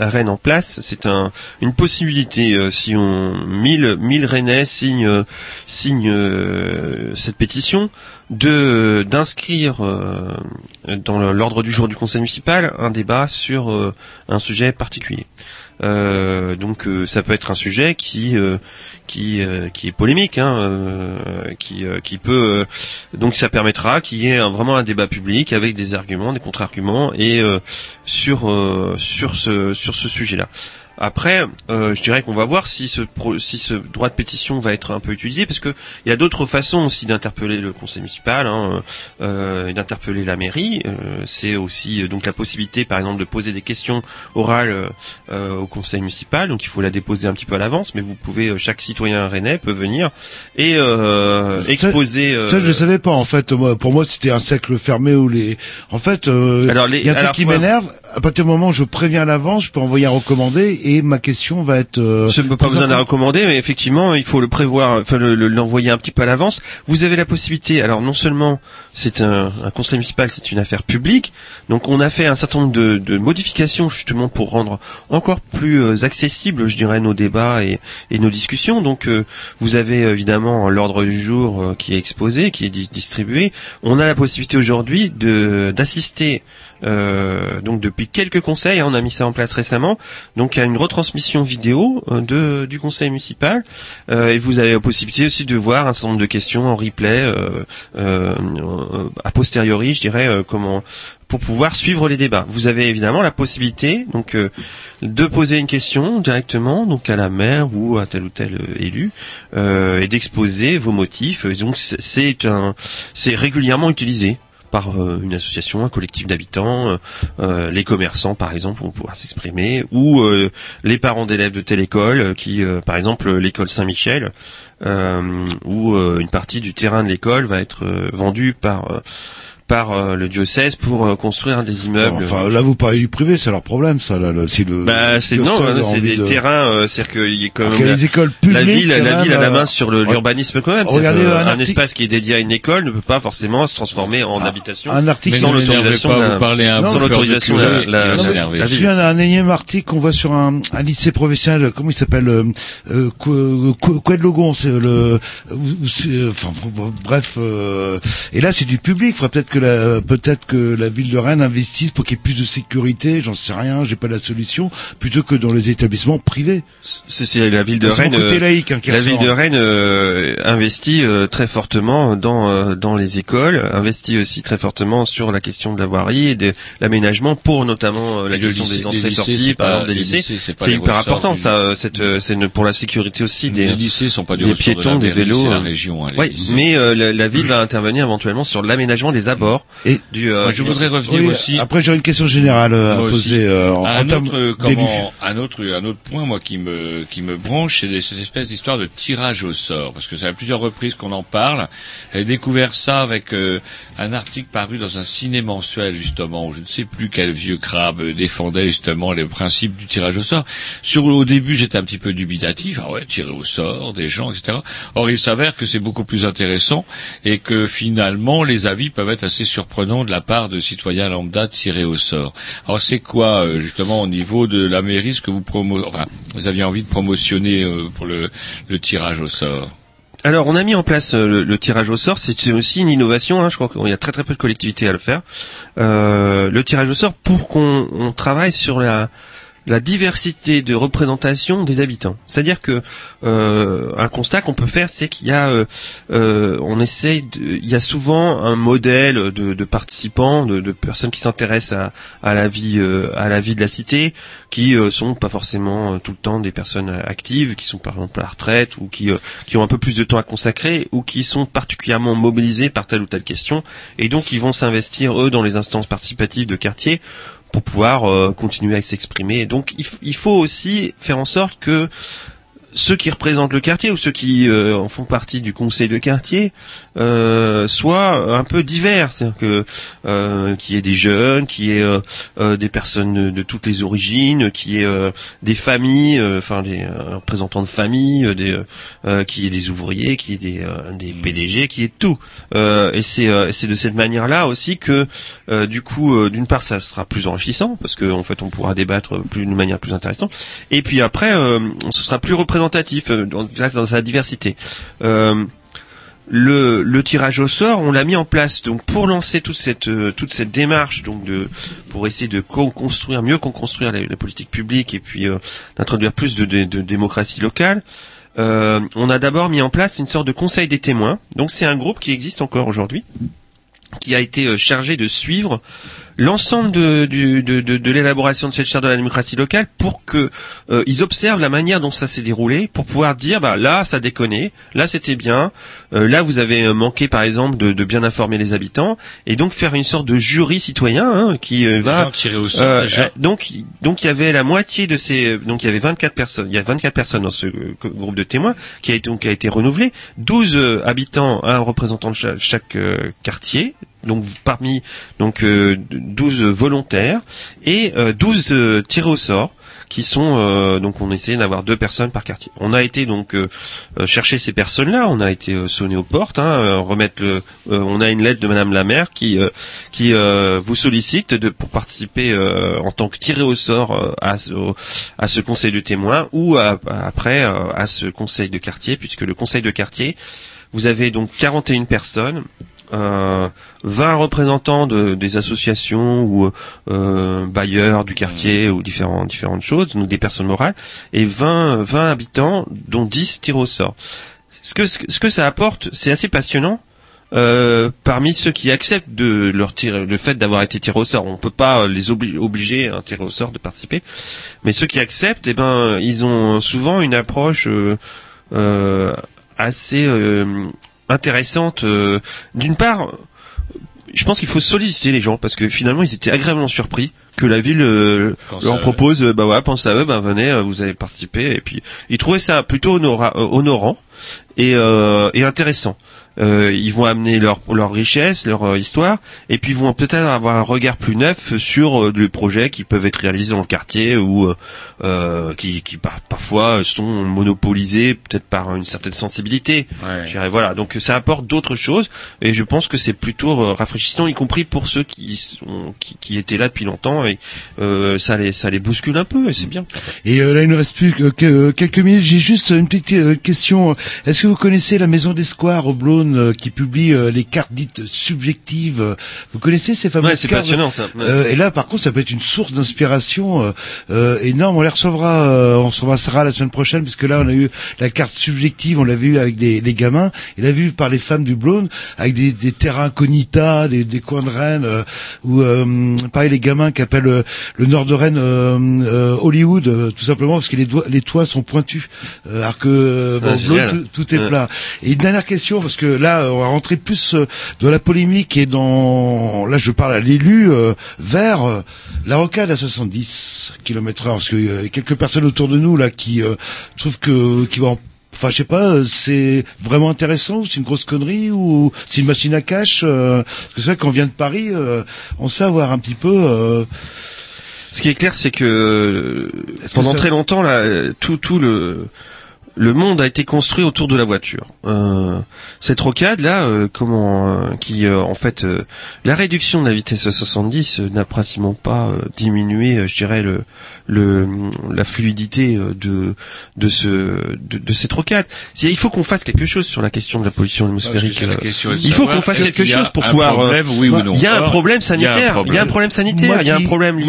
Rennes en place, c'est un, une possibilité euh, si on 1000 1000 Rennais signent euh, euh, cette pétition de d'inscrire dans l'ordre du jour du conseil municipal un débat sur un sujet particulier. Donc ça peut être un sujet qui qui euh, qui est polémique, hein, euh, qui euh, qui peut donc ça permettra qu'il y ait vraiment un débat public avec des arguments, des contre-arguments et sur sur ce sur ce sujet-là. Après, euh, je dirais qu'on va voir si ce pro- si ce droit de pétition va être un peu utilisé, parce que il y a d'autres façons aussi d'interpeller le conseil municipal, hein, euh, d'interpeller la mairie. Euh, c'est aussi euh, donc la possibilité, par exemple, de poser des questions orales euh, euh, au conseil municipal. Donc il faut la déposer un petit peu à l'avance, mais vous pouvez, chaque citoyen rennais peut venir et euh, exposer. euh, Ça, je savais pas en fait. Moi, pour moi, c'était un cercle fermé où les. En fait, euh, il y a un truc qui m'énerve. À partir du moment où je préviens à l'avance, je peux envoyer un recommandé et ma question va être. Euh, n'est pas besoin de la recommander, mais effectivement, il faut le prévoir, enfin le- le- l'envoyer un petit peu à l'avance. Vous avez la possibilité. Alors non seulement c'est un, un conseil municipal, c'est une affaire publique, donc on a fait un certain nombre de, de modifications justement pour rendre encore plus euh, accessible, je dirais, nos débats et, et nos discussions. Donc euh, vous avez évidemment l'ordre du jour euh, qui est exposé, qui est di- distribué. On a la possibilité aujourd'hui de d'assister. Euh, donc depuis quelques conseils, hein, on a mis ça en place récemment. Donc il y a une retransmission vidéo euh, de du conseil municipal euh, et vous avez la possibilité aussi de voir un certain nombre de questions en replay euh, a posteriori, je dirais comment pour pouvoir suivre les débats. Vous avez évidemment la possibilité donc euh, de poser une question directement donc à la maire ou à tel ou tel élu euh, et d'exposer vos motifs. Et donc c'est régulièrement utilisé par euh, une association, un collectif d'habitants, euh, euh, les commerçants par exemple vont pouvoir s'exprimer, ou les parents d'élèves de telle école, qui par exemple l'école Saint-Michel, où une partie du terrain de l'école va être vendue par par euh, le diocèse pour euh, construire des immeubles. Enfin, là, vous parlez du privé, c'est leur problème, ça. Là, là, si le. Bah, c'est le non, hein, c'est des de- terrains, euh, c'est-à-dire qu'il y a quand même la, les écoles la publiques, ville, quand la ville a la main euh, sur le- ouais. l'urbanisme quand même. Regardez un espace qui est dédié à une école ne peut pas forcément se transformer en habitation un article- sans l'autorisation m'énervez pas, de la- vous parlez un sans l'autorisation la, la, la- la Je ville. suis un, un énième article qu'on voit sur un, un lycée professionnel, comment il s'appelle euh, euh, Qu- Qu- Quai de Logon, c'est le, enfin bref. euh, et là, c'est du public. Il faudrait peut-être que la, peut-être que la ville de Rennes investisse pour qu'il y ait plus de sécurité. J'en sais rien, j'ai pas la solution, plutôt que dans les établissements privés. C'est c'est la ville de Rennes. côté euh, laïque, hein, la ressort. ville de Rennes euh, investit euh, très fortement dans euh, dans les écoles, investit aussi très fortement sur la question de la voirie et de l'aménagement pour notamment euh, la Et question lycée- des les entrées lycées, sorties, c'est par exemple des les lycées. lycées, c'est pas C'est les hyper important du- ça. euh, Cette euh, c'est une- pour la sécurité aussi des Les lycées sont pas du des ressort de la piétons, des vélos. c'est la euh. région, hein, les Oui, lycées. mais euh, la, la ville va intervenir éventuellement sur l'aménagement des abords Et du. euh, je voudrais revenir Oui, aussi. Après, j'ai une question générale euh, à Moi poser euh, en, en un termes autre, comment, un autre, un autre point, moi, qui me, qui me branche, c'est cette espèce d'histoire de tirage au sort, parce que c'est à plusieurs reprises qu'on en parle. J'ai découvert ça avec euh, un article paru dans un ciné mensuel, justement, où je ne sais plus quel vieux crabe défendait justement les principes du tirage au sort. Au début, j'étais un petit peu dubitatif, ah ouais, tirer au sort des gens, etc. Or, il s'avère que c'est beaucoup plus intéressant et que finalement, les avis peuvent être assez surprenants de la part de citoyens lambda tirés au sort. Alors, c'est quoi euh, justement au niveau de la mairie ce que vous promo, enfin, vous aviez envie de promotionner euh, pour le tirage au sort? Alors, on a mis en place euh, le, tirage au sort. C'est aussi une innovation. Hein, je crois qu'il y a très très peu de collectivités à le faire. Euh, le tirage au sort pour qu'on on travaille sur la la diversité de représentation des habitants. C'est-à-dire que euh, un constat qu'on peut faire, c'est qu'il y a, euh, euh, on essaye, de, il y a souvent un modèle de, participants, de, personnes qui s'intéressent à, à la vie, à la vie de la cité, qui sont pas forcément tout le temps des personnes actives, qui sont par exemple à la retraite ou qui, qui ont un peu plus de temps à consacrer ou qui sont particulièrement mobilisés par telle ou telle question, et donc ils vont s'investir eux dans les instances participatives de quartier pour pouvoir euh, continuer à s'exprimer. Donc il, il faut aussi faire en sorte que ceux qui représentent le quartier ou ceux qui euh, en font partie du conseil de quartier euh, soient un peu divers, c'est-à-dire que euh, qu'il y ait des jeunes, qu'il y ait euh, euh, des personnes de, toutes les origines, qu'il y ait euh, des familles, enfin des représentants de familles, des y ait des ouvriers, qu'il y ait des, des PDG, qu'il y ait tout. Et c'est c'est de cette manière-là aussi que du coup, d'une part, ça sera plus enrichissant parce que en fait, on pourra débattre plus d'une manière plus intéressante. Et puis après, euh, ce sera plus euh, dans, dans sa diversité. Euh, le, tirage au sort, on l'a mis en place donc pour lancer toute cette euh, démarche donc de pour essayer de co- construire mieux construire la, politique publique et puis d'introduire plus de, démocratie locale. on a d'abord mis en place une sorte de conseil des témoins. Donc c'est un groupe qui existe encore aujourd'hui, qui a été chargé de suivre l'ensemble de, du- de, de, de l'élaboration de cette charte de la démocratie locale pour que euh, ils observent la manière dont ça s'est déroulé pour pouvoir dire bah là ça déconnait, là c'était bien, euh, là vous avez euh, manqué par exemple de, de bien informer les habitants et donc faire une sorte de jury citoyen hein, qui euh, va au sort, euh, déjà. donc donc il y avait la moitié de ces donc il y avait 24 personnes, il y a 24 personnes dans ce groupe de témoins qui a été donc, qui a été renouvelé, 12 euh, habitants, un représentant de cha- chaque, quartier. Donc parmi donc euh, 12 volontaires et euh, 12 euh, tirés au sort qui sont euh, donc on essayait d'avoir deux personnes par quartier. On a été donc euh, euh, chercher ces personnes-là, on a été euh, sonner aux portes, hein, euh, remettre le, euh, on a une lettre de Madame la maire qui euh, qui euh, vous sollicite de pour participer euh, en tant que tiré au sort euh, à à ce conseil de témoins ou à- après euh, à ce conseil de quartier puisque le conseil de quartier vous avez donc 41 personnes euh, 20 représentants de, des associations ou euh, bailleurs du quartier ou différents, différentes choses, donc des personnes morales, et 20, 20 habitants, dont 10 tirés au sort. Ce que, ce que, ça apporte, c'est assez passionnant. Euh, parmi ceux qui acceptent de leur tirer, le fait d'avoir été tiré au sort, on peut pas les obli- obliger un tiré au sort de participer, mais ceux qui acceptent, eh ben, ils ont souvent une approche euh, euh, assez euh, intéressante. euh, D'une part, je pense qu'il faut solliciter les gens parce que finalement ils étaient agréablement surpris que la ville euh, Pense leur propose, euh, bah ouais, pensez à eux, bah venez, euh, vous avez participé et puis ils trouvaient ça plutôt honora- euh, honorant et, euh, et intéressant. Euh, ils vont amener leur leur richesse, leur euh, histoire, et puis ils vont peut-être avoir un regard plus neuf sur euh, les projets qui peuvent être réalisés dans le quartier ou euh, euh, qui, qui par- parfois sont monopolisés peut-être par une certaine sensibilité. Je dirais, voilà, donc ça apporte d'autres choses, et je pense que c'est plutôt euh, rafraîchissant, y compris pour ceux qui sont qui, qui étaient là depuis longtemps, et euh, ça les ça les bouscule un peu, et c'est bien. Et euh, là, il nous reste plus que, que- quelques minutes. J'ai juste une petite euh, question. Est-ce que vous connaissez la Maison des Squares au euh, qui publie euh, les cartes dites subjectives Vous connaissez ces fameuses Ouais, c'est passionnant, ça. Ouais. Euh, et là, par contre, ça peut être une source d'inspiration euh, euh, énorme. On les recevra, euh, on recevra Sarah la semaine prochaine, puisque là, on a eu la carte subjective, on l'a vu avec des, les gamins, et l'a vu par les femmes du Blône, avec des, des terrains cognitas, des, des coins de Rennes, euh, où, euh, pareil, les gamins qui appellent euh, le nord de Rennes Hollywood, euh, tout simplement parce que les, doigts- les toits sont pointus, euh, alors que euh, Ah, bon, Blône, génial. tout, tout est Ouais. plat. Et une dernière question, parce que là, on va rentrer plus euh, dans la polémique et dans... Là, je parle à l'élu euh, vers euh, la rocade à 70 km heure, parce que euh, quelques personnes autour de nous, là, qui trouvent que... qui vont... Enfin, je sais pas, c'est vraiment intéressant ou c'est une grosse connerie ou c'est une machine à cash Parce que c'est vrai qu'on vient de Paris, on se fait avoir un petit peu... Ce qui est clair, c'est que pendant ça- très longtemps, là, tout, tout le le monde a été construit autour de la voiture. Euh, cette rocade là, euh, comment, euh, qui euh, en fait, euh, la réduction de la vitesse à 70 euh, n'a pratiquement pas diminué, je dirais le, le la fluidité euh, de de ce de, de cette rocade. Il faut qu'on fasse quelque chose sur la question de la pollution atmosphérique. la euh, question il faut qu'on fasse quelque chose pour pouvoir. euh, problème, oui ou non. Il y a un problème sanitaire. Il y a un problème. sanitaire. Il y a un problème lié.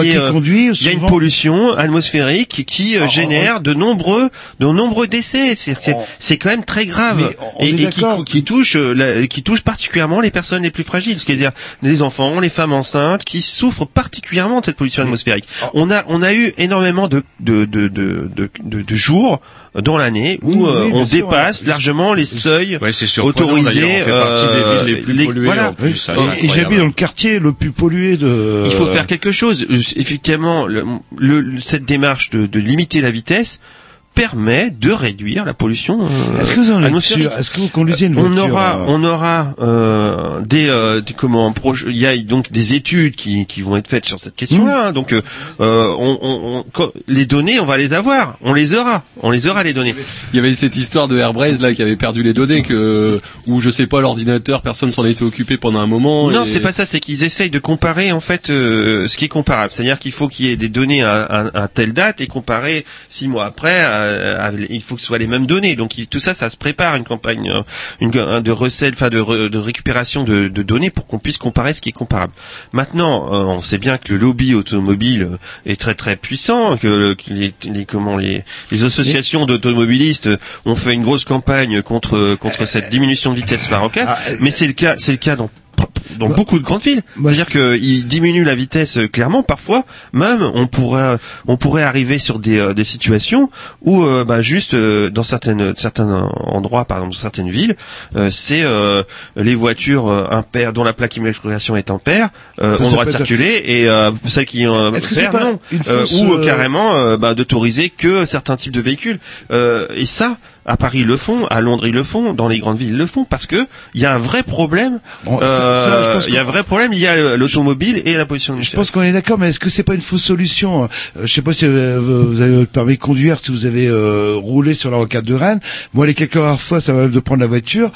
il y a une pollution atmosphérique qui euh, génère de nombreux, de nombreux décès. C'est c'est- c'est quand même très grave on et, qui, touche, la- qui touche particulièrement les personnes les plus fragiles, c'est-à-dire les enfants, les femmes enceintes, qui souffrent particulièrement de cette pollution atmosphérique. On a, on a eu énormément de de de de, de, de- de jours dans l'année où Oui, euh, on sûr, dépasse ouais. largement les seuils Ouais, c'est surprenant, autorisés. d'ailleurs, on fait partie des villes les plus les- polluées voilà. en plus, ça, c'est et- j'habite dans le quartier le plus pollué de... Il faut faire quelque chose. Euh, Effectivement, le, le- cette démarche de, de limiter la vitesse permet de réduire la pollution euh, Est-ce que vous en êtes atmosphérique. sûr Est-ce que vous conduisez une on voiture aura, euh, on aura euh, des, euh, des- comment il y a donc des études qui, qui vont être faites sur cette question-là. hein. Donc euh, euh, on, on- on- quand- les données, on va les avoir, on les aura, on les aura les données. Il y avait cette histoire de Airbrace là qui avait perdu les données que où je sais pas l'ordinateur personne s'en était occupé pendant un moment. Non, et- c'est pas ça. C'est qu'ils essayent de comparer en fait euh, ce qui est comparable. C'est-à-dire qu'il faut qu'il y ait des données à, à- à telle date et comparer six mois après à à- il faut que ce soit les mêmes données. Donc il- tout ça, ça se prépare une campagne euh, une, un de recel, enfin de, re- de récupération de, de données pour qu'on puisse comparer ce qui est comparable. Maintenant, euh, on sait bien que le lobby automobile euh, est très très puissant, que, le- que les, les comment les, les associations d'automobilistes ont fait une grosse campagne contre contre cette diminution de vitesse la rocade. Mais c'est le cas, c'est le cas dans dans beaucoup de grandes villes. C'est-à-dire qu'ils diminuent la vitesse euh, clairement. Parfois, même, on pourrait, on pourrait arriver sur des, euh, des situations où, euh, bah, juste euh, dans certaines, certains endroits, par exemple, dans certaines villes, euh, c'est euh, les voitures euh, impaires dont la plaque immatriculation est impaire euh, ont droit de circuler et euh, celles qui ont non. Euh, ou euh, euh, carrément euh, bah, d'autoriser que certains types de véhicules. Euh, et ça, à Paris ils le font, à Londres ils le font, dans les grandes villes ils le font parce que il y a un vrai problème. Bon, euh, ça, je pense il y a un vrai problème. Il y a l'automobile et la pollution. Je pense qu'on est d'accord, mais est-ce que c'est pas une fausse solution Euh, Je sais pas si euh, vous avez votre permis de conduire, si vous avez euh, roulé sur la rocade de Rennes. Moi, les quelques rares fois, ça m'arrive de prendre la voiture.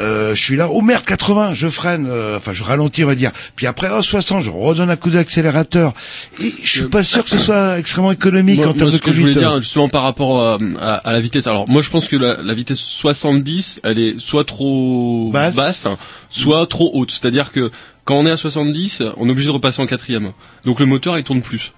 Euh, je suis là, oh merde, 80, je freine, euh, enfin je ralentis, on va dire. Puis après, oh 60, je redonne un coup d'accélérateur. Et je suis pas sûr que ce soit extrêmement économique Moi- en termes moi, de ce que je voulais conduite. dire justement par rapport à, à- à la vitesse. Alors moi je pense que la, la vitesse 70, elle est soit trop Basse. hein, soit trop haute. C'est-à-dire que quand on est à 70, on est obligé de repasser en quatrième. Donc le moteur il tourne plus.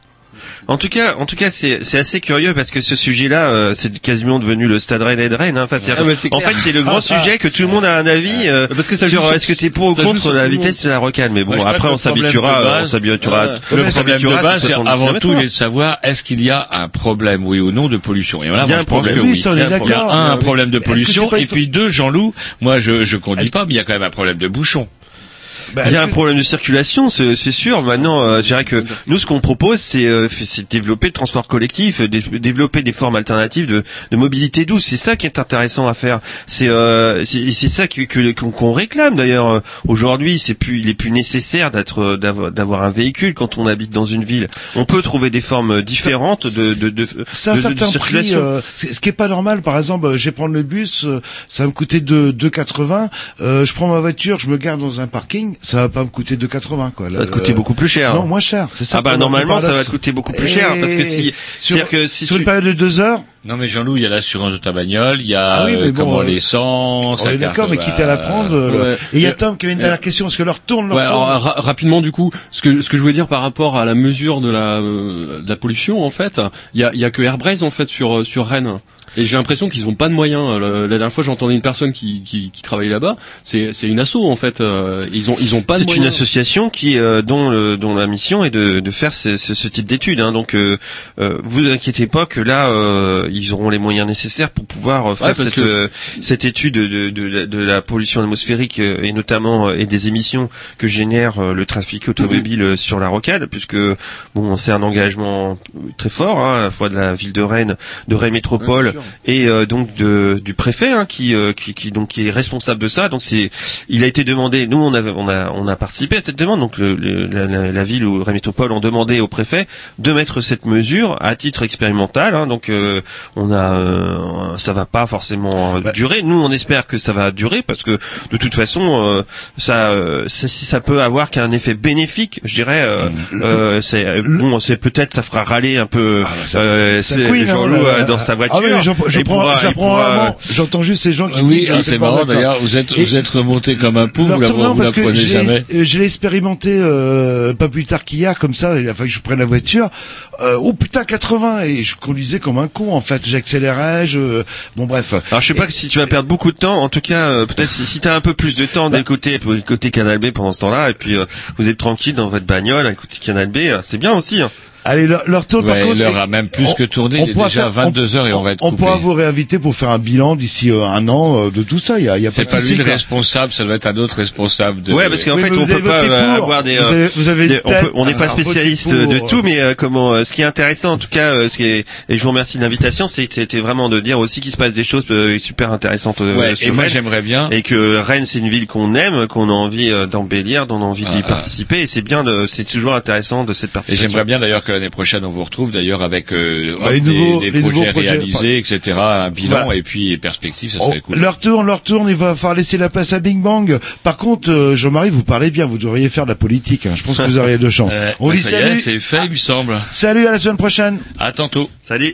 En tout cas, en tout cas, c'est c'est assez curieux parce que ce sujet-là, euh, c'est quasiment devenu le Stade Rennais de Rennes. Hein. Enfin, c'est- Ah, en fait, c'est le grand sujet que tout le monde a un avis euh, Parce que ça sur est-ce que t'es pour ou contre la vitesse de la rocade? Mais bon, après, on de s'habituera, on s'habituera. Le problème de base, c'est 70 avant tout, kilomètres il est de savoir est-ce qu'il y a un problème, oui ou non, de pollution? Et voilà, Il y a moi, un je pense problème. que Oui, il y a un, problème. un, problème de pollution, et puis deux, Jean-Loup, moi, je, je conduis pas, mais il y a quand même un problème de bouchon. Il y a un problème de circulation, c'est c'est sûr. Maintenant, euh, je dirais que nous, ce qu'on propose, c'est euh, c'est développer le transport collectif, euh, dé- développer des formes alternatives de, de mobilité douce. C'est ça qui est intéressant à faire. C'est euh, c'est c'est ça que que- qu'on qu'on réclame d'ailleurs. Euh, Aujourd'hui, c'est plus il est plus nécessaire d'être euh, d'avoir d'avoir un véhicule quand on habite dans une ville. On peut trouver des formes différentes de de de, C'est un de- de prix, circulation. euh, ce qui est pas normal. Par exemple, je vais prendre le bus, euh, ça va me coûter 2 2,80. Euh, je prends ma voiture, je me garde dans un parking, ça va pas me coûter 2,80 quoi. Ça va te coûter beaucoup plus cher. Non, moins cher. C'est ça. Ah bah le normalement, ça va te coûter beaucoup plus cher parce que si sur, que si sur tu- une période de deux heures, Non, mais Jean-Loup, il y a l'assurance de ta bagnole, il y a Ah oui, mais euh, bon, comment euh, l'essence. on la est d'accord, mais quitte à la prendre. euh, ouais. Et il y a Euh, Tom qui avait une dernière question parce que leur tourne, leur Ouais, tourne. alors ra- rapidement du coup, ce que ce que je voulais dire par rapport à la mesure de la euh, de la pollution en fait, il y a il y a que Airbrace en fait sur euh, sur Rennes. Et j'ai l'impression qu'ils ont pas de moyens. Le- La dernière fois, j'entendais une personne qui, qui, qui travaillait là-bas. C'est, c'est une asso en fait. Euh, Ils ont, ils ont pas de C'est une association qui euh, dont le, dont la mission est de, de faire ce, ce, ce type d'études. Hein. Donc, euh, euh, vous inquiétez pas que là, euh, ils auront les moyens nécessaires pour pouvoir euh, faire Ouais, cette, que- euh, cette étude de, de, la- de la pollution atmosphérique euh, et notamment euh, et des émissions que génère euh, le trafic automobile euh, sur la rocade, puisque bon, c'est un engagement très fort, hein, à la fois de la ville de Rennes, de Rennes Métropole Ouais. Et euh, donc de, du préfet hein, qui, euh, qui, qui donc qui est responsable de ça. Donc c'est, il a été demandé. Nous on a on a on a participé à cette demande. Donc le, le- la, la- la ville ou Métropole ont demandé au préfet de mettre cette mesure à titre expérimental. hein. donc euh, on a euh, ça va pas forcément euh, durer. Nous on espère que ça va durer parce que de toute façon euh, ça, euh, ça si ça peut avoir qu'un effet bénéfique, je dirais. euh, euh, c'est bon c'est peut-être ça fera râler un peu Ça c'est couine, hein, Jean-Loup dans sa voiture. Ah oui, mais j'en- je Et prends, pourra- je la il prends pourra- rarement. J'entends juste ces gens qui Oui, disent, ah, c'est marrant d'ailleurs. Vous êtes, vous êtes remonté comme un pou, vous la, vous la prenez je l'ai- jamais. je l'ai expérimenté euh, pas plus tard qu'hier comme ça il a fallu que je prenne la voiture euh, oh putain 80 et je conduisais comme un con en fait j'accélérais je bon bref Alors je sais pas si tu vas perdre beaucoup de temps. En tout cas, euh, peut-être si, si tu as un peu plus de temps d'écouter écouter Canal B pendant ce temps-là, et puis euh, vous êtes tranquille dans votre bagnole, à écouter Canal B, euh, c'est bien aussi. hein. Allez leur, leur tourne par Ouais, contre l'heure et- a même plus on- que tourné, on il est pourra déjà faire- 22 heures et on va être on coupé. pourra vous réinviter pour faire un bilan d'ici euh, un an euh, de tout ça il y a, y a C'est pas lui le responsable, ça doit être un autre responsable de. Ouais, parce qu'en Oui, fait, on peut pas euh, pour. avoir des. Vous avez- vous avez des- une on peut- tête on n'est pas spécialiste de tout, mais euh, comment euh, ce qui est intéressant, en tout cas, euh, ce qui est, et je vous remercie de l'invitation, c'est que c'était vraiment de dire aussi qu'il se passe des choses euh, super intéressantes euh, Ouais, sur et moi j'aimerais bien. et que Rennes c'est une ville qu'on aime, qu'on a envie d'embellir, dont on a envie d'y Ah, participer, et c'est bien, c'est toujours intéressant de cette Et participation. j'aimerais bien d'ailleurs que l'année prochaine on vous retrouve d'ailleurs avec euh, Bah, les des, nouveaux- des les nouveaux projets projets, réalisés, etc., un bilan Voilà. et puis et perspectives, ça Oh, serait cool. Leur tourne, leur tourne, il va falloir laisser la place à Bing Bang. Par contre, euh, Jean-Marie, vous parlez bien, vous devriez faire de la politique. hein. Je pense que vous auriez de chance. Euh, On bah, dit ça y est, salut, c'est fait, il me semble. salut à la semaine prochaine. À tantôt. Salut.